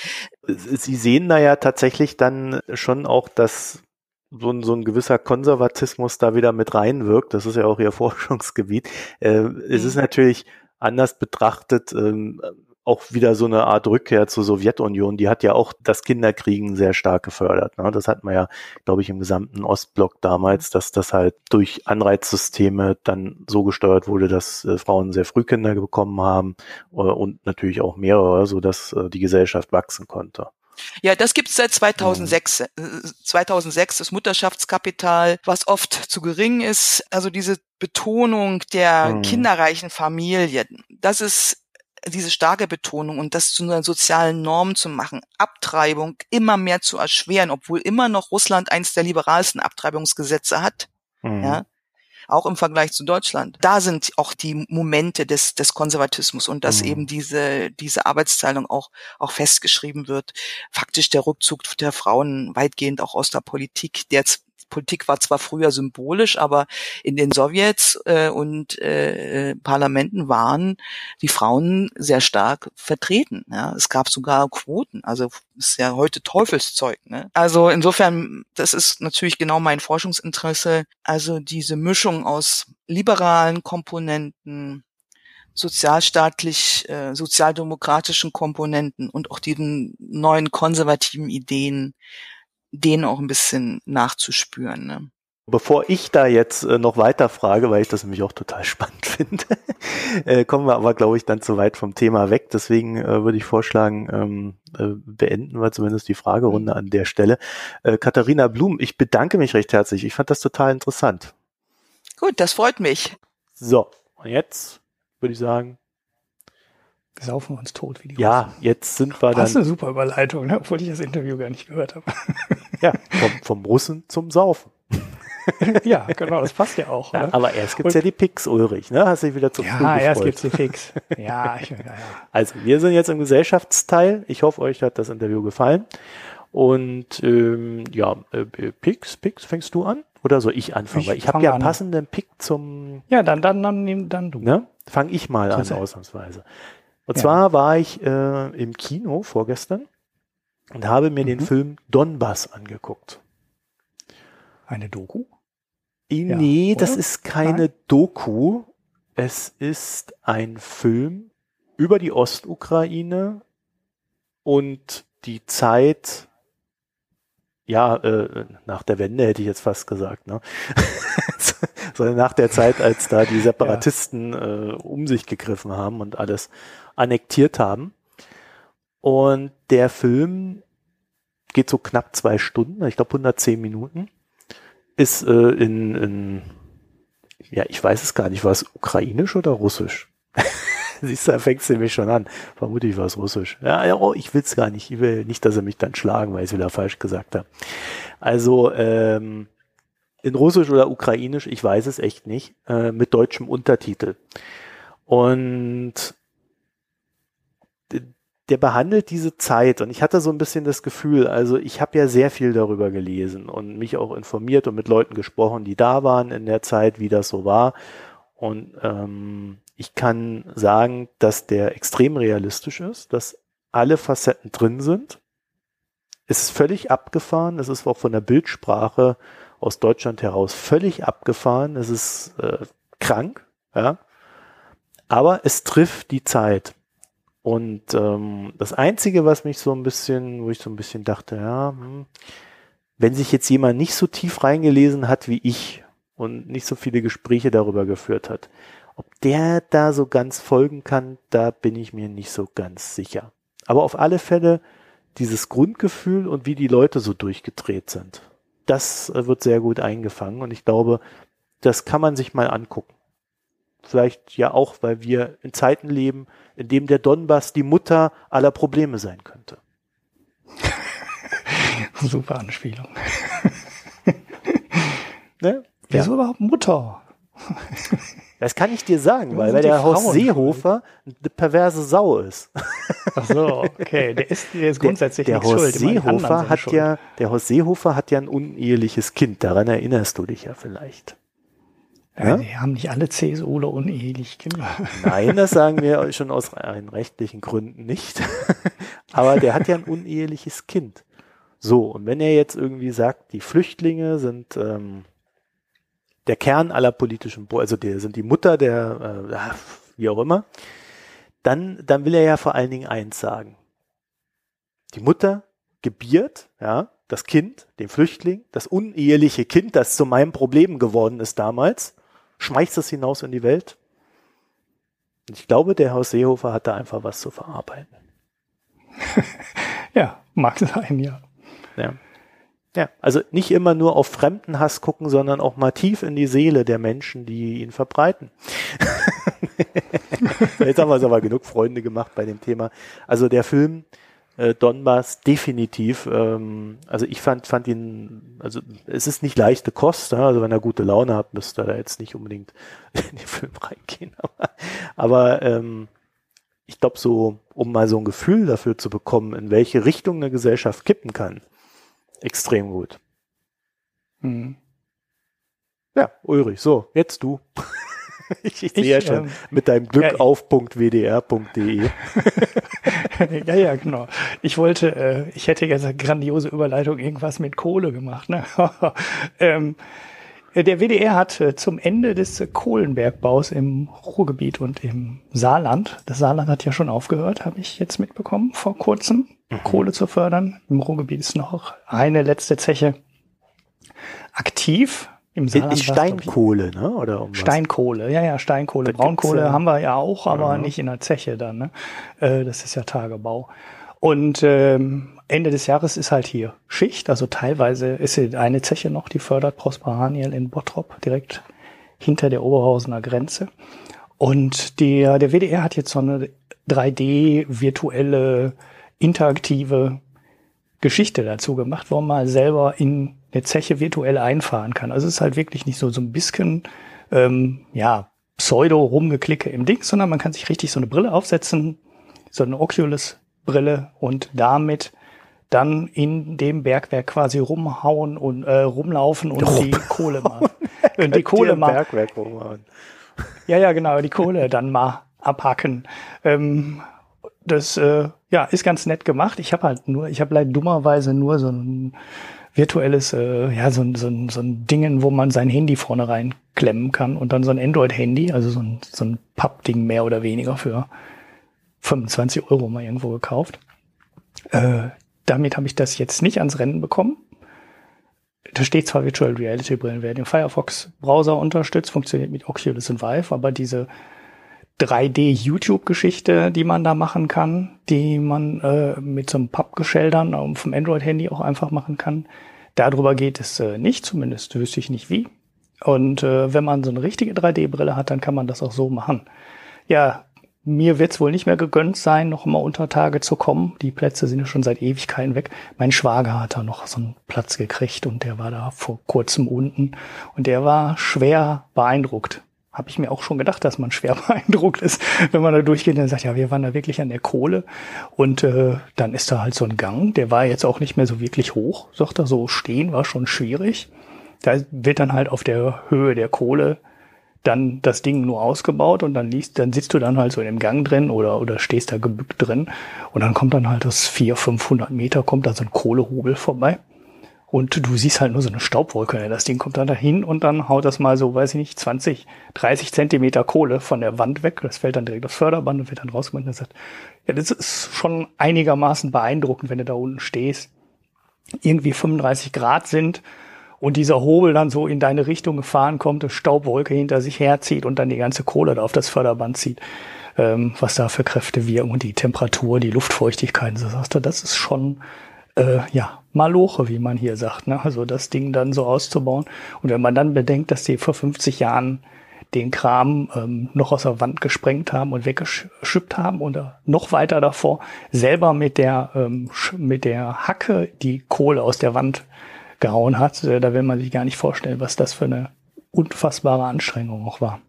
Sie sehen da ja tatsächlich dann schon auch, dass so ein, so ein gewisser Konservatismus da wieder mit reinwirkt. Das ist ja auch Ihr Forschungsgebiet. Äh, es mhm. ist natürlich anders betrachtet, ähm, auch wieder so eine Art Rückkehr zur Sowjetunion. Die hat ja auch das Kinderkriegen sehr stark gefördert. Ne? Das hat man ja, glaube ich, im gesamten Ostblock damals, dass das halt durch Anreizsysteme dann so gesteuert wurde, dass äh, Frauen sehr früh Kinder bekommen haben äh, und natürlich auch mehrere, so dass äh, die Gesellschaft wachsen konnte. Ja, das gibt es seit 2006. Mhm. 2006 äh, das Mutterschaftskapital, was oft zu gering ist. Also diese Betonung der mhm. kinderreichen Familien, das ist diese starke Betonung und das zu einer sozialen Norm zu machen, Abtreibung immer mehr zu erschweren, obwohl immer noch Russland eins der liberalsten Abtreibungsgesetze hat. Mhm. Ja, auch im Vergleich zu Deutschland. Da sind auch die Momente des, des Konservatismus und dass mhm. eben diese, diese Arbeitsteilung auch, auch festgeschrieben wird. Faktisch der Rückzug der Frauen weitgehend auch aus der Politik, der Politik war zwar früher symbolisch, aber in den Sowjets äh, und äh, Parlamenten waren die Frauen sehr stark vertreten. Ja. Es gab sogar Quoten, also ist ja heute Teufelszeug. Ne? Also insofern, das ist natürlich genau mein Forschungsinteresse. Also diese Mischung aus liberalen Komponenten, sozialstaatlich, äh, sozialdemokratischen Komponenten und auch diesen neuen konservativen Ideen, denen auch ein bisschen nachzuspüren. Ne? Bevor ich da jetzt äh, noch weiter frage, weil ich das nämlich auch total spannend finde, äh, kommen wir aber, glaube ich, dann zu weit vom Thema weg. Deswegen äh, würde ich vorschlagen, ähm, äh, beenden wir zumindest die Fragerunde an der Stelle. Äh, Katharina Blum, ich bedanke mich recht herzlich. Ich fand das total interessant. Gut, das freut mich. So, und jetzt würde ich sagen, saufen wir uns tot wie die Ja, Russen. jetzt sind wir dann. Das ist eine super Überleitung, ne? obwohl ich das Interview gar nicht gehört habe. ja, vom, vom Russen zum Saufen. ja, genau, das passt ja auch. Ja? Aber erst gibt's Und, ja die Picks, Ulrich, ne? Hast dich wieder zu Ja, früh erst gibt's die Picks. Ja, ich, ja, ja. Also, wir sind jetzt im Gesellschaftsteil. Ich hoffe, euch hat das Interview gefallen. Und ähm, ja, äh, Picks, Picks, fängst du an? Oder soll ich anfangen? Ich Weil ich habe ja einen passenden Pick zum. Ja, dann, dann, dann, dann du. Ne? Fang ich mal an, ausnahmsweise. Und ja. zwar war ich äh, im Kino vorgestern und habe mir mhm. den Film Donbass angeguckt. Eine Doku? Ja, nee, oder? das ist keine Nein? Doku. Es ist ein Film über die Ostukraine und die Zeit, ja, äh, nach der Wende hätte ich jetzt fast gesagt, ne? sondern nach der Zeit, als da die Separatisten ja. äh, um sich gegriffen haben und alles annektiert haben. Und der Film geht so knapp zwei Stunden, ich glaube 110 Minuten, ist äh, in, in, ja, ich weiß es gar nicht, war es ukrainisch oder russisch? Siehst du, da fängt es nämlich schon an. Vermutlich war es russisch. Ja, ja oh, ich will es gar nicht. Ich will nicht, dass er mich dann schlagen, weil ich es wieder falsch gesagt habe. Also, ähm, in Russisch oder Ukrainisch, ich weiß es echt nicht, äh, mit deutschem Untertitel. Und der behandelt diese Zeit und ich hatte so ein bisschen das Gefühl, also ich habe ja sehr viel darüber gelesen und mich auch informiert und mit Leuten gesprochen, die da waren in der Zeit, wie das so war. Und ähm, ich kann sagen, dass der extrem realistisch ist, dass alle Facetten drin sind. Es ist völlig abgefahren, es ist auch von der Bildsprache aus Deutschland heraus völlig abgefahren, es ist äh, krank, ja. Aber es trifft die Zeit. Und ähm, das Einzige, was mich so ein bisschen, wo ich so ein bisschen dachte, ja, hm, wenn sich jetzt jemand nicht so tief reingelesen hat wie ich und nicht so viele Gespräche darüber geführt hat, ob der da so ganz folgen kann, da bin ich mir nicht so ganz sicher. Aber auf alle Fälle dieses Grundgefühl und wie die Leute so durchgedreht sind, das äh, wird sehr gut eingefangen und ich glaube, das kann man sich mal angucken. Vielleicht ja auch, weil wir in Zeiten leben, in dem der Donbass die Mutter aller Probleme sein könnte. Super Anspielung. ne? Wieso ja. überhaupt Mutter? Das kann ich dir sagen, weil, weil der Horst Seehofer eine perverse Sau ist. Ach so, okay. Der ist, der ist grundsätzlich der, der Horst schuld. Seehofer hat schuld. ja, der Horst Seehofer hat ja ein uneheliches Kind. Daran erinnerst du dich ja vielleicht. Ja? Die haben nicht alle CSUler unehelich Kinder. Nein, das sagen wir schon aus rein rechtlichen Gründen nicht. Aber der hat ja ein uneheliches Kind. So, und wenn er jetzt irgendwie sagt, die Flüchtlinge sind ähm, der Kern aller politischen, also die sind die Mutter der, äh, wie auch immer, dann, dann will er ja vor allen Dingen eins sagen. Die Mutter gebiert, ja, das Kind, den Flüchtling, das uneheliche Kind, das zu meinem Problem geworden ist damals, schmeißt es hinaus in die Welt. Und ich glaube, der Haus Seehofer hat da einfach was zu verarbeiten. ja, mag sein, ja. Ja. Ja, also nicht immer nur auf Fremdenhass gucken, sondern auch mal tief in die Seele der Menschen, die ihn verbreiten. Jetzt haben wir es aber genug Freunde gemacht bei dem Thema. Also der Film äh, Donbass definitiv. Ähm, also ich fand, fand ihn, also es ist nicht leichte Kost. Ja? Also wenn er gute Laune hat, müsste er da jetzt nicht unbedingt in den Film reingehen. Aber, aber ähm, ich glaube so, um mal so ein Gefühl dafür zu bekommen, in welche Richtung eine Gesellschaft kippen kann, extrem gut. Mhm. Ja, Ulrich, so, jetzt du. ich, ich sehe ja schon ähm, mit deinem Glück ja, auf .wdr.de. ja, ja, genau. Ich wollte, äh, ich hätte jetzt eine grandiose Überleitung irgendwas mit Kohle gemacht. Ne? ähm, der WDR hat äh, zum Ende des Kohlenbergbaus im Ruhrgebiet und im Saarland, das Saarland hat ja schon aufgehört, habe ich jetzt mitbekommen, vor kurzem, mhm. Kohle zu fördern. Im Ruhrgebiet ist noch eine letzte Zeche aktiv. Im Saarland ist Steinkohle, ne? Oder um Steinkohle, ja, ja, Steinkohle. Da Braunkohle ja. haben wir ja auch, aber ja. nicht in der Zeche dann. Ne? Äh, das ist ja Tagebau. Und ähm, Ende des Jahres ist halt hier Schicht. Also teilweise ist eine Zeche noch, die fördert Prosper Haniel in Bottrop, direkt hinter der Oberhausener Grenze. Und der, der WDR hat jetzt so eine 3D-virtuelle, interaktive Geschichte dazu gemacht, wo man mal selber in eine Zeche virtuell einfahren kann. Also es ist halt wirklich nicht so, so ein bisschen, ähm, ja, Pseudo-Rumgeklicke im Ding, sondern man kann sich richtig so eine Brille aufsetzen, so eine Oculus-Brille und damit dann in dem Bergwerk quasi rumhauen und äh, rumlaufen und Rum. die Kohle mal. und die Kohle mal. Bergwerk rumhauen. Ja, ja, genau, die Kohle dann mal abhacken. Ähm, das äh, ja ist ganz nett gemacht. Ich habe halt nur, ich habe leider dummerweise nur so ein virtuelles, äh, ja, so, so, so ein Dingen, wo man sein Handy vorne reinklemmen kann und dann so ein Android-Handy, also so ein, so ein Pappding mehr oder weniger für 25 Euro mal irgendwo gekauft. Äh, damit habe ich das jetzt nicht ans Rennen bekommen. Da steht zwar Virtual Reality Brillen, wer den Firefox Browser unterstützt, funktioniert mit Oculus und Vive, aber diese 3D-YouTube-Geschichte, die man da machen kann, die man äh, mit so einem um, vom Android-Handy auch einfach machen kann. Darüber geht es äh, nicht, zumindest wüsste ich nicht wie. Und äh, wenn man so eine richtige 3D-Brille hat, dann kann man das auch so machen. Ja, mir wird es wohl nicht mehr gegönnt sein, noch mal unter Tage zu kommen. Die Plätze sind ja schon seit Ewigkeiten weg. Mein Schwager hat da noch so einen Platz gekriegt und der war da vor kurzem unten und der war schwer beeindruckt habe ich mir auch schon gedacht, dass man schwer beeindruckt ist, wenn man da durchgeht und sagt, ja, wir waren da wirklich an der Kohle. Und äh, dann ist da halt so ein Gang, der war jetzt auch nicht mehr so wirklich hoch, sagt er, so stehen war schon schwierig. Da wird dann halt auf der Höhe der Kohle dann das Ding nur ausgebaut und dann liest, dann sitzt du dann halt so in dem Gang drin oder, oder stehst da gebückt drin und dann kommt dann halt das 400, 500 Meter, kommt da so ein Kohlehubel vorbei und du siehst halt nur so eine Staubwolke. Ne? Das Ding kommt dann dahin und dann haut das mal so, weiß ich nicht, 20, 30 Zentimeter Kohle von der Wand weg. Das fällt dann direkt aufs Förderband und wird dann rausgemacht. Und sagt, ja, das ist schon einigermaßen beeindruckend, wenn du da unten stehst. Irgendwie 35 Grad sind und dieser Hobel dann so in deine Richtung gefahren kommt, eine Staubwolke hinter sich herzieht und dann die ganze Kohle da auf das Förderband zieht. Ähm, was da für Kräfte wirken und die Temperatur, die Luftfeuchtigkeit. So sagst du, das ist schon, äh, ja, Maloche, wie man hier sagt, ne? also das Ding dann so auszubauen. Und wenn man dann bedenkt, dass die vor 50 Jahren den Kram ähm, noch aus der Wand gesprengt haben und weggeschüppt haben oder noch weiter davor selber mit der ähm, mit der Hacke die Kohle aus der Wand gehauen hat, äh, da will man sich gar nicht vorstellen, was das für eine unfassbare Anstrengung auch war.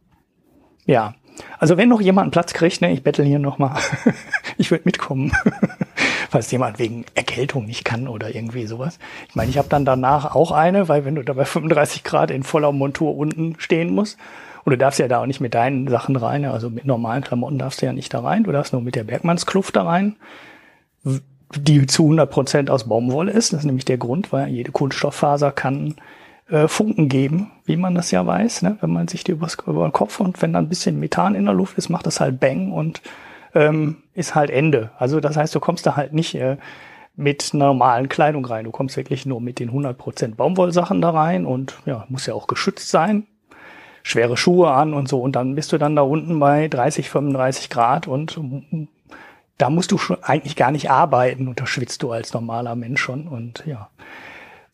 Ja, also wenn noch jemand einen Platz kriegt, ne, ich bettel hier noch mal, ich würde mitkommen falls jemand wegen Erkältung nicht kann oder irgendwie sowas. Ich meine, ich habe dann danach auch eine, weil wenn du da bei 35 Grad in voller Montur unten stehen musst, und du darfst ja da auch nicht mit deinen Sachen rein, also mit normalen Klamotten darfst du ja nicht da rein, du darfst nur mit der Bergmannskluft da rein, die zu 100 Prozent aus Baumwolle ist. Das ist nämlich der Grund, weil jede Kunststofffaser kann äh, Funken geben, wie man das ja weiß, ne? wenn man sich die übers, über den Kopf und wenn da ein bisschen Methan in der Luft ist, macht das halt Bang und ähm, ist halt Ende. Also das heißt, du kommst da halt nicht äh, mit normalen Kleidung rein. Du kommst wirklich nur mit den 100% Baumwollsachen da rein und ja, muss ja auch geschützt sein. Schwere Schuhe an und so. Und dann bist du dann da unten bei 30, 35 Grad und da musst du schon eigentlich gar nicht arbeiten und da schwitzt du als normaler Mensch schon. Und ja,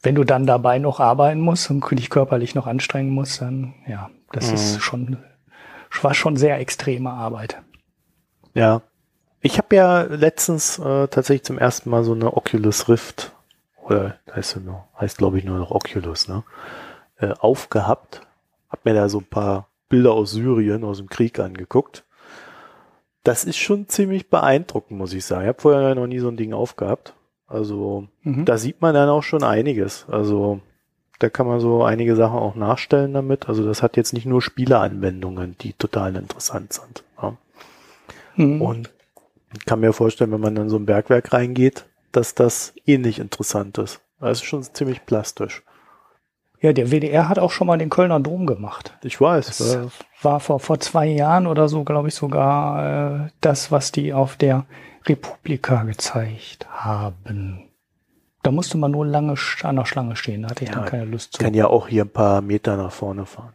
wenn du dann dabei noch arbeiten musst und dich körperlich noch anstrengen musst, dann ja, das mhm. ist schon war schon sehr extreme Arbeit. Ja. Ich habe ja letztens äh, tatsächlich zum ersten Mal so eine Oculus Rift, oder heißt, nur, heißt glaube ich nur noch Oculus, ne? Äh, aufgehabt. Hab mir da so ein paar Bilder aus Syrien, aus dem Krieg angeguckt. Das ist schon ziemlich beeindruckend, muss ich sagen. Ich habe vorher noch nie so ein Ding aufgehabt. Also mhm. da sieht man dann auch schon einiges. Also da kann man so einige Sachen auch nachstellen damit. Also das hat jetzt nicht nur Spieleanwendungen, die total interessant sind. Ja. Mhm. Und ich kann mir vorstellen, wenn man dann so ein Bergwerk reingeht, dass das ähnlich interessant ist. Das ist schon ziemlich plastisch. Ja, der WDR hat auch schon mal den Kölner Dom gemacht. Ich weiß. Das war vor, vor zwei Jahren oder so, glaube ich, sogar äh, das, was die auf der Republika gezeigt haben. Da musste man nur lange an der Schlange stehen, da hatte ich ja, dann keine Lust zu. Kann ja auch hier ein paar Meter nach vorne fahren.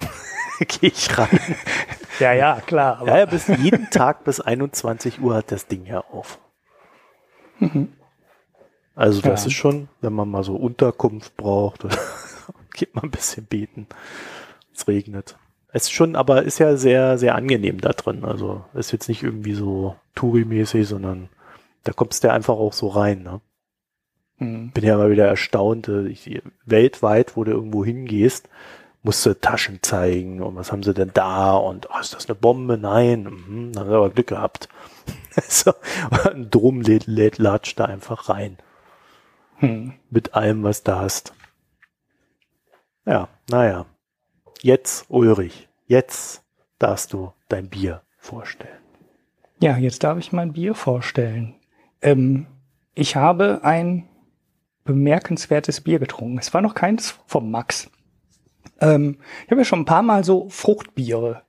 Gehe ich rein. ja, ja, klar. Aber ja, ja, bis jeden Tag bis 21 Uhr hat das Ding ja auf. Mhm. Also das ja. ist schon, wenn man mal so Unterkunft braucht, geht man ein bisschen beten. Es regnet. Es ist schon, aber ist ja sehr, sehr angenehm da drin. Also ist jetzt nicht irgendwie so Touri-mäßig, sondern da kommst du ja einfach auch so rein. Ne? Mhm. Bin ja mal wieder erstaunt. Äh, ich, weltweit, wo du irgendwo hingehst, musst du Taschen zeigen und was haben sie denn da und oh, ist das eine Bombe? Nein, mhm, dann haben sie aber Glück gehabt. so, ein Drum lädt, lädt, latscht da einfach rein. Hm. Mit allem, was du hast. Ja, naja. Jetzt, Ulrich. Jetzt darfst du dein Bier vorstellen. Ja, jetzt darf ich mein Bier vorstellen. Ähm, ich habe ein bemerkenswertes Bier getrunken. Es war noch keins vom Max. Ähm, ich habe ja schon ein paar Mal so Fruchtbiere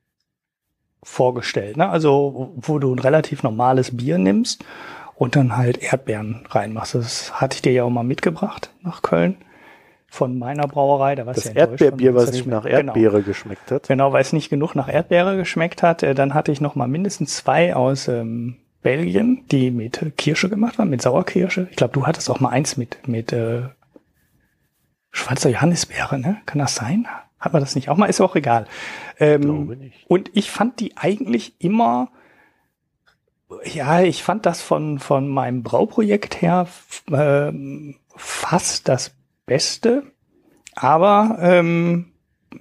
vorgestellt. Ne? Also, wo du ein relativ normales Bier nimmst und dann halt Erdbeeren reinmachst. Das hatte ich dir ja auch mal mitgebracht nach Köln von meiner Brauerei. Da war das ja Erdbeerbier, was nicht nach genau. Erdbeere genau. geschmeckt hat. Genau, weil es nicht genug nach Erdbeere geschmeckt hat. Äh, dann hatte ich noch mal mindestens zwei aus ähm, Belgien, die mit Kirsche gemacht waren, mit Sauerkirsche. Ich glaube, du hattest auch mal eins mit mit äh, Schwarzer Johannisbeere, ne? Kann das sein? Hat man das nicht auch mal? Ist auch egal. Ähm, Glaube nicht. Und ich fand die eigentlich immer ja, ich fand das von, von meinem Brauprojekt her äh, fast das Beste. Aber ähm,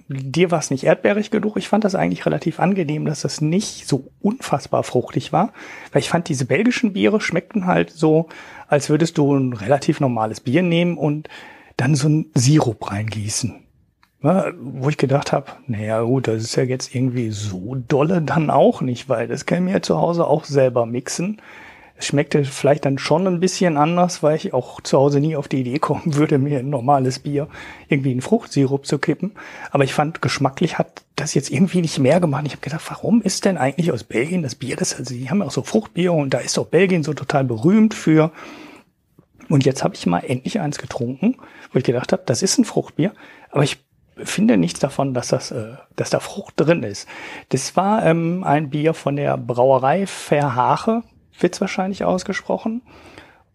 dir war es nicht erdbeerig genug. Ich fand das eigentlich relativ angenehm, dass das nicht so unfassbar fruchtig war. Weil ich fand, diese belgischen Biere schmeckten halt so, als würdest du ein relativ normales Bier nehmen und dann so ein Sirup reingießen. Ja, wo ich gedacht habe, naja gut, das ist ja jetzt irgendwie so dolle dann auch nicht, weil das kann ich mir zu Hause auch selber mixen. Es schmeckte vielleicht dann schon ein bisschen anders, weil ich auch zu Hause nie auf die Idee kommen würde, mir ein normales Bier irgendwie in Fruchtsirup zu kippen. Aber ich fand, geschmacklich hat das jetzt irgendwie nicht mehr gemacht. Ich habe gedacht, warum ist denn eigentlich aus Belgien das Bier? Das, also die haben ja auch so Fruchtbier und da ist doch Belgien so total berühmt für. Und jetzt habe ich mal endlich eins getrunken, wo ich gedacht habe, das ist ein Fruchtbier, aber ich finde nichts davon, dass das, äh, dass da Frucht drin ist. Das war ähm, ein Bier von der Brauerei Verhache wird's wahrscheinlich ausgesprochen.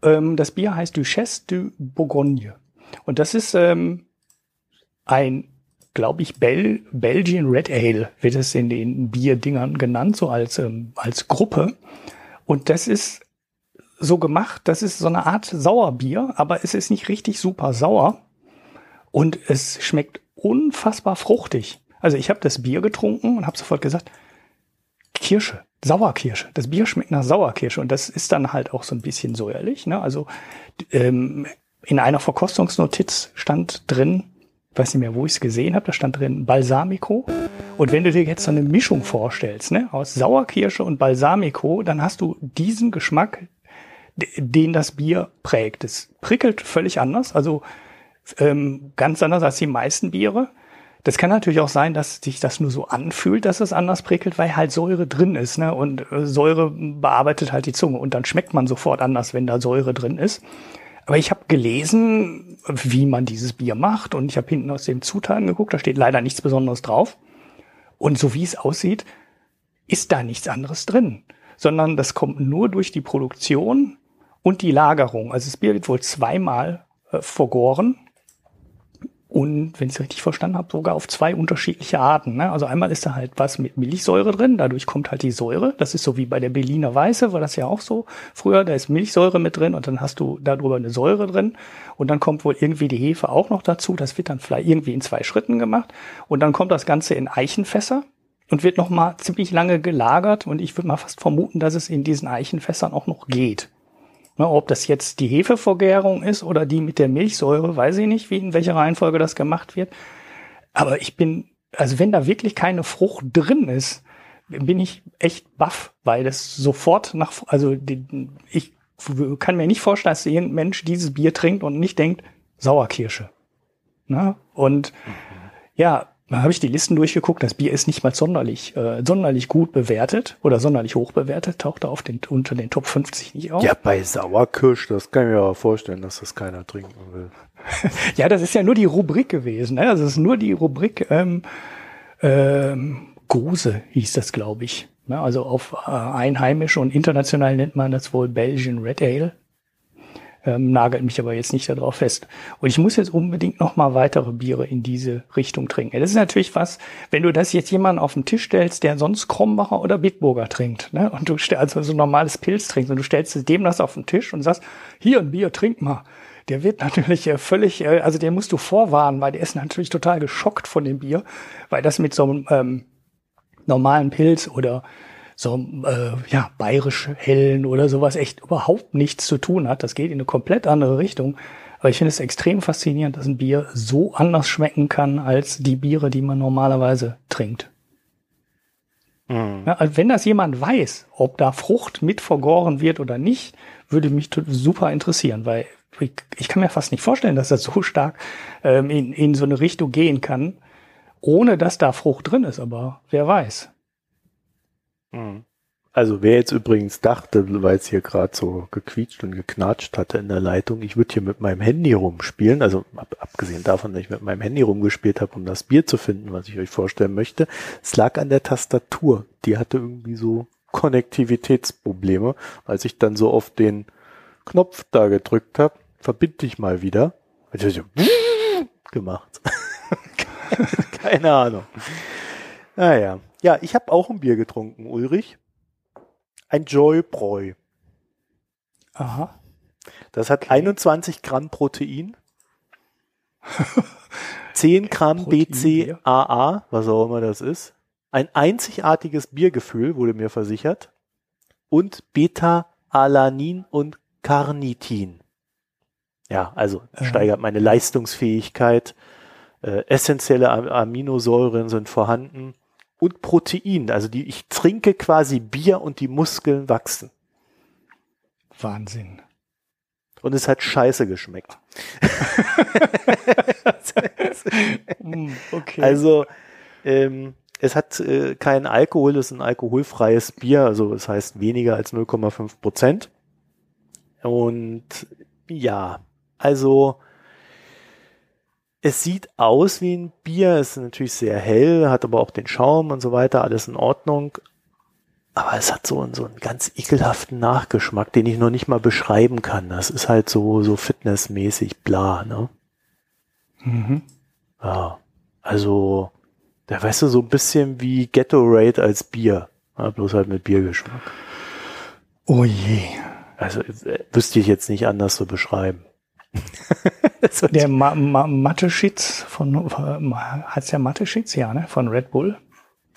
Ähm, das Bier heißt Duchesse de Bourgogne. Und das ist ähm, ein, glaube ich, Bel Belgian Red Ale, wird es in den Bierdingern genannt, so als, ähm, als Gruppe. Und das ist so gemacht, das ist so eine Art Sauerbier, aber es ist nicht richtig super sauer. Und es schmeckt unfassbar fruchtig. Also ich habe das Bier getrunken und habe sofort gesagt, Kirsche. Sauerkirsche. Das Bier schmeckt nach Sauerkirsche und das ist dann halt auch so ein bisschen säuerlich. Ne? Also ähm, in einer Verkostungsnotiz stand drin, ich weiß nicht mehr, wo ich es gesehen habe, da stand drin Balsamico. Und wenn du dir jetzt so eine Mischung vorstellst, ne, aus Sauerkirsche und Balsamico, dann hast du diesen Geschmack, den das Bier prägt. Es prickelt völlig anders, also ähm, ganz anders als die meisten Biere. Das kann natürlich auch sein, dass sich das nur so anfühlt, dass es anders prickelt, weil halt Säure drin ist, ne? Und äh, Säure bearbeitet halt die Zunge und dann schmeckt man sofort anders, wenn da Säure drin ist. Aber ich habe gelesen, wie man dieses Bier macht und ich habe hinten aus den Zutaten geguckt, da steht leider nichts Besonderes drauf. Und so wie es aussieht, ist da nichts anderes drin, sondern das kommt nur durch die Produktion und die Lagerung. Also das Bier wird wohl zweimal äh, vergoren und wenn ich es richtig verstanden habe, sogar auf zwei unterschiedliche Arten. Ne? Also einmal ist da halt was mit Milchsäure drin, dadurch kommt halt die Säure. Das ist so wie bei der Berliner Weiße, war das ja auch so früher. Da ist Milchsäure mit drin und dann hast du darüber eine Säure drin. Und dann kommt wohl irgendwie die Hefe auch noch dazu. Das wird dann vielleicht irgendwie in zwei Schritten gemacht. Und dann kommt das Ganze in Eichenfässer und wird nochmal ziemlich lange gelagert. Und ich würde mal fast vermuten, dass es in diesen Eichenfässern auch noch geht. Ne, ob das jetzt die Hefevergärung ist oder die mit der Milchsäure, weiß ich nicht, wie in welcher Reihenfolge das gemacht wird. Aber ich bin, also wenn da wirklich keine Frucht drin ist, bin ich echt baff, weil das sofort nach, also ich kann mir nicht vorstellen, dass irgendein Mensch dieses Bier trinkt und nicht denkt, Sauerkirsche. Ne? Und ja, dann habe ich die Listen durchgeguckt. Das Bier ist nicht mal sonderlich, äh, sonderlich gut bewertet oder sonderlich hoch bewertet, taucht da auf den, unter den Top 50 nicht auf. Ja, bei Sauerkirsch, das kann ich mir aber vorstellen, dass das keiner trinken will. ja, das ist ja nur die Rubrik gewesen. Ne? Also es ist nur die Rubrik ähm, ähm, Gruse hieß das, glaube ich. Ne? Also auf äh, einheimisch und international nennt man das wohl Belgian Red Ale ähm, nagelt mich aber jetzt nicht darauf fest. Und ich muss jetzt unbedingt noch mal weitere Biere in diese Richtung trinken. Das ist natürlich was, wenn du das jetzt jemanden auf den Tisch stellst, der sonst Krombacher oder Bitburger trinkt, ne? und du also so ein normales Pilz trinkst und du stellst dem das auf den Tisch und sagst, hier ein Bier, trink mal. Der wird natürlich äh, völlig, äh, also den musst du vorwarnen, weil der ist natürlich total geschockt von dem Bier, weil das mit so einem ähm, normalen Pilz oder so äh, ja bayerisch hellen oder sowas echt überhaupt nichts zu tun hat. Das geht in eine komplett andere Richtung. Aber ich finde es extrem faszinierend, dass ein Bier so anders schmecken kann als die Biere, die man normalerweise trinkt. Mhm. Ja, also wenn das jemand weiß, ob da Frucht mit vergoren wird oder nicht, würde mich super interessieren, weil ich, ich kann mir fast nicht vorstellen, dass das so stark ähm, in, in so eine Richtung gehen kann, ohne dass da Frucht drin ist. Aber wer weiß. Mhm. Also wer jetzt übrigens dachte, weil es hier gerade so gequietscht und geknatscht hatte in der Leitung, ich würde hier mit meinem Handy rumspielen, also ab, abgesehen davon, dass ich mit meinem Handy rumgespielt habe, um das Bier zu finden, was ich euch vorstellen möchte, es lag an der Tastatur. Die hatte irgendwie so Konnektivitätsprobleme, als ich dann so auf den Knopf da gedrückt habe, verbind dich mal wieder. Also so gemacht. Keine Ahnung. Naja, ja, ich habe auch ein Bier getrunken, Ulrich. Ein Joy-Bräu. Aha. Das hat okay. 21 Gramm Protein. 10 Gramm BCAA, was auch immer das ist. Ein einzigartiges Biergefühl, wurde mir versichert. Und Beta-Alanin und Carnitin. Ja, also äh. steigert meine Leistungsfähigkeit. Äh, essentielle Aminosäuren sind vorhanden und Protein. Also die, ich trinke quasi Bier und die Muskeln wachsen. Wahnsinn. Und es hat scheiße geschmeckt. Hm, okay. Also ähm, es hat äh, keinen Alkohol, es ist ein alkoholfreies Bier, also es heißt weniger als 0,5 Prozent. Und ja, also es sieht aus wie ein Bier, es ist natürlich sehr hell, hat aber auch den Schaum und so weiter, alles in Ordnung. Aber es hat so einen, so einen ganz ekelhaften Nachgeschmack, den ich noch nicht mal beschreiben kann. Das ist halt so, so fitnessmäßig bla, ne? Mhm. Ja. Also, da weißt du, so ein bisschen wie Ghetto Raid als Bier. Ja, bloß halt mit Biergeschmack. Oh je. Also, äh, wüsste ich jetzt nicht anders zu beschreiben. Der Ma Ma Mathe-Schitz von, heißt ja Mathe-Schitz, ja, ne, von Red Bull.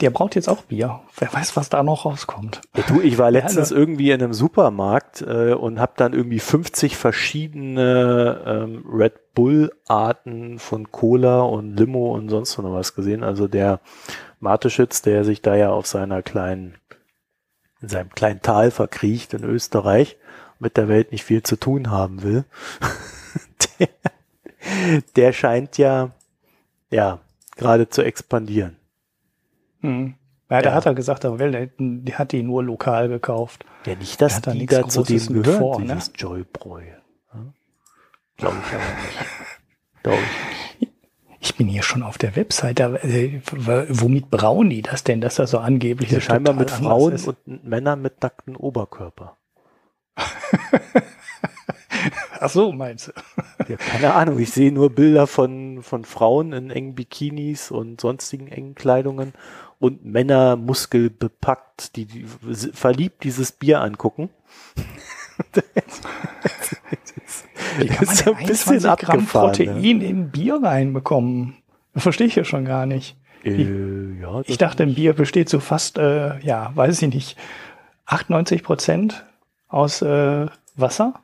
Der braucht jetzt auch Bier. Wer weiß, was da noch rauskommt. Ja, du, ich war letztens ja, also, irgendwie in einem Supermarkt äh, und habe dann irgendwie 50 verschiedene ähm, Red Bull-Arten von Cola und Limo und sonst noch was gesehen. Also der Mateschitz, der sich da ja auf seiner kleinen, in seinem kleinen Tal verkriecht in Österreich, mit der Welt nicht viel zu tun haben will. der, der scheint ja, ja, gerade zu expandieren. Hm. Ja, da ja. hat er gesagt, er will, die hat die nur lokal gekauft. Ja, nicht, dass da die da zu dem gehört, vor, ne? dieses Joybräu. Ja? Glaube ich aber nicht. Glaube ich Ich bin hier schon auf der Website, da, äh, womit brauen die das denn, dass das so angeblich ja, scheinbar mit Frauen ist? und Männern mit nackten Oberkörper. Ach so, meinst du? Ja, keine Ahnung, ich sehe nur Bilder von, von Frauen in engen Bikinis und sonstigen engen Kleidungen und Männer muskelbepackt, die, die verliebt dieses Bier angucken. Wie kann man ist ein bisschen 21 Gramm abgefahren, Protein in Bier reinbekommen? Das verstehe ich ja schon gar nicht. Äh, ja, Ich dachte, ein Bier besteht so fast, äh, ja, weiß ich nicht, 98 Prozent aus äh, Wasser.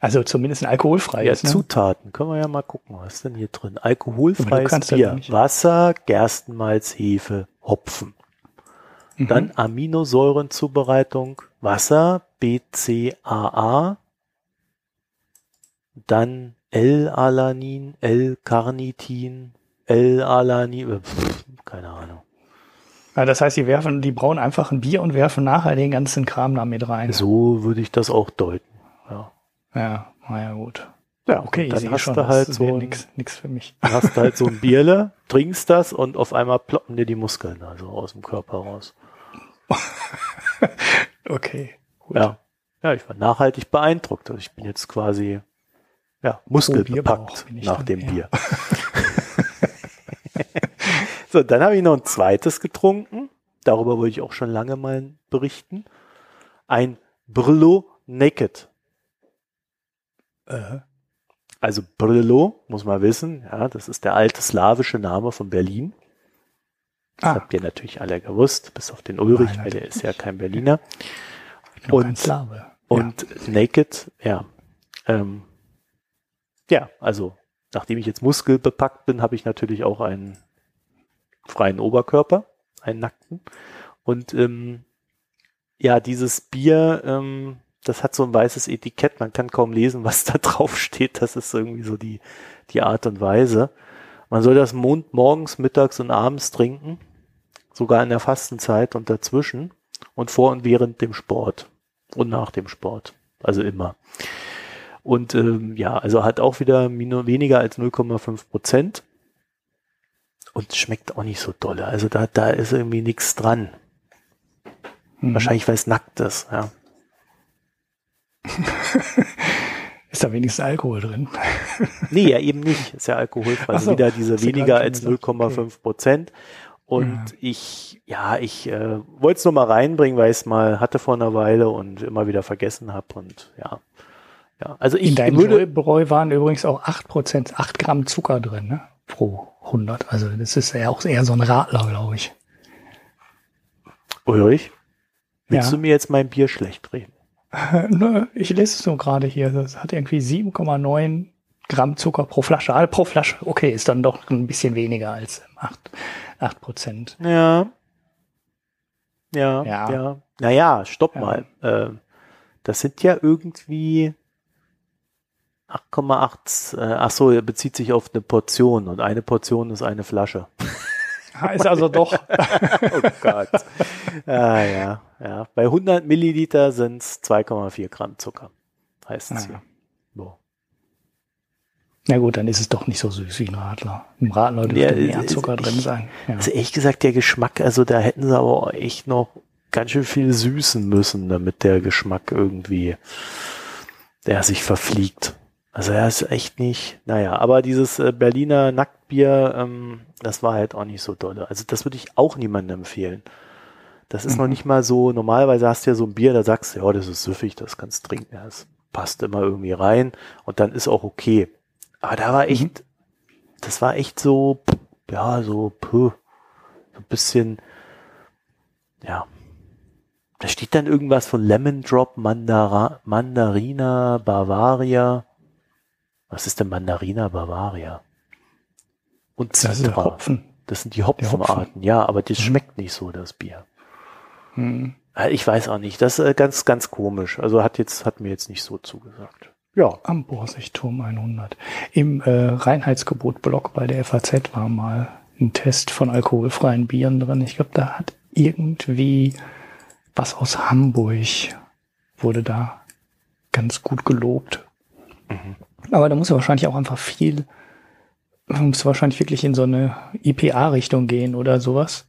Also zumindest ein Ja, alkoholfreies. ne? Zutaten. Können wir ja mal gucken, was ist denn hier drin? Alkoholfreies ja Bier. gar nicht- Wasser, Gerstenmalz, Hefe, Hopfen. Mhm. Dann Aminosäurenzubereitung. Wasser, BCAA. Dann L-Alanin, L-Carnitin, L-Alanin, äh, keine Ahnung. Ja, das heißt, die werfen, die brauen einfach ein Bier und werfen nachher den ganzen Kram da mit rein. So würde ich das auch deuten. Ja. Ja, naja, gut. Ja, Okay, dann hast schon, du halt so nix für mich. dann hast du halt so ein Bierle, trinkst das und auf einmal ploppen dir die Muskeln also aus dem Körper raus. Okay, gut. Ja. Ja, ich war nachhaltig beeindruckt. Also ich bin jetzt quasi ja, muskelbepackt ich nach dann, dem ja. Bier. so, dann habe ich noch ein zweites getrunken. Darüber wollte ich auch schon lange mal berichten. Ein Brillo Naked. Äh, Also Brillo, muss man wissen, ja, das ist der alte slawische Name von Berlin. Das Ah. habt ihr natürlich alle gewusst, bis auf den Ulrich, Nein, weil der ist ja kein Berliner. Und- kein Slave. Und Naked, ja. Ähm, ja, also nachdem ich jetzt muskelbepackt bin, habe ich natürlich auch einen freien Oberkörper, einen nackten. Und ähm, ja, dieses Bier, ähm, das hat so ein weißes Etikett, man kann kaum lesen, was da drauf steht. Das ist irgendwie so die, die Art und Weise. Man soll das Mond morgens, mittags und abends trinken, sogar in der Fastenzeit und dazwischen und vor und während dem Sport und nach dem Sport. Also immer. Und ähm, ja, also hat auch wieder weniger als 0,5 Prozent. Und schmeckt auch nicht so dolle. Also da, da ist irgendwie nichts dran. Mhm. Wahrscheinlich, weil es nackt ist. Ja. Ist da wenigstens Alkohol drin? Nee, ja eben nicht. Ist ja alkoholfrei. Also so, wieder diese weniger als schon gesagt. 0,5 Prozent. Und Ja. ich, ja, ich äh, wollte es nur mal reinbringen, weil ich es mal hatte vor einer Weile und immer wieder vergessen habe. Und ja. Ja, also ich In deinem würde, Bräu waren übrigens auch 8%, 8 Gramm Zucker drin, ne? Pro 100. Also das ist ja auch eher so ein Radler, glaube ich. Ulrich, willst Ja. du mir jetzt mein Bier schlecht reden? Äh, Nö, ich lese es nur gerade hier. Das hat irgendwie 7,9 Gramm Zucker pro Flasche. Ah, pro Flasche. Okay, ist dann doch ein bisschen weniger als 8, 8 Prozent. Ja. Ja, ja. Ja. Naja, stopp Ja. mal. Ähm, das sind ja irgendwie 8,8. Äh, ach so, er bezieht sich auf eine Portion und eine Portion ist eine Flasche. Ist also doch. Oh Gott. ah, ja, ja. Bei 100 Milliliter sind es 2,4 Gramm Zucker. Heißt es Ah. hier. So. Na gut, dann ist es doch nicht so süß wie ein Radler. Im Radler dürfte Ja, mehr Zucker drin ich- sein. Ja. Also ehrlich gesagt, der Geschmack, also da hätten sie aber auch echt noch ganz schön viel süßen müssen, damit der Geschmack irgendwie, der sich verfliegt. Also er ist echt nicht, naja, aber dieses äh, Berliner Nacktbier, ähm, das war halt auch nicht so dolle. Also das würde ich auch niemandem empfehlen. Das ist noch Mhm. nicht mal so, normalerweise hast du ja so ein Bier, da sagst du, ja, das ist süffig, das kannst du trinken, ja, das passt immer irgendwie rein und dann ist auch okay. Aber da war echt, das war echt so, ja, so, puh, so ein bisschen, ja. Da steht dann irgendwas von Lemon Drop, Mandara, Mandarina, Bavaria. Was ist denn Mandarina, Bavaria? Und Das ist Citra. Hopfen. Das sind die Hopfenarten, ja, aber das schmeckt nicht so, das Bier. Hm. Äh, Ich weiß auch nicht, das ist äh, ganz, ganz komisch. Also hat jetzt, hat mir jetzt nicht so zugesagt. Ja. Am Borsigturm 100. Im äh, Reinheitsgebot-Blog bei der FAZ war mal ein Test von alkoholfreien Bieren drin. Ich glaube, da hat irgendwie was aus Hamburg wurde da ganz gut gelobt. Aber da muss ja wahrscheinlich auch einfach viel, muss wahrscheinlich wirklich in so eine IPA-Richtung gehen oder sowas.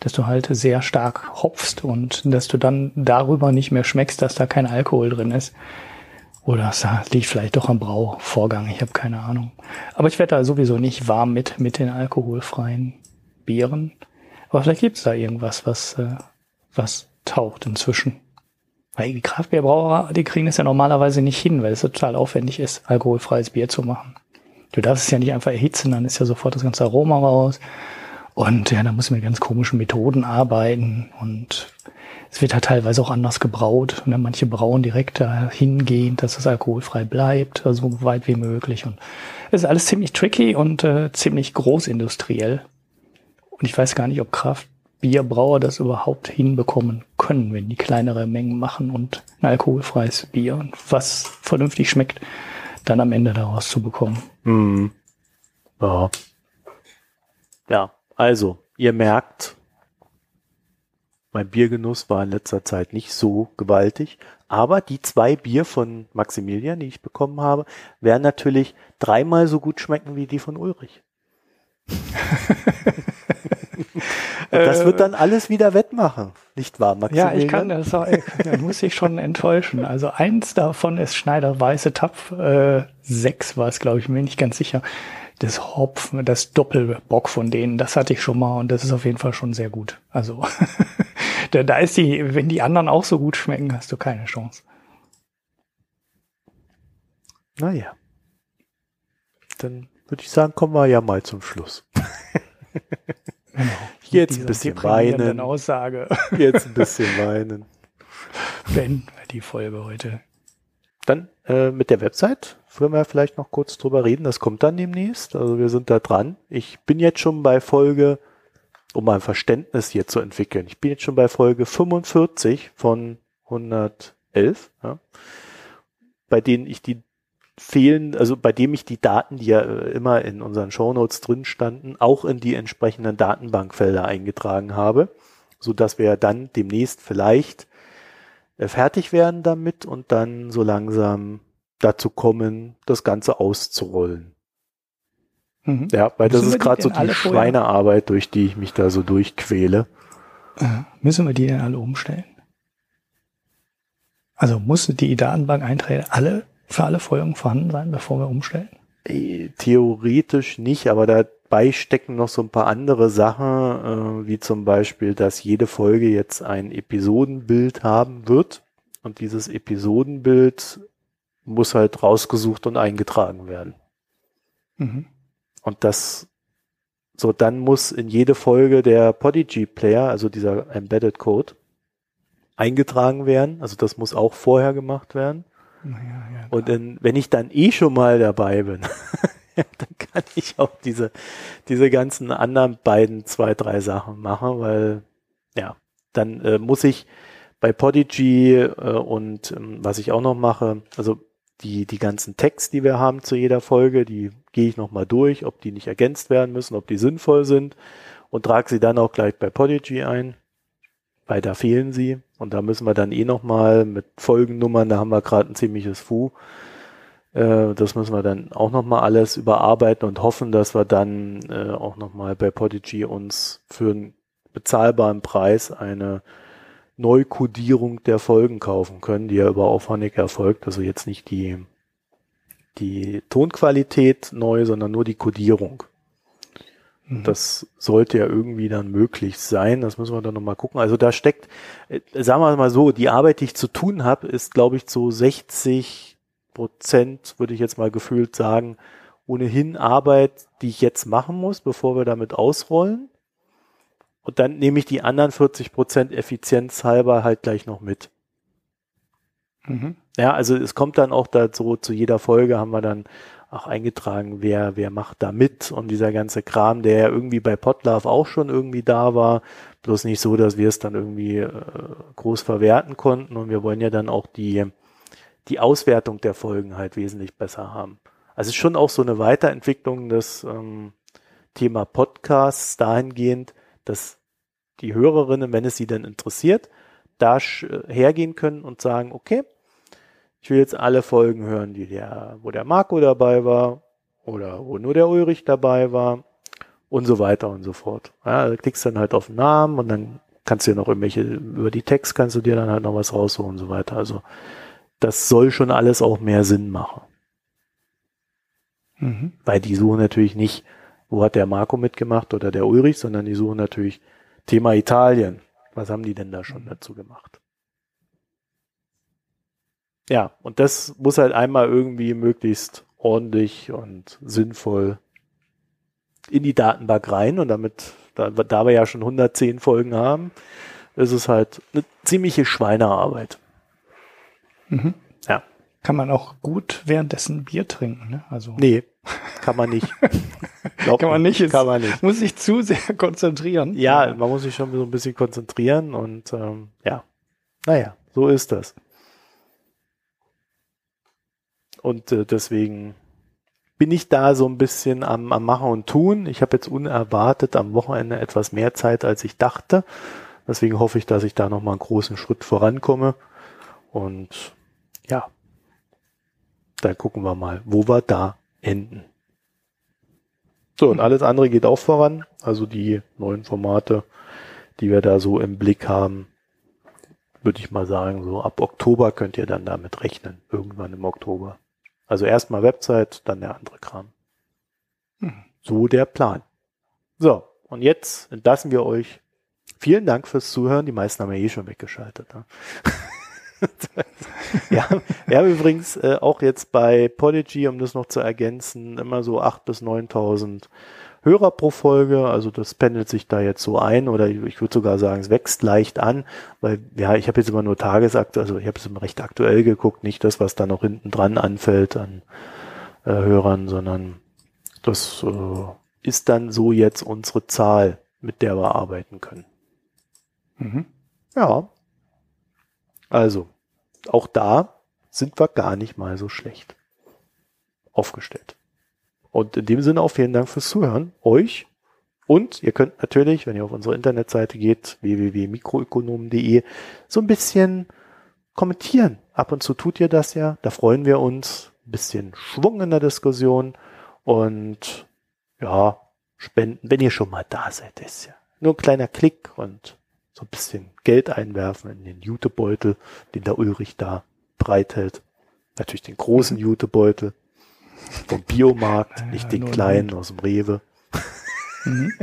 Dass du halt sehr stark hopfst und dass du dann darüber nicht mehr schmeckst, dass da kein Alkohol drin ist. Oder es liegt vielleicht doch am Brauvorgang, ich habe keine Ahnung. Aber ich werde da sowieso nicht warm mit, mit den alkoholfreien Bieren. Aber vielleicht gibt's da irgendwas, was, äh, was taucht inzwischen. Weil die Kraftbierbrauer, die kriegen es ja normalerweise nicht hin, weil es total aufwendig ist, alkoholfreies Bier zu machen. Du darfst es ja nicht einfach erhitzen, dann ist ja sofort das ganze Aroma raus. Und ja, da muss man mit ganz komischen Methoden arbeiten und es wird halt teilweise auch anders gebraut. Und dann manche brauen direkt dahingehend, dass es alkoholfrei bleibt, also so weit wie möglich. Und es ist alles ziemlich tricky und äh, ziemlich großindustriell. Und ich weiß gar nicht, ob Kraftbierbrauer das überhaupt hinbekommen können, wenn die kleinere Mengen machen und ein alkoholfreies Bier, was vernünftig schmeckt, dann am Ende daraus zu bekommen. Hm. Ja. Ja, also, ihr merkt, mein Biergenuss war in letzter Zeit nicht so gewaltig, aber die zwei Bier von Maximilian, die ich bekommen habe, werden natürlich dreimal so gut schmecken wie die von Ulrich. das wird dann alles wieder wettmachen, nicht wahr, Maximilian? Ja, ich kann das auch, da muss ich schon enttäuschen. Also eins davon ist Schneider Weiße Tapf, äh, sechs war es, glaube ich, mir nicht ganz sicher. Das Hopfen, das Doppelbock von denen, das hatte ich schon mal und das ist auf jeden Fall schon sehr gut. Also da, da ist die, wenn die anderen auch so gut schmecken, hast du keine Chance. Naja. Dann würde ich sagen, kommen wir ja mal zum Schluss. Genau. Jetzt ein bisschen weinen. Aussage. Jetzt ein bisschen weinen. Wenn die Folge heute. Dann äh, mit der Website wollen wir vielleicht noch kurz drüber reden. Das kommt dann demnächst. Also wir sind da dran. Ich bin jetzt schon bei Folge, um mal ein Verständnis hier zu entwickeln. Ich bin jetzt schon bei Folge 45 von 111, ja, bei denen ich die fehlen, also bei dem ich die Daten, die ja äh, immer in unseren Shownotes drin standen, auch in die entsprechenden Datenbankfelder eingetragen habe, so dass wir dann demnächst vielleicht äh, fertig werden damit und dann so langsam dazu kommen, das Ganze auszurollen. Mhm. Ja, weil das ist gerade so die Schweinearbeit, durch die ich mich da so durchquäle. Äh, müssen wir die denn alle umstellen? Also muss die Datenbank-Einträge alle für alle Folgen vorhanden sein, bevor wir umstellen? Äh, theoretisch nicht, aber dabei stecken noch so ein paar andere Sachen, äh, wie zum Beispiel, dass jede Folge jetzt ein Episodenbild haben wird. Und dieses Episodenbild muss halt rausgesucht und eingetragen werden. Mhm. Und das, so dann muss in jede Folge der Podigy Player, also dieser Embedded Code, eingetragen werden. Also das muss auch vorher gemacht werden. Ja, ja, und in, wenn ich dann eh schon mal dabei bin, dann kann ich auch diese, diese ganzen anderen beiden, zwei, drei Sachen machen, weil, ja, dann äh, muss ich bei Podigy äh, und ähm, was ich auch noch mache, also die, die ganzen Tags, die wir haben zu jeder Folge, die gehe ich nochmal durch, ob die nicht ergänzt werden müssen, ob die sinnvoll sind und trage sie dann auch gleich bei Podigy ein weil da fehlen sie. Und da müssen wir dann eh nochmal mit Folgennummern, da haben wir gerade ein ziemliches Fu. Äh, das müssen wir dann auch nochmal alles überarbeiten und hoffen, dass wir dann äh, auch nochmal bei Podigy uns für einen bezahlbaren Preis eine Neukodierung der Folgen kaufen können, die ja über Auphonic erfolgt. Also jetzt nicht die, die Tonqualität neu, sondern nur die Kodierung. Mhm. Das sollte ja irgendwie dann möglich sein. Das müssen wir dann nochmal gucken. Also da steckt, äh, sagen wir mal so, die Arbeit, die ich zu tun habe, ist, glaube ich, zu 60 Prozent, würde ich jetzt mal gefühlt sagen, ohnehin Arbeit, die ich jetzt machen muss, bevor wir damit ausrollen. Und dann nehme ich die anderen 40 Prozent effizienzhalber halt gleich noch mit. Mhm. Ja, also es kommt dann auch dazu, zu jeder Folge haben wir dann auch eingetragen, wer, wer macht da mit und dieser ganze Kram, der ja irgendwie bei Potlove auch schon irgendwie da war, bloß nicht so, dass wir es dann irgendwie äh, groß verwerten konnten und wir wollen ja dann auch die, die Auswertung der Folgen halt wesentlich besser haben. Also es ist schon auch so eine Weiterentwicklung des ähm, Thema Podcasts dahingehend, dass die Hörerinnen, wenn es sie denn interessiert, da äh, hergehen können und sagen, okay, ich will jetzt alle Folgen hören, die der, wo der Marco dabei war oder wo nur der Ulrich dabei war und so weiter und so fort. Ja, da klickst dann halt auf den Namen und dann kannst du dir noch irgendwelche, über die Text kannst du dir dann halt noch was rausholen und so weiter. Also das soll schon alles auch mehr Sinn machen. Mhm. Weil die suchen natürlich nicht, wo hat der Marco mitgemacht oder der Ulrich, sondern die suchen natürlich Thema Italien. Was haben die denn da schon dazu gemacht? Ja, und das muss halt einmal irgendwie möglichst ordentlich und sinnvoll in die Datenbank rein und damit, da, da wir ja schon 110 Folgen haben, ist es halt eine ziemliche Schweinearbeit. Mhm. Ja. Kann man auch gut währenddessen Bier trinken, ne? Also Nee, kann man nicht. Glaub kann man nicht. Kann man nicht. Muss sich zu sehr konzentrieren. Ja, man muss sich schon so ein bisschen konzentrieren und ähm, ja, naja, so ist das. Und äh, deswegen bin ich da so ein bisschen am, am Machen und Tun. Ich habe jetzt unerwartet am Wochenende etwas mehr Zeit, als ich dachte. Deswegen hoffe ich, dass ich da nochmal einen großen Schritt vorankomme. Und ja, dann gucken wir mal, wo wir da enden. So, und alles andere geht auch voran. Also die neuen Formate, die wir da so im Blick haben, würde ich mal sagen, so ab Oktober könnt ihr dann damit rechnen. Irgendwann im Oktober. Also erstmal Website, dann der andere Kram. Mhm. So der Plan. So, und jetzt entlassen wir euch. Vielen Dank fürs Zuhören. Die meisten haben ja eh schon weggeschaltet. Ne? wir, haben, wir haben übrigens äh, auch jetzt bei Podigy, um das noch zu ergänzen, immer so 8.000 bis 9.000 Hörer pro Folge. Also das pendelt sich da jetzt so ein oder ich, ich würde sogar sagen, es wächst leicht an, weil ja, ich habe jetzt immer nur Tagesakt, also ich habe es immer recht aktuell geguckt, nicht das, was da noch hinten dran anfällt an äh, Hörern, sondern das äh, ist dann so jetzt unsere Zahl, mit der wir arbeiten können. Mhm. Ja. Also, auch da sind wir gar nicht mal so schlecht aufgestellt. Und in dem Sinne auch vielen Dank fürs Zuhören, euch. Und ihr könnt natürlich, wenn ihr auf unsere Internetseite geht, www.mikroökonomen.de, so ein bisschen kommentieren. Ab und zu tut ihr das ja. Da freuen wir uns. Ein bisschen Schwung in der Diskussion. Und ja, spenden, wenn ihr schon mal da seid, ist ja nur ein kleiner Klick und so ein bisschen Geld einwerfen in den Jutebeutel, den der Ulrich da bereithält. Natürlich den großen Jutebeutel vom Biomarkt, nicht den kleinen aus dem Rewe. Mhm.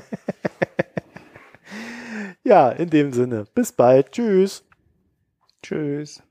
Ja, in dem Sinne. Bis bald. Tschüss. Tschüss.